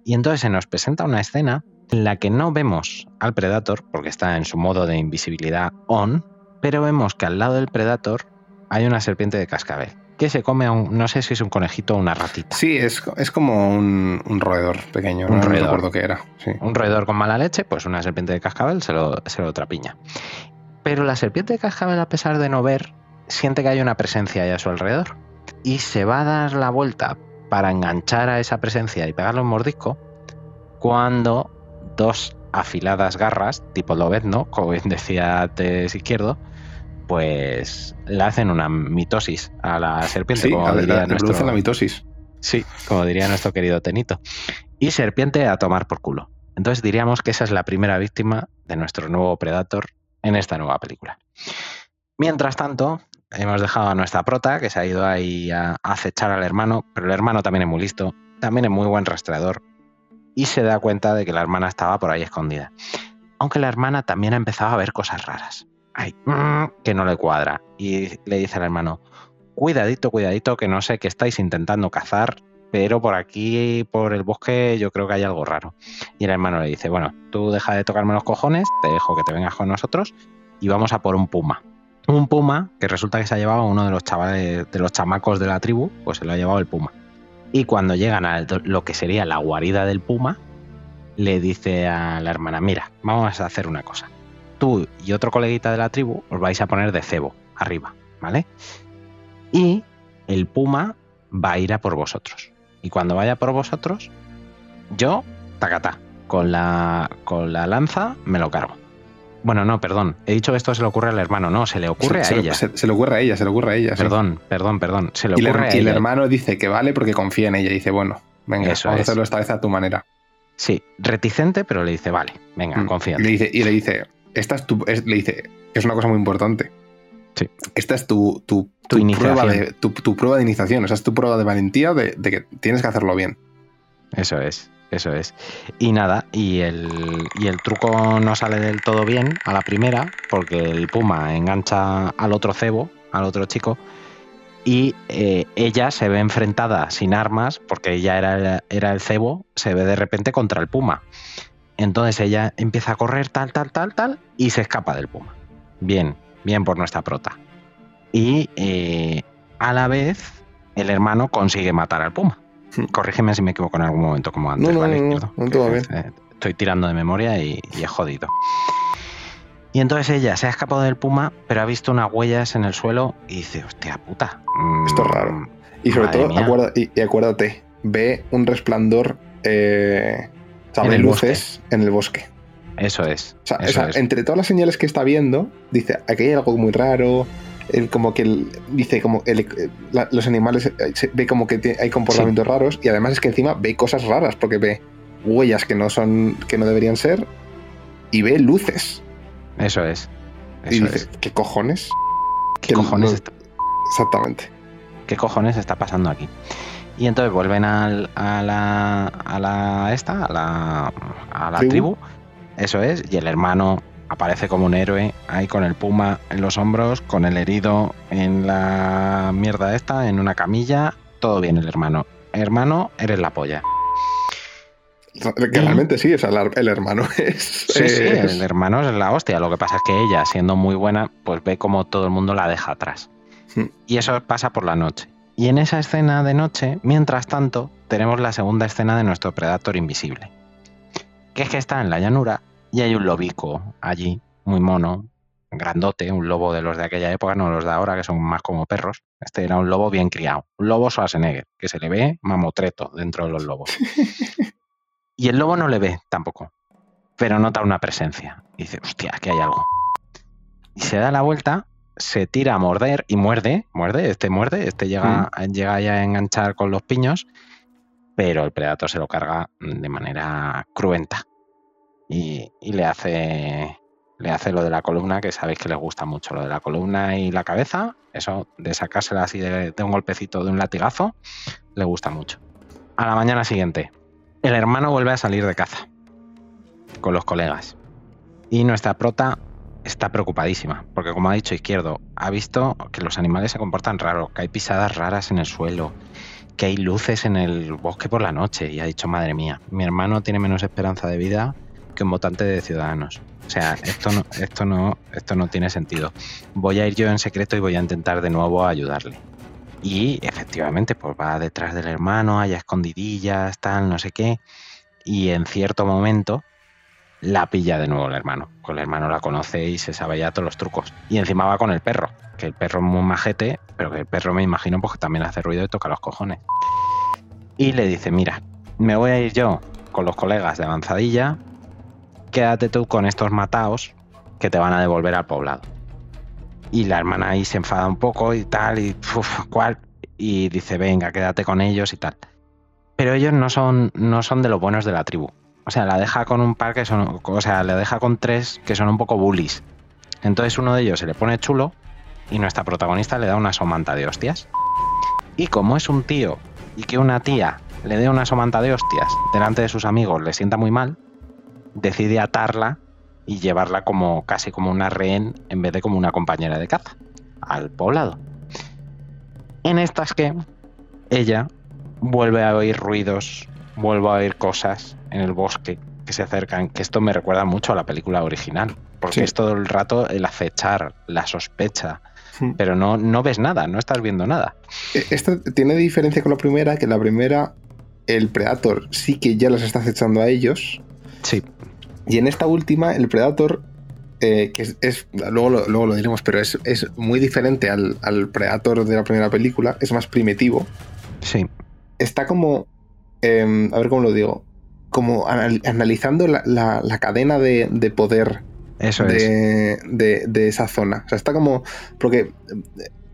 D: Y entonces se nos presenta una escena en la que no vemos al Predator, porque está en su modo de invisibilidad on, pero vemos que al lado del Predator hay una serpiente de cascabel que se come a un, no sé si es un conejito o una ratita.
E: Sí, es, es como un, roedor pequeño, un no roedor. recuerdo qué era.
D: Un roedor con mala leche, pues una serpiente de cascabel se lo, se lo trapiña. Pero la serpiente de cascabel, a pesar de no ver, siente que hay una presencia ahí a su alrededor. Y se va a dar la vuelta para enganchar a esa presencia y pegarle un mordisco cuando dos afiladas garras, tipo lobezno, como bien decía antes izquierdo, pues le hacen una mitosis a la serpiente.
E: Sí, como diría nuestro, la mitosis.
D: Sí, como diría nuestro querido Tenito. Y serpiente a tomar por culo. Entonces diríamos que esa es la primera víctima de nuestro nuevo Predator en esta nueva película. Mientras tanto, hemos dejado a nuestra prota, que se ha ido ahí a acechar al hermano, pero el hermano también es muy listo, también es muy buen rastreador, y se da cuenta de que la hermana estaba por ahí escondida. Aunque la hermana también ha empezado a ver cosas raras. Mm, que no le cuadra. Y le dice al hermano, cuidadito, cuidadito, que no sé qué estáis intentando cazar, pero por aquí, por el bosque, yo creo que hay algo raro. Y el hermano le dice, bueno, tú deja de tocarme los cojones, te dejo que te vengas con nosotros y vamos a por un puma. Un puma que resulta que se ha llevado uno de los chavales, de los chamacos de la tribu, pues se lo ha llevado el puma. Y cuando llegan a lo que sería la guarida del puma, le dice a la hermana, mira, vamos a hacer una cosa tú y otro coleguita de la tribu os vais a poner de cebo arriba, ¿vale? Y el puma va a ir a por vosotros. Y cuando vaya por vosotros, yo, tacatá, con la, con la lanza me lo cargo. Bueno, no, perdón. He dicho que esto se le ocurre al hermano, no, se le ocurre a ella.
E: Se, le ocurre a ella, se le ocurre a ella.
D: Perdón, perdón, perdón. Se le ocurre
E: a
D: ella.
E: Y el hermano dice que vale porque confía en ella. Dice, bueno, venga, vamos a hacerlo esta vez a tu manera.
D: Sí, reticente, pero le dice, vale, venga, mm. confía.
E: Y le dice, y le dice esta es tu, le dice, es una cosa muy importante.
D: Sí.
E: Esta es tu, tu, prueba de, tu, prueba de iniciación, o sea, es tu prueba de valentía de, que tienes que hacerlo bien.
D: Eso es, eso es. Y nada, y el, y el truco no sale del todo bien a la primera, porque el puma engancha al otro cebo, al otro chico, y eh, ella se ve enfrentada sin armas, porque ella era, era el cebo, se ve de repente contra el puma. Entonces ella empieza a correr tal, tal, tal, tal y se escapa del puma. Bien, bien por nuestra prota. Y eh, a la vez el hermano consigue matar al puma. Hmm. Corrígeme si me equivoco en algún momento como antes,
E: ¿vale? No, todo bien.
D: Eh, estoy tirando de memoria y, y he jodido. Y entonces ella se ha escapado del puma, pero ha visto unas huellas en el suelo y dice, hostia puta. mm,
E: Esto es raro. Y sobre todo,
D: mía".
E: acuerda- y, y acuérdate, ve un resplandor, eh, o sea,
D: En
E: ve
D: el
E: luces en el bosque.
D: Eso es.
E: O sea,
D: eso
E: o sea,
D: es.
E: entre todas las señales que está viendo, dice, aquí hay algo muy raro. el- como que dice como el- eh, la- los animales eh, se- ve como que hay comportamientos raros y además es que encima ve cosas raras porque ve huellas que no son que no deberían ser y ve luces
D: Eso es.
E: y
D: Eso
E: dice
D: es.
E: qué cojones
D: ¿Qué cojones,
E: no-
D: está,
E: exactamente
D: ¿Qué cojones está pasando aquí? Y entonces vuelven al- a la. a la. esta, a la. a la
E: Tribu.
D: tribu. Eso es. Y el hermano aparece como un héroe, ahí con el puma en los hombros, con el herido en la mierda esta, en una camilla. Todo bien, el hermano. Hermano, eres la polla.
E: que realmente sí la- el hermano es,
D: Sí, sí,
E: es-
D: el hermano es la hostia. Lo que pasa es que ella, siendo muy buena, pues ve como todo el mundo la deja atrás.
E: Hmm.
D: Y eso pasa por la noche. Y en esa escena de noche, mientras tanto, tenemos la segunda escena de nuestro Predator invisible. Que es que está en la llanura y hay un lobico allí, muy mono, grandote, un lobo de los de aquella época, no los de ahora, que son más como perros. Este era un lobo bien criado, un lobo Schwarzenegger, que se le ve mamotreto dentro de los lobos. y el lobo no le ve tampoco, pero nota una presencia. Y dice, hostia, aquí hay algo. Y se da la vuelta, se tira a morder y muerde, muerde, este muerde, este llega, llega ya a enganchar con los piños, pero el Predator se lo carga de manera cruenta. Y, y le hace le hace lo de la columna, que sabéis que le gusta mucho, lo de la columna y la cabeza, eso de sacársela así de, de un golpecito, de un latigazo, le gusta mucho. A la mañana siguiente, el hermano vuelve a salir de caza con los colegas. Y nuestra prota está preocupadísima, porque como ha dicho Izquierdo, ha visto que los animales se comportan raro, que hay pisadas raras en el suelo, que hay luces en el bosque por la noche, y ha dicho, madre mía, mi hermano tiene menos esperanza de vida que un votante de Ciudadanos. O sea, esto no, esto no, esto no tiene sentido. Voy a ir yo en secreto y voy a intentar de nuevo ayudarle. Y efectivamente, pues va detrás del hermano, hay escondidillas, tal, no sé qué. Y en cierto momento la pilla de nuevo el hermano. Con el hermano la conoce y se sabe ya todos los trucos. Y encima va con el perro, que el perro es muy majete, pero que el perro me imagino porque también hace ruido y toca los cojones. Y le dice, mira, me voy a ir yo con los colegas de avanzadilla, quédate tú con estos mataos que te van a devolver al poblado. Y la hermana ahí se enfada un poco y tal, y uf, cuál, y dice, venga, quédate con ellos y tal. Pero ellos no son, no son de los buenos de la tribu. O sea, la deja con un par que son, o sea, le deja con tres que son un poco bullies. Entonces uno de ellos se le pone chulo y nuestra protagonista le da una somanta de hostias. Y como es un tío y que una tía le dé una somanta de hostias delante de sus amigos le sienta muy mal, decide atarla y llevarla como casi como una rehén en vez de como una compañera de caza al poblado. En estas que ella vuelve a oír ruidos, vuelve a oír cosas en el bosque que se acercan, que esto me recuerda mucho a la película original, porque
E: Sí.
D: es todo el rato el acechar, la sospecha,
E: Hmm.
D: pero no, no ves nada, no estás viendo nada.
E: Eh, Esta tiene diferencia con la primera, que la primera, el Predator sí que ya los está acechando a ellos.
D: Sí,
E: Y en esta última, el Predator, eh, que es, es- luego, lo, luego lo diremos, pero es, es muy diferente al, al Predator de la primera película, es más primitivo.
D: sí,
E: Está como, eh, a ver cómo lo digo, como anal- analizando la, la- la cadena de, de poder
D: eso es.
E: de, de- de esa zona. O sea, está como, porque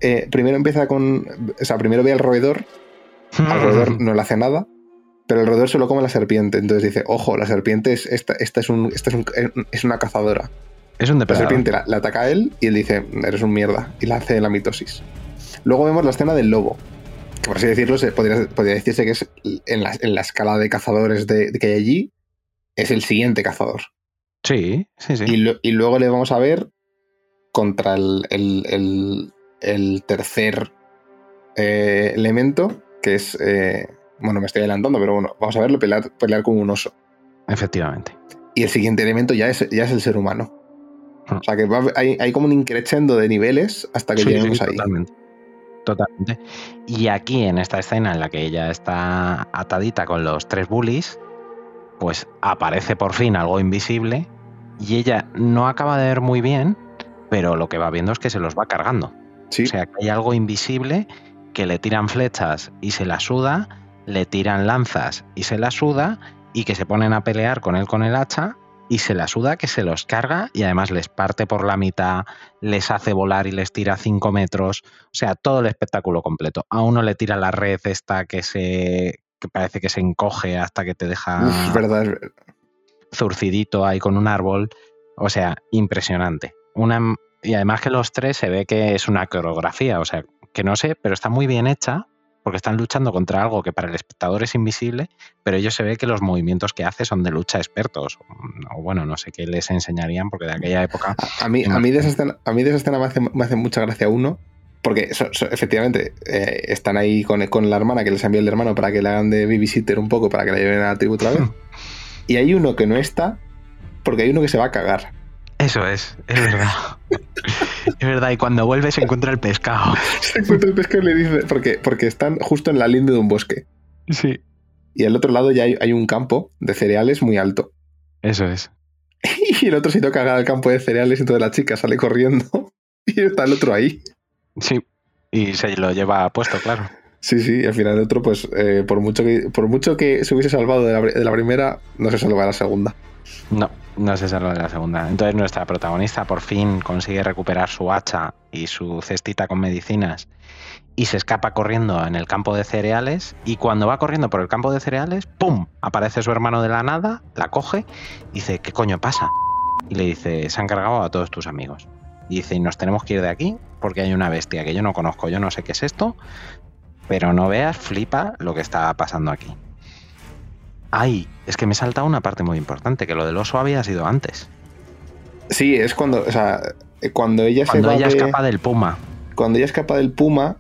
E: eh, primero empieza con, o sea, primero ve al roedor al roedor no le hace nada, pero el roedor se lo come la serpiente. Entonces dice, ojo, la serpiente es, esta, esta es, un, esta es, un- es una cazadora.
D: Es un
E: La
D: depredador.
E: serpiente la, la ataca a él y él dice, eres un mierda, y la hace la mitosis. Luego vemos la escena del lobo, por así decirlo, se podría, podría decirse que es en la, en la escala de cazadores de, de que hay allí, es el siguiente cazador.
D: Sí, sí, sí.
E: Y, lo- y luego le vamos a ver contra el, el- el- el tercer eh, elemento, que es. eh, bueno, me estoy adelantando, pero bueno, vamos a verlo pelear, pelear como un oso.
D: Efectivamente.
E: Y el siguiente elemento ya es, ya es el ser humano.
D: Ah.
E: O sea que va- hay, hay como un increchendo de niveles hasta que
D: Sí,
E: lleguemos
D: sí,
E: ahí.
D: Totalmente. Totalmente. Y aquí, en esta escena en la que ella está atadita con los tres bullies, pues aparece por fin algo invisible y ella no acaba de ver muy bien, pero lo que va viendo es que se los va cargando.
E: Sí.
D: O sea, que hay algo invisible que le tiran flechas y se la suda, le tiran lanzas y se la suda, y que se ponen a pelear con él con el hacha y se la suda que se los carga y además les parte por la mitad, les hace volar y les tira 5 metros. O sea, todo el espectáculo completo. A uno le tira la red esta que se que parece que se encoge hasta que te deja
E: Uf, es verdad. es ver-
D: zurcidito ahí con un árbol. O sea, impresionante. Una, y además que los tres se ve que es una coreografía. O sea, que no sé, pero está muy bien hecha porque están luchando contra algo que para el espectador es invisible, pero ellos se ve que los movimientos que hace son de lucha expertos. O bueno, no sé qué les enseñarían porque de aquella época...
E: A mí, a mí de esa escena, a mí de esa escena me, hace, me hace mucha gracia uno, porque so- so- efectivamente eh, están ahí con, con la hermana que les envió el hermano para que le hagan de babysitter un poco, para que la lleven a la tribu otra vez. Y hay uno que no está, porque hay uno que se va a cagar.
D: Eso es, es verdad. es verdad, y cuando vuelve se encuentra el pescado.
E: Se encuentra el pescado y le dice, porque, porque están justo en la linde de un bosque.
D: Sí.
E: Y al otro lado ya hay, hay un campo de cereales muy alto.
D: Eso es.
E: Y el otro se toca cagar al campo de cereales y entonces la chica sale corriendo y está el otro ahí.
D: Sí. Y se lo lleva puesto, claro.
E: Sí, sí, y al final el otro, pues eh, por, mucho que, por mucho que se hubiese salvado de la, de la primera, no se salva de la segunda.
D: No, no se salva de la segunda. Entonces nuestra protagonista por fin consigue recuperar su hacha y su cestita con medicinas y se escapa corriendo en el campo de cereales y cuando va corriendo por el campo de cereales, ¡pum! Aparece su hermano de la nada, la coge y dice, ¿qué coño pasa? Y le dice, se han cargado a todos tus amigos. Y dice, y nos tenemos que ir de aquí porque hay una bestia que yo no conozco, yo no sé qué es esto, pero no veas, flipa lo que está pasando aquí. Ay, es que me he saltado una parte muy importante, que lo del oso había sido antes.
E: Sí, es cuando, o sea, eh, cuando ella
D: Cuando
E: se va
D: ella
E: de-
D: escapa del puma.
E: cuando ella escapa del puma,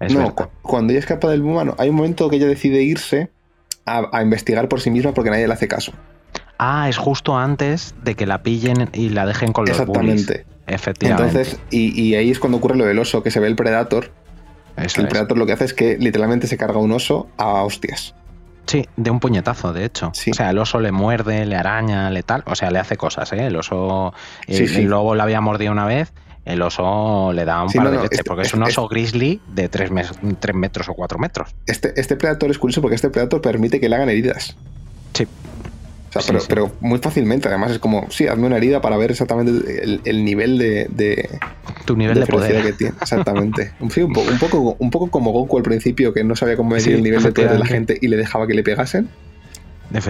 D: Es
E: no, cu- cuando ella escapa del puma, no, hay un momento que ella decide irse a, a investigar por sí misma porque nadie le hace caso.
D: Ah, es justo antes de que la pillen y la dejen con los bullies.
E: Exactamente.
D: Efectivamente.
E: Entonces, y, y ahí es cuando ocurre lo del oso, que se ve el Predator.
D: Eso
E: el
D: es.
E: Predator lo que hace es que literalmente se carga un oso a hostias.
D: Sí, de un puñetazo, de hecho.
E: Sí.
D: O sea, el oso le muerde, le araña, le tal. O sea, le hace cosas, ¿eh? El oso. El,
E: Sí, sí.
D: el lobo le había mordido una vez. El oso le da un par
E: no,
D: de leches,
E: este-
D: porque es
E: este-
D: un oso grizzly de 3 metros o 4 metros.
E: Este, este Predator es curioso porque este Predator permite que le hagan heridas.
D: Sí.
E: Sea,
D: Sí,
E: pero,
D: sí.
E: pero muy fácilmente. Además, es como, sí, hazme una herida para ver exactamente el, el nivel de, de,
D: Tu nivel de,
E: ferocidad
D: poder.
E: que tiene. Exactamente. Sí, un, po- un poco, un poco como Goku al principio, que no sabía cómo medir el nivel de poder de la gente y le dejaba que le pegasen.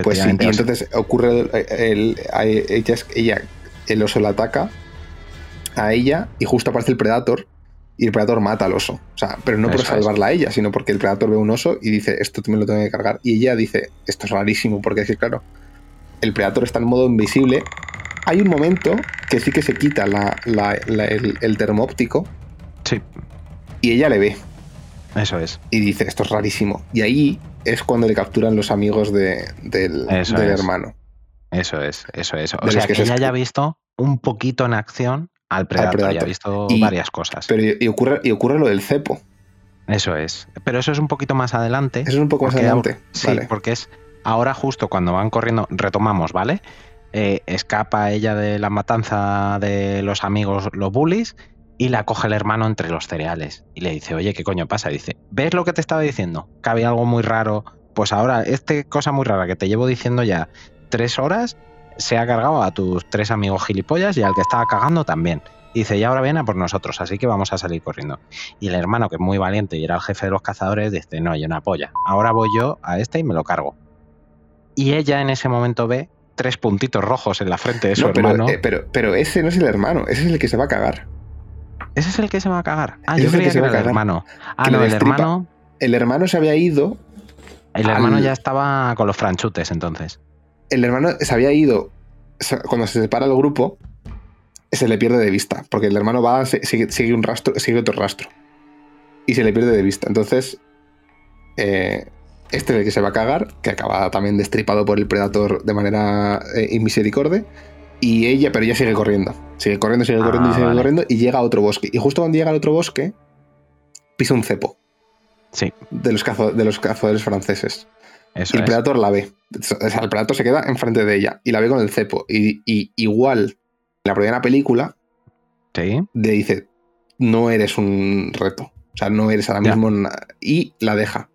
E: Pues sí, y entonces ocurre el, el- ella, ella, el oso la ataca a ella y justo aparece el Predator y el Predator mata al oso. O sea, pero no por
D: es.
E: salvarla a ella, sino porque el Predator ve un oso y dice, esto me lo tengo que cargar. Y ella dice, esto es rarísimo, porque es que, claro, el Predator está en modo invisible. Hay un momento que sí que se quita la- la- la- el, el termo óptico
D: Sí,
E: y ella le ve
D: eso es.
E: y dice, esto es rarísimo. Y ahí es cuando le capturan los amigos de- del,
D: Eso
E: del
D: es.
E: hermano.
D: Eso es, eso es. O
E: De
D: sea,
E: que se
D: ella haya visto un poquito en acción al Predator,
E: Predator.
D: visto
E: Y-
D: varias cosas.
E: Pero y, ocurre, y ocurre lo del cepo.
D: Eso es. Pero eso es un poquito más adelante.
E: Eso es un poco más adelante.
D: Sí,
E: Vale.
D: porque es ahora justo cuando van corriendo, retomamos, ¿vale? Eh, escapa ella de la matanza de los amigos, los bullies, y la coge el hermano entre los cereales. Y le dice, oye, ¿qué coño pasa? Dice, ¿ves lo que te estaba diciendo? Que había algo muy raro. Pues ahora, este cosa muy rara que te llevo diciendo ya tres horas, se ha cargado a tus tres amigos gilipollas y al que estaba cagando también. Dice, y ahora viene a por nosotros, así que vamos a salir corriendo. Y el hermano, que es muy valiente y era el jefe de los cazadores, dice, no, yo una polla. Ahora voy yo a este y me lo cargo. Y ella en ese momento ve tres puntitos rojos en la frente de su
E: No, pero,
D: hermano.
E: eh, pero, pero ese no es el hermano, ese es el que se va a cagar.
D: ¿Ese es el que se va a cagar? Ah,
E: ese
D: yo creía
E: que
D: era el
E: cagar.
D: hermano. Ah,
E: Que
D: no, el hermano,
E: El hermano se había ido.
D: el hermano
E: al-
D: ya estaba con los franchutes entonces.
E: El hermano se había ido. Cuando se separa el grupo, se le pierde de vista. Porque el hermano va, sigue un rastro, sigue otro rastro. Y se le pierde de vista. Entonces. eh, este es el que se va a cagar, que acaba también destripado por el Predator de manera eh, inmisericordia. Y ella, pero ella sigue corriendo. Sigue corriendo, sigue
D: Ah,
E: corriendo y sigue
D: vale.
E: corriendo. Y llega a otro bosque. Y justo cuando llega al otro bosque, pisa un cepo.
D: Sí,
E: de los, cazo- de los cazadores franceses.
D: Eso
E: y el
D: es.
E: Predator la ve. O sea, el Predator se queda enfrente de ella y la ve con el cepo. Y, y igual, en la primera película,
D: Sí.
E: le dice, no eres un reto. O sea, no eres ahora mismo... na-". Y la deja.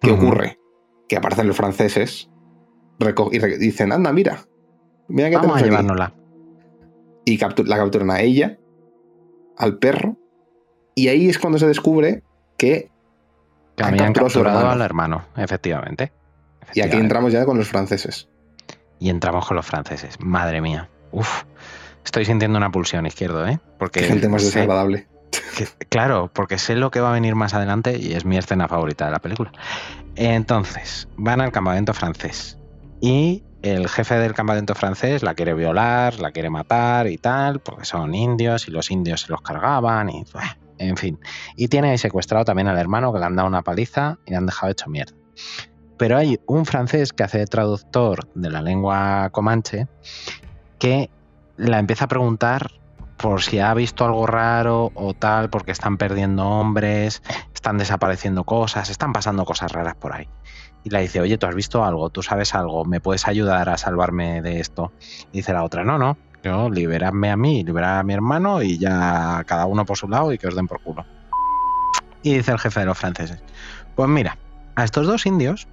E: ¿Qué ocurre? Que aparecen los franceses y dicen, anda, mira. Mira que
D: Vamos a
E: tenemos aquí".
D: llevárnosla.
E: Y la capturan a ella, al perro. Y ahí es cuando se descubre que...
D: Que
E: Han capturado
D: al hermano, efectivamente.
E: Y aquí entramos ya con los franceses.
D: Y entramos con los franceses. Madre mía. Uf. Estoy sintiendo una pulsión izquierdo, ¿eh? Porque
E: Qué gente más desagradable.
D: Claro, porque sé lo que va a venir más adelante y es mi escena favorita de la película. Entonces, van al campamento francés. Y el jefe del campamento francés la quiere violar, la quiere matar y tal, porque son indios y los indios se los cargaban y... En fin. Y tiene secuestrado también al hermano que le han dado una paliza y le han dejado hecho mierda. Pero hay un francés que hace traductor de la lengua comanche que la empieza a preguntar por si ha visto algo raro o tal, porque están perdiendo hombres, están desapareciendo cosas, están pasando cosas raras por ahí. Y le dice, oye, ¿tú has visto algo? ¿Tú sabes algo? ¿Me puedes ayudar a salvarme de esto? Y dice la otra, no, no, yo liberadme a mí, liberad a mi hermano y ya cada uno por su lado y que os den por culo. Y dice el jefe de los franceses, pues mira, a estos dos indios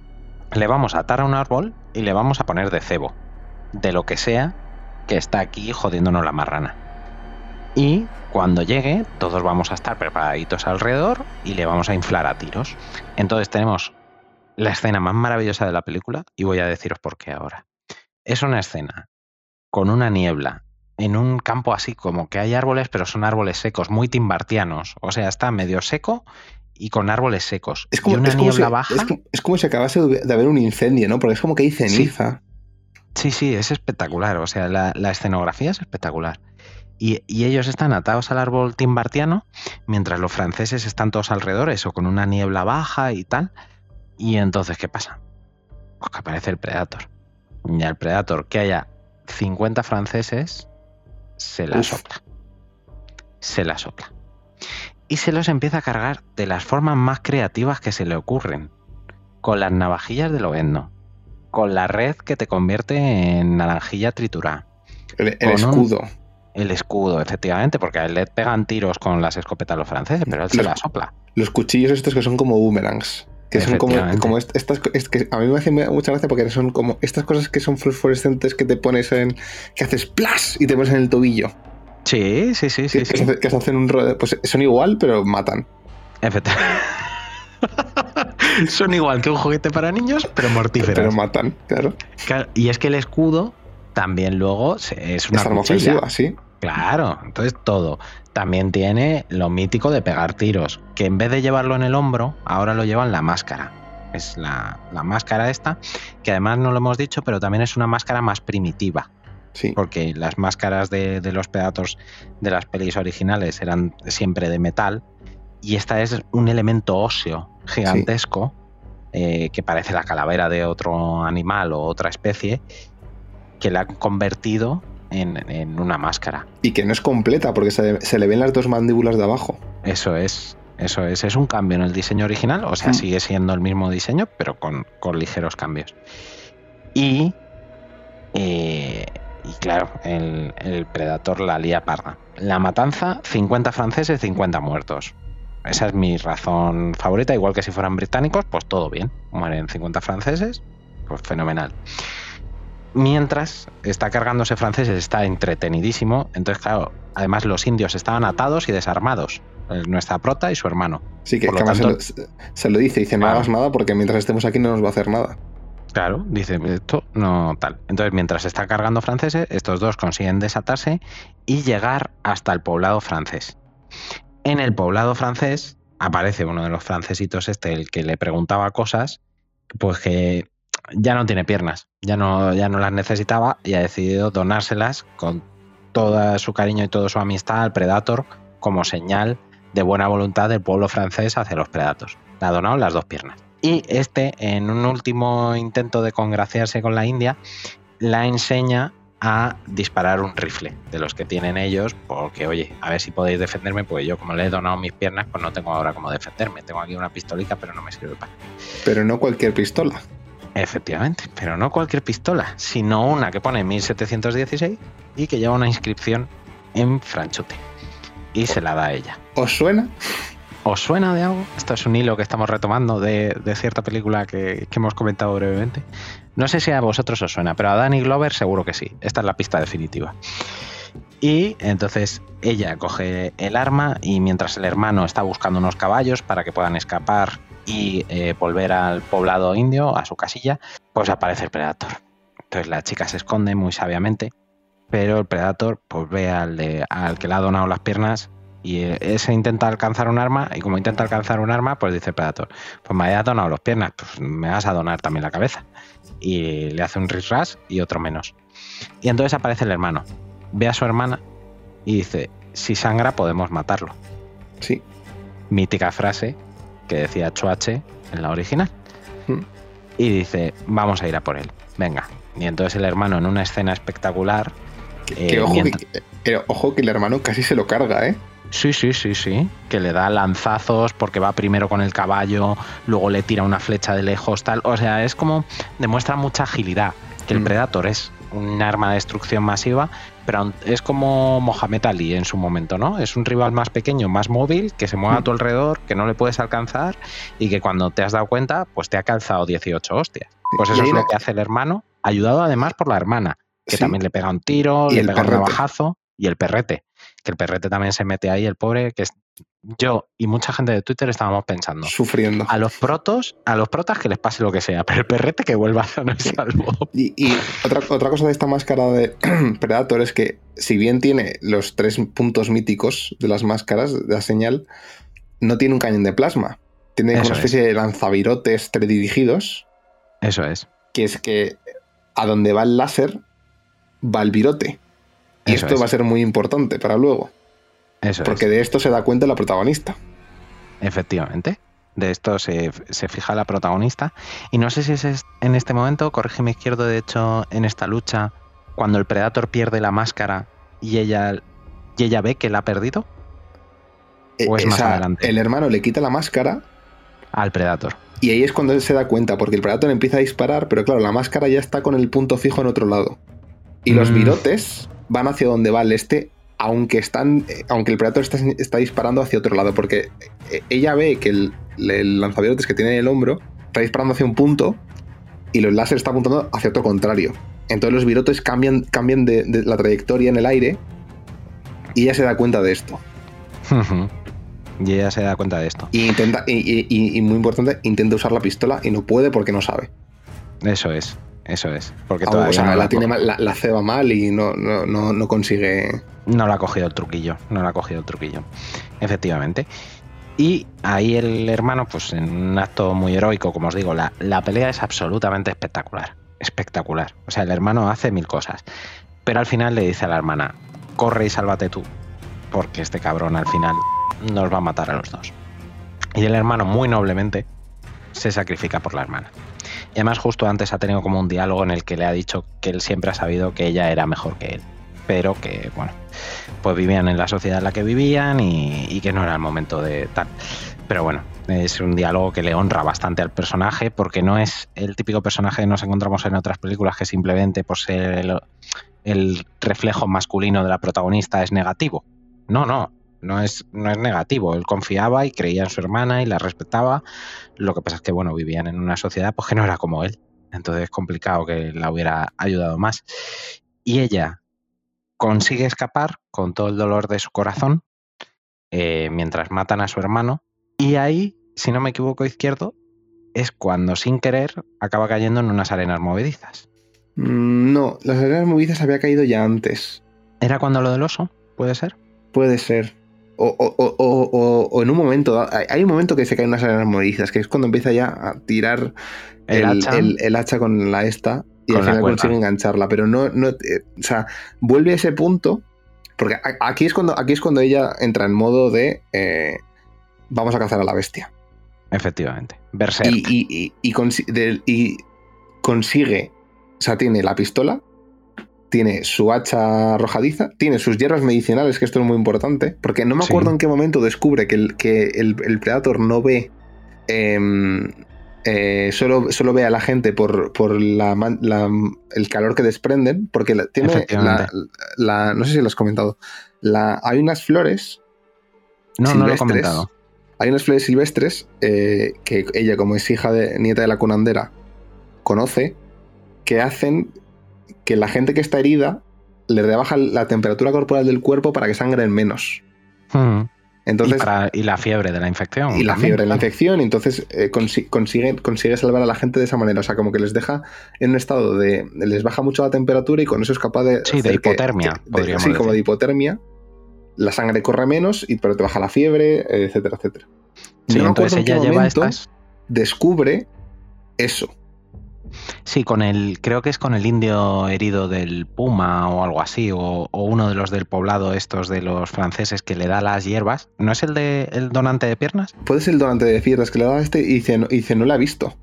D: le vamos a atar a un árbol y le vamos a poner de cebo, de lo que sea que está aquí jodiéndonos la marrana. Y cuando llegue, todos vamos a estar preparaditos alrededor y le vamos a inflar a tiros. Entonces tenemos la escena más maravillosa de la película y voy a deciros por qué ahora. Es una escena con una niebla en un campo así como que hay árboles, pero son árboles secos, muy timbartianos. O sea, está medio seco y con árboles secos.
E: Es como,
D: y una
E: es como
D: niebla
E: si,
D: baja.
E: es como- es como si acabase de haber un incendio, ¿no? Porque es como que hay ceniza.
D: Sí, sí, es espectacular. O sea, la, la escenografía es espectacular. Y, y ellos están atados al árbol timbartiano, mientras los franceses están todos alrededor, eso, con una niebla baja y tal. Y entonces, ¿qué pasa? Pues que aparece el Predator. Y al Predator, que haya 50 franceses, se la
E: Uf.
D: sopla. Se la sopla. Y se los empieza a cargar de las formas más creativas que se le ocurren. Con las navajillas de Lobezno. Con la red que te convierte en naranjilla triturada.
E: El, el
D: Con un-
E: escudo.
D: El escudo, efectivamente, porque a él le pegan tiros con las escopetas los franceses, pero él se la sopla.
E: Los cuchillos estos que son como boomerangs. Que son como, como est- estas es que a mí me hace mucha gracia porque son como estas cosas que son fluorescentes que te pones en. que haces plas y te pones en el tobillo.
D: Sí, sí, sí, sí.
E: que,
D: sí.
E: que hacen un ro- Pues son igual, pero matan.
D: Efectivamente. Son igual que un juguete para niños, pero mortíferos.
E: Pero matan, claro.
D: Claro, y es que el escudo también luego es una
E: Es arma ofensiva, sí.
D: Claro, entonces todo. También tiene lo mítico de pegar tiros, que en vez de llevarlo en el hombro, ahora lo lleva en la máscara. Es la, la máscara esta, que además no lo hemos dicho, pero también es una máscara más primitiva,
E: Sí.
D: porque las máscaras de, de los Predators de las pelis originales eran siempre de metal, y esta es un elemento óseo gigantesco, eh, que parece la calavera de otro animal o otra especie, que la han convertido en- en una máscara.
E: Y que no es completa porque se, se le ven las dos mandíbulas de abajo.
D: Eso es, eso es, es un cambio en el diseño original, o sea,
E: Mm.
D: sigue siendo el mismo diseño, pero con, con ligeros cambios. Y, eh, y claro, el, el Predator la lía parda. La matanza, 50 franceses, 50 muertos. Esa es mi razón favorita, igual que si fueran británicos, pues todo bien. Mueren 50 franceses, pues fenomenal. Mientras está cargándose franceses, está entretenidísimo. Entonces, claro, además los indios estaban atados y desarmados. eh, Nuestra prota y su hermano.
E: Sí, que,
D: Por
E: que se, lo, se lo dice, dice, no
D: Claro.
E: hagas nada porque mientras estemos aquí no nos va a hacer nada.
D: Claro, dice, esto no tal. Entonces, mientras está cargando franceses, estos dos consiguen desatarse y llegar hasta el poblado francés. En el poblado francés aparece uno de los francesitos este, el que le preguntaba cosas, pues que ya no tiene piernas, ya no, ya no las necesitaba y ha decidido donárselas con todo su cariño y toda su amistad al Predator como señal de buena voluntad del pueblo francés hacia los Predators. Le ha donado las dos piernas. Y este, en un último intento de congraciarse con la India, la enseña a disparar un rifle de los que tienen ellos, porque oye, a ver si podéis defenderme, pues yo como le he donado mis piernas, pues no tengo ahora cómo defenderme. Tengo aquí una pistolita, pero no me sirve para.
E: Pero no cualquier pistola.
D: Efectivamente, pero no cualquier pistola, sino una que pone 1716 y que lleva una inscripción en franchute. Y se la da a ella.
E: ¿Os suena?
D: ¿Os suena de algo? Esto es un hilo que estamos retomando de, de cierta película que, que, hemos comentado brevemente. No sé si a vosotros os suena, pero a Danny Glover seguro que sí. Esta es la pista definitiva. Y entonces ella coge el arma y mientras el hermano está buscando unos caballos para que puedan escapar y eh, volver al poblado indio, a su casilla, pues aparece el Predator. Entonces la chica se esconde muy sabiamente, pero el Predator pues ve al, de, al que le ha donado las piernas y ese intenta alcanzar un arma y como intenta alcanzar un arma, pues dice el Predator, pues me hayas donado las piernas, pues me vas a donar también la cabeza. Y le hace un ras y otro menos. Y entonces aparece el hermano, ve a su hermana y dice, si sangra podemos matarlo.
E: Sí.
D: Mítica frase que decía Choache en la original.
E: Mm.
D: Y dice, vamos a ir a por él, venga. Y entonces el hermano en una escena espectacular...
E: Que, eh, ojo, mientras... que, eh, ojo que el hermano casi se lo carga, ¿eh?
D: Sí, sí, sí, sí. Que le da lanzazos porque va primero con el caballo, luego le tira una flecha de lejos, tal. O sea, es como. demuestra mucha agilidad. Que el
E: Mm.
D: Predator es un arma de destrucción masiva, pero es como Mohamed Ali en su momento, ¿no? Es un rival más pequeño, más móvil, que se mueve a
E: Mm.
D: tu alrededor, que no le puedes alcanzar y que cuando te has dado cuenta, pues te ha calzado 18 hostias. Pues eso es lo que hace el hermano, ayudado además por la hermana, que
E: Sí.
D: también le pega un tiro,
E: Y
D: le
E: el
D: pega un navajazo y el perrete. Que el perrete también se mete ahí, el pobre, que es... yo y mucha gente de Twitter estábamos pensando.
E: Sufriendo.
D: A los protos, a los protas que les pase lo que sea, pero el perrete que vuelva sano y salvo.
E: Y, y otra, otra cosa de esta máscara de Predator es que, si bien tiene los tres puntos míticos de las máscaras de la señal, no tiene un cañón de plasma. Tiene
D: Eso
E: una especie de lanzavirotes teledirigidos,
D: Eso es.
E: que es que a donde va el láser va el virote. Y
D: Eso
E: esto
D: es.
E: va a ser muy importante para luego,
D: Eso
E: porque
D: es.
E: de esto se da cuenta la protagonista.
D: Efectivamente. De esto se, se fija la protagonista. Y no sé si es en este momento, corrígeme izquierdo, de hecho, en esta lucha, cuando el Predator pierde la máscara y ella, y ella ve que la ha perdido ¿O es más adelante?
E: El hermano le quita la máscara
D: al Predator.
E: y ahí es cuando él se da cuenta, porque el Predator empieza a disparar, pero claro, la máscara ya está con el punto fijo en otro lado. Y los
D: Mm.
E: virotes van hacia donde va el este, aunque, están, eh, aunque el Predator está, está disparando hacia otro lado, porque eh, ella ve que el, el lanzavirotes que tiene en el hombro está disparando hacia un punto y el láser está apuntando hacia otro contrario. Entonces los virotes cambian, cambian de, de la trayectoria en el aire y ella se da cuenta de esto.
D: y ella se da cuenta de esto.
E: Y intenta, y, y- y- y muy importante, intenta usar la pistola y no puede porque no sabe.
D: Eso es. Eso es. Porque
E: Ah,
D: todavía
E: o sea,
D: no,
E: la,
D: la,
E: tiene mal- la, la ceba mal y no, no, no, no consigue.
D: no le ha cogido el truquillo. No le ha cogido el truquillo. Efectivamente. Y ahí el hermano, pues en un acto muy heroico, como os digo, la, la pelea es absolutamente espectacular. Espectacular. O sea, el hermano hace mil cosas. Pero al final le dice a la hermana, corre y sálvate tú. Porque este cabrón al final nos va a matar a los dos. Y el hermano, muy noblemente, se sacrifica por la hermana. Además justo antes ha tenido como un diálogo en el que le ha dicho que él siempre ha sabido que ella era mejor que él. Pero que, bueno, pues vivían en la sociedad en la que vivían y, y que no era el momento de tal. Pero bueno, es un diálogo que le honra bastante al personaje porque no es el típico personaje que nos encontramos en otras películas que simplemente ser el, el reflejo masculino de la protagonista es negativo. No, no, no es, no es negativo. Él confiaba y creía en su hermana y la respetaba. Lo que pasa es que, bueno, vivían en una sociedad pues que no era como él. Entonces es complicado que la hubiera ayudado más. Y ella consigue escapar con todo el dolor de su corazón eh, mientras matan a su hermano. Y ahí, si no me equivoco izquierdo, es cuando sin querer acaba cayendo en unas arenas movedizas.
E: Mm, No, las arenas movidas había caído ya antes.
D: ¿Era cuando lo del oso? ¿Puede ser?
E: Puede ser. O, o- o- o- en un momento, hay, un momento que se caen unas arenas movedizas, que es cuando empieza ya a tirar
D: El hacha.
E: el- el hacha con la esta y
D: Con
E: al final consigue engancharla. Pero no, no eh, o sea, vuelve a ese punto. Porque aquí es cuando, aquí es cuando ella entra en modo de eh, vamos a cazar a la bestia.
D: Efectivamente. Berserk.
E: y, y- y- y consigue, o sea, tiene la pistola, tiene su hacha arrojadiza, tiene sus hierbas medicinales, que esto es muy importante, porque no me
D: Sí.
E: acuerdo en qué momento descubre que el, que el, el Predator no ve em, eh, solo, solo ve a la gente por, por la, man- la- el calor que desprenden, porque la- tiene la, no sé si lo has comentado, hay unas flores
D: No, no lo he comentado.
E: Hay unas flores silvestres eh, que ella, como es hija de nieta de la cunandera, conoce que hacen que la gente que está herida le rebaja la temperatura corporal del cuerpo para que sangren menos.
D: Mm.
E: Entonces,
D: y, para- y la fiebre de la infección.
E: y la
D: también,
E: fiebre de la infección, entonces eh, consi- consigue, consigue salvar a la gente de esa manera. O sea, como que les deja en un estado de. les baja mucho la temperatura y con eso es capaz de.
D: Sí, de hipotermia,
E: que- de-
D: podríamos
E: sí, como de hipotermia. La sangre corre menos, y, pero te baja la fiebre, etcétera, etcétera.
D: Sí, entonces
E: en
D: ella lleva estas.
E: Descubre eso.
D: Sí, con el. Creo que es con el indio herido del Puma o algo así, o, o uno de los del poblado, estos de los franceses que le da las hierbas. ¿No es el de el donante de piernas?
E: Puede ser el donante de fieras que le da este y dice, no, y dice, no la ha visto.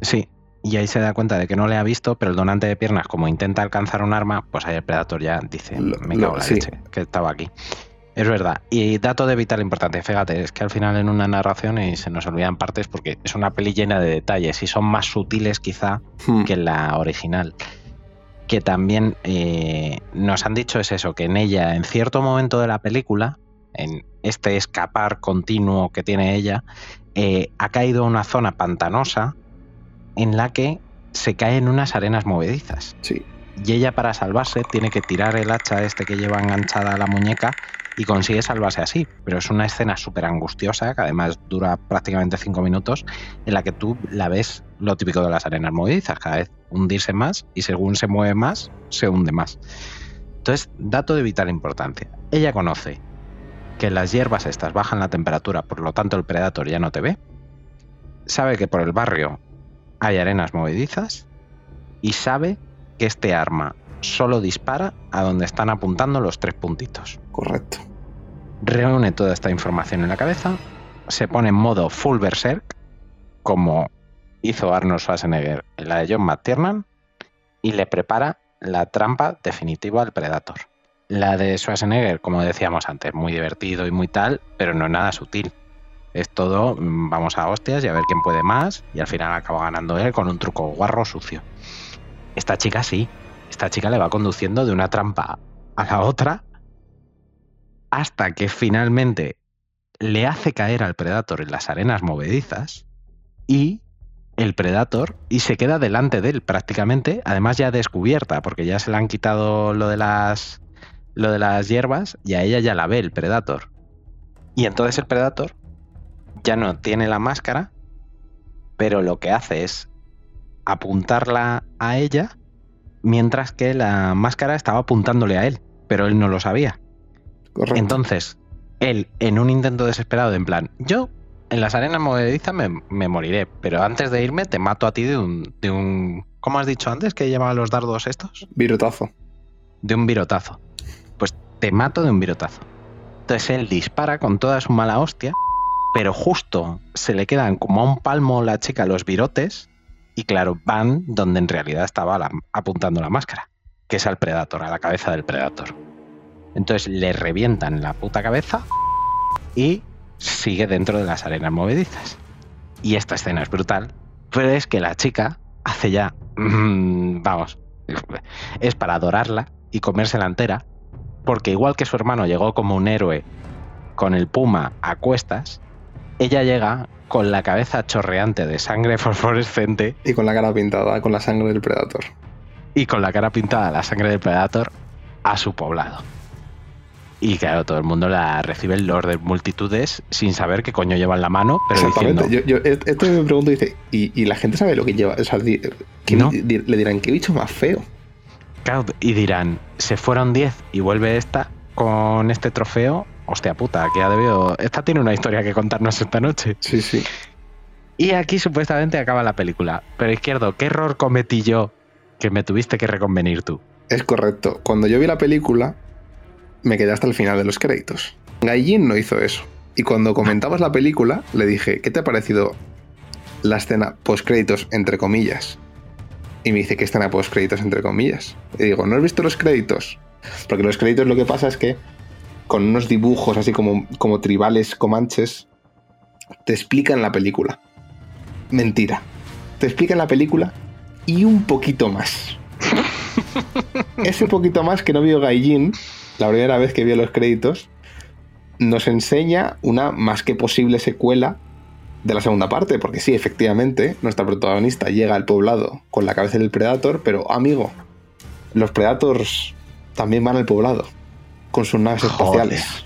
D: Sí. Y ahí se da cuenta de que no le ha visto, pero el donante de piernas, como intenta alcanzar un arma, pues ahí el Predator ya dice, me cago en la
E: sí.
D: leche, que estaba aquí. Es verdad. Y dato de vital importante, fíjate, es que al final en una narración y se nos olvidan partes porque es una peli llena de detalles y son más sutiles quizá
E: Hmm.
D: que la original. Que también eh, nos han dicho es eso, que en ella, en cierto momento de la película, en este escapar continuo que tiene ella, eh, ha caído a una zona pantanosa en la que se caen unas arenas movedizas.
E: Sí.
D: Y ella para salvarse tiene que tirar el hacha este que lleva enganchada a la muñeca y consigue salvarse así. Pero es una escena súper angustiosa, que además dura prácticamente cinco minutos, en la que tú la ves lo típico de las arenas movedizas, cada vez hundirse más y según se mueve más, se hunde más. Entonces, dato de vital importancia. Ella conoce que las hierbas estas bajan la temperatura, por lo tanto el Predator ya no te ve. Sabe que por el barrio hay arenas movedizas y sabe que este arma solo dispara a donde están apuntando los tres puntitos.
E: Correcto.
D: Reúne toda esta información en la cabeza, se pone en modo full berserk, como hizo Arnold Schwarzenegger en la de John McTiernan, y le prepara la trampa definitiva al Predator. La de Schwarzenegger, como decíamos antes, muy divertido y muy tal, pero no nada sutil. Es todo, mm, vamos a hostias y a ver quién puede más, y al final acaba ganando él con un truco guarro sucio. Esta chica sí, esta chica le va conduciendo de una trampa a la otra hasta que finalmente le hace caer al Predator en las arenas movedizas y el Predator y se queda delante de él prácticamente, además ya descubierta, porque ya se le han quitado lo de las lo de las hierbas y a ella ya la ve el Predator. Y entonces el Predator ya no tiene la máscara, pero lo que hace es apuntarla a ella mientras que la máscara estaba apuntándole a él, pero él no lo sabía.
E: Correcto.
D: Entonces, él, en un intento desesperado, de en plan, yo en las arenas movedizas me, me moriré, pero antes de irme te mato a ti de un, de un. ¿Cómo has dicho antes que llamaban los dardos estos?
E: Virotazo.
D: De un virotazo. Pues te mato de un virotazo. Entonces él dispara con toda su mala hostia, pero justo se le quedan como a un palmo la chica los virotes, y claro, van donde en realidad estaba apuntando la máscara, que es al Predator, a la cabeza del Predator. Entonces le revientan la puta cabeza y sigue dentro de las arenas movedizas. Y esta escena es brutal, pero es que la chica hace ya, mm, vamos, es para adorarla y comérsela entera, porque igual que su hermano llegó como un héroe con el puma a cuestas, ella llega con la cabeza chorreante de sangre fosforescente
E: Y con la cara pintada, con la sangre del Predator.
D: y con la cara pintada la sangre del Predator a su poblado. Y claro, todo el mundo la recibe en los de multitudes sin saber qué coño lleva en la mano, pero
E: Exactamente.
D: diciendo,
E: Yo, yo- esto me pregunto, dice, ¿y, y la gente sabe lo que lleva? O sea, di- ¿qué
D: No.
E: di- le dirán, ¿qué bicho más feo?
D: claro, y dirán, se fueron 10 y vuelve esta con este trofeo, hostia puta, que ha debido... Esta tiene una historia que contarnos esta noche.
E: Sí, sí.
D: Y aquí supuestamente acaba la película. Pero izquierdo, ¿qué error cometí yo que me tuviste que reconvenir tú?
E: Es correcto. Cuando yo vi la película, me quedé hasta el final de los créditos. Gallín no hizo eso. Y cuando comentabas la película, le dije, ¿qué te ha parecido la escena post-créditos, entre comillas? Y me dice, ¿qué escena post-créditos, entre comillas? Y digo, ¿no has visto los créditos? Porque los créditos lo que pasa es que con unos dibujos así como, como tribales comanches, te explican la película. Mentira. te explica en la película y un poquito más. Ese poquito más que no vio Gaijin, la primera vez que vio los créditos, nos enseña una más que posible secuela de la segunda parte, porque sí, efectivamente, nuestra protagonista llega al poblado con la cabeza del Predator, pero amigo, los Predators también van al poblado con sus naves espaciales.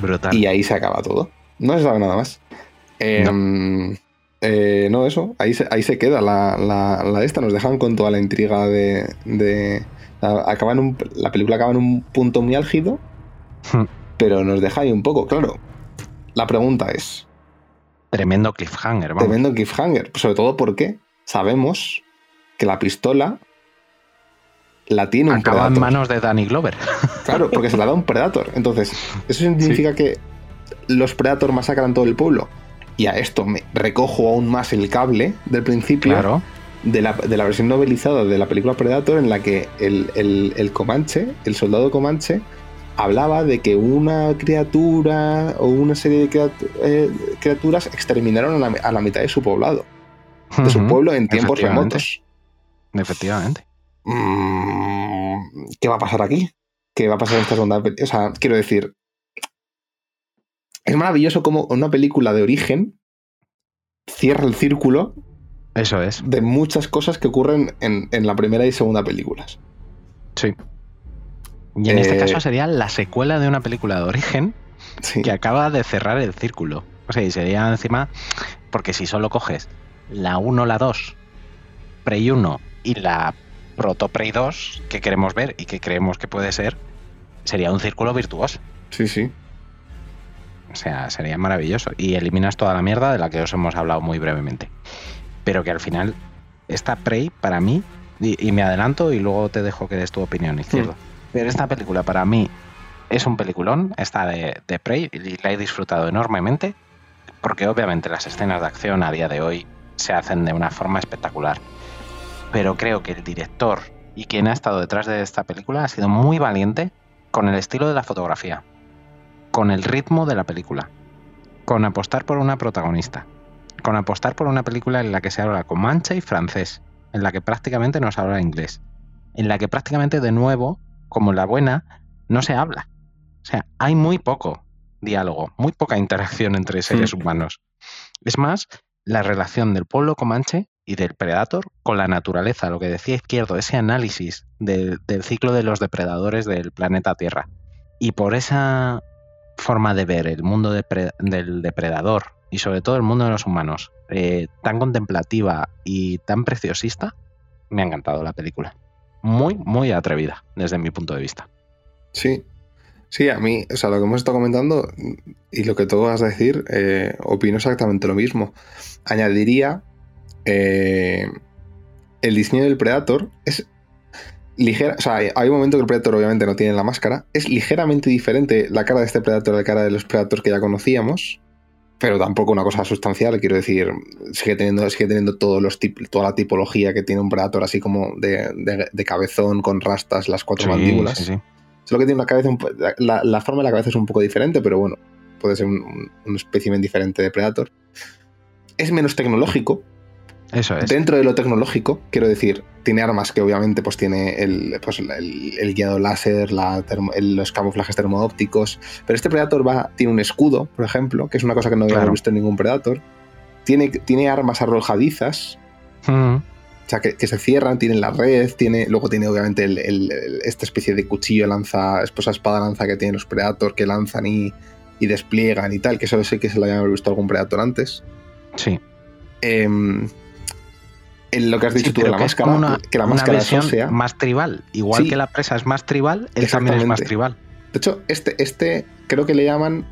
D: Brutal.
E: Y ahí se acaba todo. No se sabe nada más. Em, eh, no. eso. Ahí se, ahí se queda la, la, esta. Nos dejan con toda la intriga de. de acaba un, la película acaba en un punto muy álgido. Hmm. Pero nos deja ahí un poco. Claro. La pregunta es.
D: Tremendo cliffhanger, vamos.
E: Tremendo cliffhanger. Sobre todo porque sabemos que la pistola la tiene un
D: Acaba en manos de Danny Glover.
E: Claro, porque se la da un Predator. Entonces, eso significa que los Predator masacran todo el pueblo. Y a esto me recojo aún más el cable del principio de, la, versión novelizada de la película Predator en la que el, Comanche, el soldado Comanche, hablaba de que una criatura o una serie de eh, criaturas exterminaron a la, mitad de su poblado. De su pueblo en tiempos remotos.
D: Efectivamente.
E: Mm, ¿Qué va a pasar aquí? ¿Qué va a pasar en esta segunda? O sea, quiero decir, es maravilloso como una película de origen cierra el círculo.
D: Eso es.
E: De muchas cosas que ocurren en, la primera y segunda películas.
D: Sí. Y en este eh, caso sería la secuela de una película de origen que acaba de cerrar el círculo. O sea, y sería encima, porque si solo coges la 1, la 2, Prey 1 y la Proto Prey 2 que queremos ver y que creemos que puede ser, sería un círculo virtuoso.
E: Sí, sí.
D: O sea, sería maravilloso. Y eliminas toda la mierda de la que os hemos hablado muy brevemente. Pero que al final, esta Prey, para mí, y, me adelanto y luego te dejo que des tu opinión, izquierdo. Hmm. Pero esta película para mí es un peliculón, esta de, de Prey, y la he disfrutado enormemente, porque obviamente las escenas de acción a día de hoy se hacen de una forma espectacular. Pero creo que el director y quien ha estado detrás de esta película ha sido muy valiente con el estilo de la fotografía con el ritmo de la película, con apostar por una protagonista, con apostar por una película en la que se habla comanche y francés, en la que prácticamente no se habla inglés, en la que prácticamente de nuevo, como la buena, no se habla. O sea, hay muy poco diálogo, muy poca interacción entre seres humanos. Es más, la relación del pueblo comanche y del predator con la naturaleza, lo que decía Izquierdo, ese análisis del ciclo de los depredadores del planeta Tierra. Y por esa forma de ver el mundo del depredador y sobre todo el mundo de los humanos eh, tan contemplativa y tan preciosista, me ha encantado la película. Muy, muy atrevida desde mi punto de vista.
E: Sí, sí, a mí, o sea, lo que hemos estado comentando y lo que tú vas a decir, eh, opino exactamente lo mismo. Añadiría eh, el diseño del Predator es ligera, o sea, hay un momento que el Predator obviamente no tiene la máscara. Es ligeramente diferente la cara de este Predator a la cara de los Predators que ya conocíamos, pero tampoco una cosa sustancial. Quiero decir, sigue teniendo, sigue teniendo todos los toda la tipología que tiene un Predator, así como de, cabezón, con rastas, las cuatro mandíbulas. Sí, sí. Solo que tiene una cabeza, la, forma de la cabeza es un poco diferente, pero bueno, puede ser un, un espécimen diferente de Predator. Es menos tecnológico,
D: eso es.
E: Dentro de lo tecnológico, quiero decir, tiene armas que obviamente pues tiene el, pues, el, guiado láser, los camuflajes termoópticos, pero este Predator va, tiene un escudo, por ejemplo, que es una cosa que no habíamos visto en ningún Predator. Tiene, tiene armas arrojadizas, mm. o sea, que, se cierran, tiene la red, tiene, luego tiene obviamente esta especie de cuchillo lanza, esposa espada lanza que tienen los Predators que lanzan y, y despliegan y tal, que solo sé que se lo hayan visto algún Predator antes.
D: Sí.
E: Eh, en lo que has dicho tú de la máscara, que la máscara
D: sea más tribal. Igual que la presa es más tribal, él también es más tribal.
E: De hecho, este, este creo que le llaman.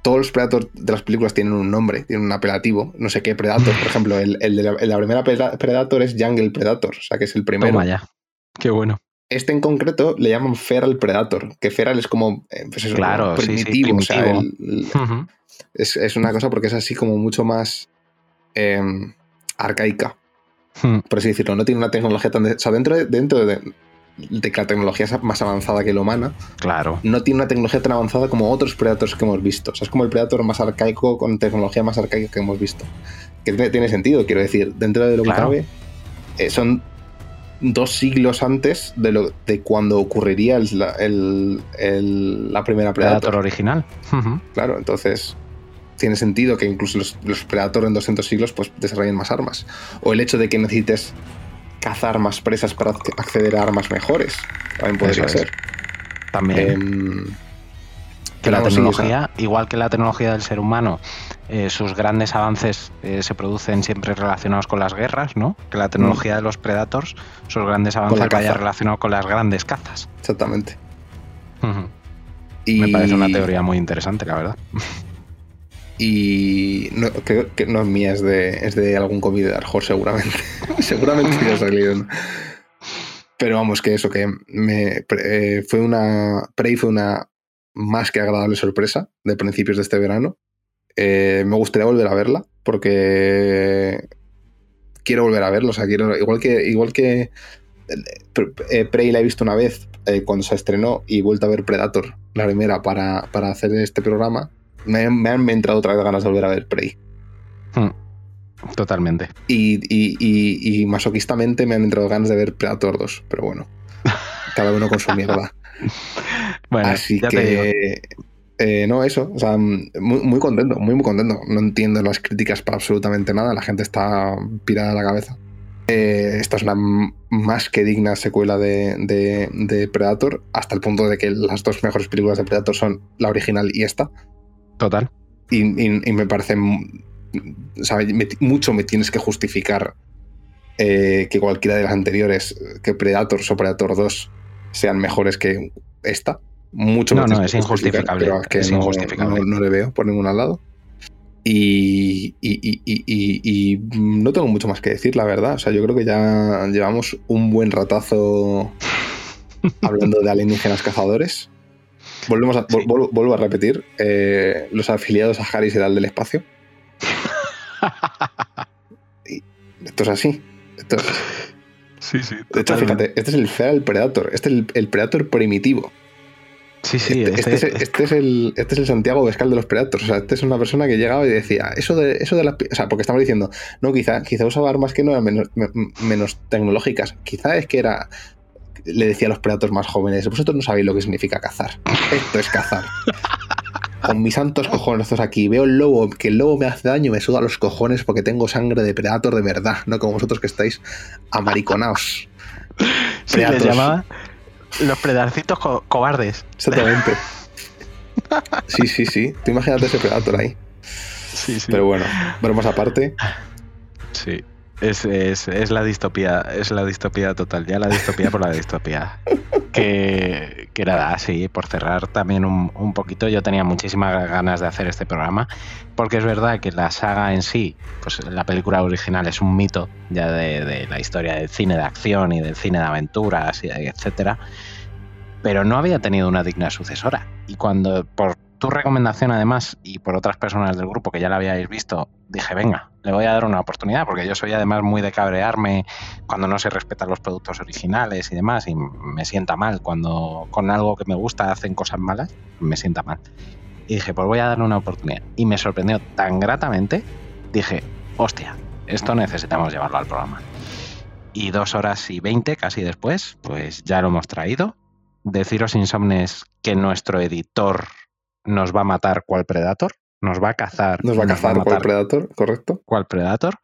E: Todos los Predators de las películas tienen un nombre, tienen un apelativo. No sé qué Predator. Por ejemplo, el, de la, primera Predator es Jungle Predator, o sea que es el primero.
D: Toma ya. Qué bueno.
E: Este en concreto le llaman Feral Predator, que Feral es como eh,
D: claro,
E: primitivo. O sea, es, una cosa porque es así como mucho más em, arcaica. Hmm. por así decirlo, no tiene una tecnología tan... o sea, dentro de, dentro de... de que la tecnología es más avanzada que la humana,
D: Claro.
E: no tiene una tecnología tan avanzada como otros Predators que hemos visto. O sea, es como el Predator más arcaico con tecnología más arcaica que hemos visto. Que tiene, tiene sentido, quiero decir, dentro de lo que
D: Claro.
E: cabe, eh, son dos siglos antes de, lo, de cuando ocurriría el- la, el- el- la primera
D: Predator
E: Predator.
D: original.
E: Claro, entonces tiene sentido que incluso los, los Predator en 200 siglos pues desarrollen más armas. O el hecho de que necesites cazar más presas para ac- acceder a armas mejores. También podría
D: Eso es.
E: ser.
D: También.
E: Em,
D: que la tecnología, igual que la tecnología del ser humano, eh, sus grandes avances eh, se producen siempre relacionados con las guerras, ¿no? Que la tecnología de los Predators, sus grandes avances vaya
E: caza.
D: relacionados con las grandes cazas.
E: exactamente. Y,
D: Me parece una teoría muy interesante, la verdad.
E: Y no, es mía, es de, es de algún cómic de Horse, seguramente. seguramente ya ha salido. Pero vamos, que eso, que me, eh, fue una. Prey fue una más que agradable sorpresa de principios de este verano. Eh, me gustaría volver a verla, porque quiero volver a verlo. O sea, quiero. Igual que. Igual que eh, Prey la he visto una vez eh, cuando se estrenó y he vuelto a ver Predator, la primera, para, para hacer este programa. Me, me han entrado otra vez ganas de volver a ver Prey.
D: Totalmente.
E: Y, y, y, y masoquistamente me han entrado ganas de ver Predator 2. Pero bueno, cada uno con su mierda.
D: Bueno,
E: Así
D: ya te digo.
E: que. eh, no, eso. O sea, muy, muy contento, muy, muy contento. No entiendo las críticas para absolutamente nada. La gente está pirada a la cabeza. Eh, esta es una más que digna secuela de, de- de Predator, hasta el punto de que las dos mejores películas de Predator son la original y esta.
D: Total.
E: Y, y- y me parece. m- O sea, me- mucho me tienes que justificar eh, que cualquiera de las anteriores, que Predator o Predator 2 sean mejores que esta. Mucho
D: No,
E: me
D: no, es injustificable,
E: Pero es que
D: es
E: no,
D: injustificable.
E: no- no le veo por ningún lado. Y- y no tengo mucho más que decir, la verdad. O sea, yo creo que ya llevamos un buen ratazo hablando de alienígenas cazadores. Volvemos a, vol- vuelvo a repetir, eh, los afiliados a Harry será el del espacio. Y esto es así. Esto es-
D: Sí, sí.
E: de hecho, fíjate, este es el Feral Predator. Este es el, el Predator primitivo.
D: Sí, sí.
E: este, este
D: este-
E: es, este es el, este es el Santiago Vescal de los Predators. O sea, este es una persona que llegaba y decía, eso de, eso de las. O sea, porque estamos diciendo, no, quizá, quizá usaba armas que no eran menos, me- menos tecnológicas. Quizá es que era. Le decía a los Predators más jóvenes, vosotros no sabéis lo que significa cazar. Esto es cazar. Con mis santos cojones, estos aquí. Veo el lobo, que el lobo me hace daño, me suda los cojones porque tengo sangre de Predator de verdad, no como vosotros que estáis amariconaos.
D: sí, les
E: Predators.
D: llamaba los predarcitos co- cobardes.
E: Exactamente. Sí, sí, sí. Tú imagínate ese Predator ahí.
D: Sí, sí.
E: Pero bueno, bromas aparte.
D: Sí. Es, es- es la distopía, es la distopía total, ya la distopía por la distopía. Que, que nada, sí, por cerrar también un, un poquito, yo tenía muchísimas ganas de hacer este programa, porque es verdad que la saga en sí, pues la película original es un mito ya de, de la historia del cine de acción y del cine de aventuras, y etcétera, pero no había tenido una digna sucesora. Y cuando, por tu recomendación además, y por otras personas del grupo que ya la habíais visto, dije, venga, le voy a dar una oportunidad, porque yo soy además muy de cabrearme cuando no se respetan los productos originales y demás, y me sienta mal cuando con algo que me gusta hacen cosas malas, me sienta mal. Y dije, pues voy a darle una oportunidad. Y me sorprendió tan gratamente, dije, hostia, esto necesitamos llevarlo al programa. Y dos horas y veinte, casi después, pues ya lo hemos traído. Deciros, Insomnes, que nuestro editor nos va a matar cual Predator, nos va a cazar.
E: Nos va a cazar
D: matar
E: Predator, correcto.
D: cual Predator.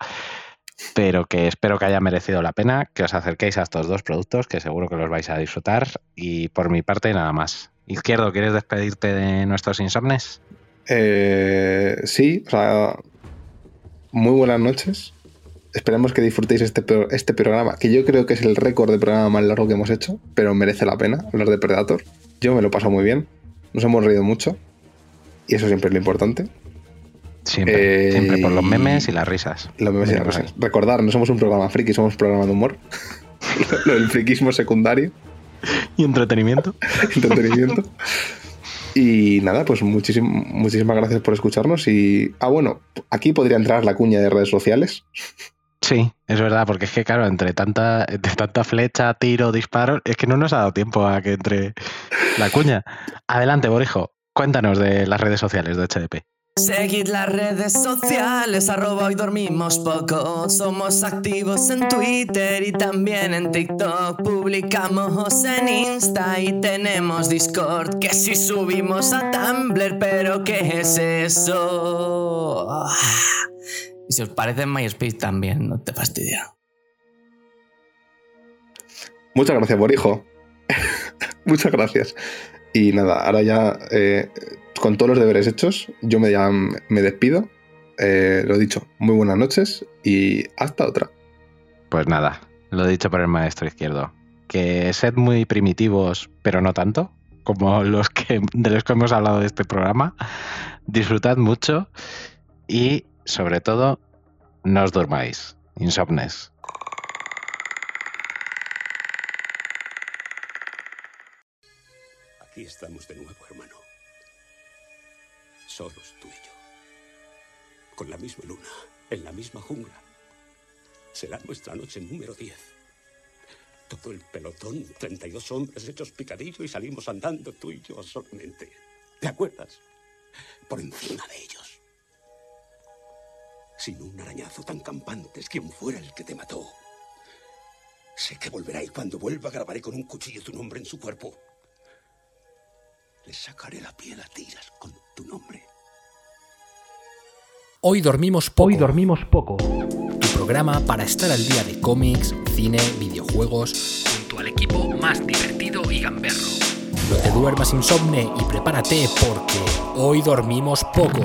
D: Pero que espero que haya merecido la pena que os acerquéis a estos dos productos, que seguro que los vais a disfrutar. Y por mi parte, nada más. Izquierdo, ¿quieres despedirte de nuestros insomnes?
E: Eh, sí, o sea, muy buenas noches. Esperemos que disfrutéis este, este programa, que yo creo que es el récord de programa más largo que hemos hecho, pero merece la pena hablar de Predator. Yo me lo paso muy bien, nos hemos reído mucho, y eso siempre es lo importante.
D: Siempre,
E: Eh,
D: siempre por los
E: y-
D: memes y las risas.
E: Lo mismo
D: Mira,
E: siempre,
D: pues
E: sí. Recordar, no somos un programa friki, somos un programa de humor. lo del friquismo secundario.
D: Y entretenimiento.
E: entretenimiento. Y nada, pues muchísim- muchísimas gracias por escucharnos. Y. Ah, bueno, aquí podría entrar la cuña de redes sociales.
D: Sí, es verdad, porque es que, claro, entre tanta, entre tanta flecha, tiro, disparo, es que no nos ha dado tiempo a que entre la cuña. Adelante, Borijo, cuéntanos de las redes sociales de HDP.
G: Seguid las redes sociales, arroba hoy dormimos poco. Somos activos en Twitter y también en TikTok. Publicamos en Insta y tenemos Discord. Que si subimos a Tumblr, pero ¿qué es eso? Y si os parece en MySpace también, no te fastidia.
E: Muchas gracias, Borijo. Muchas gracias. Y nada, ahora ya eh, con todos los deberes hechos, yo me, ya me despido. Eh, lo dicho, muy buenas noches y hasta otra.
D: Pues nada, lo dicho por el maestro izquierdo. Que sed muy primitivos, pero no tanto, como los que de los que hemos hablado de este programa. Disfrutad mucho y, sobre todo, no os durmáis. Insomnes.
C: Aquí estamos de nuevo, hermano. Solos tú y yo. Con la misma luna, en la misma jungla. Será nuestra noche número 10. Todo el pelotón, 32 hombres hechos picadillo y salimos andando tú y yo solamente. ¿Te acuerdas? Por encima de ellos. Sin un arañazo tan campante es quien fuera el que te mató. Sé que volverá y cuando vuelva grabaré con un cuchillo tu nombre en su cuerpo. Le sacaré la piel a tiras con tu nombre.
F: Hoy dormimos poco.
H: Hoy dormimos poco.
F: Tu programa para estar al día de cómics, cine, videojuegos, junto al equipo más divertido y gamberro. No te duermas insomne y prepárate porque hoy dormimos poco.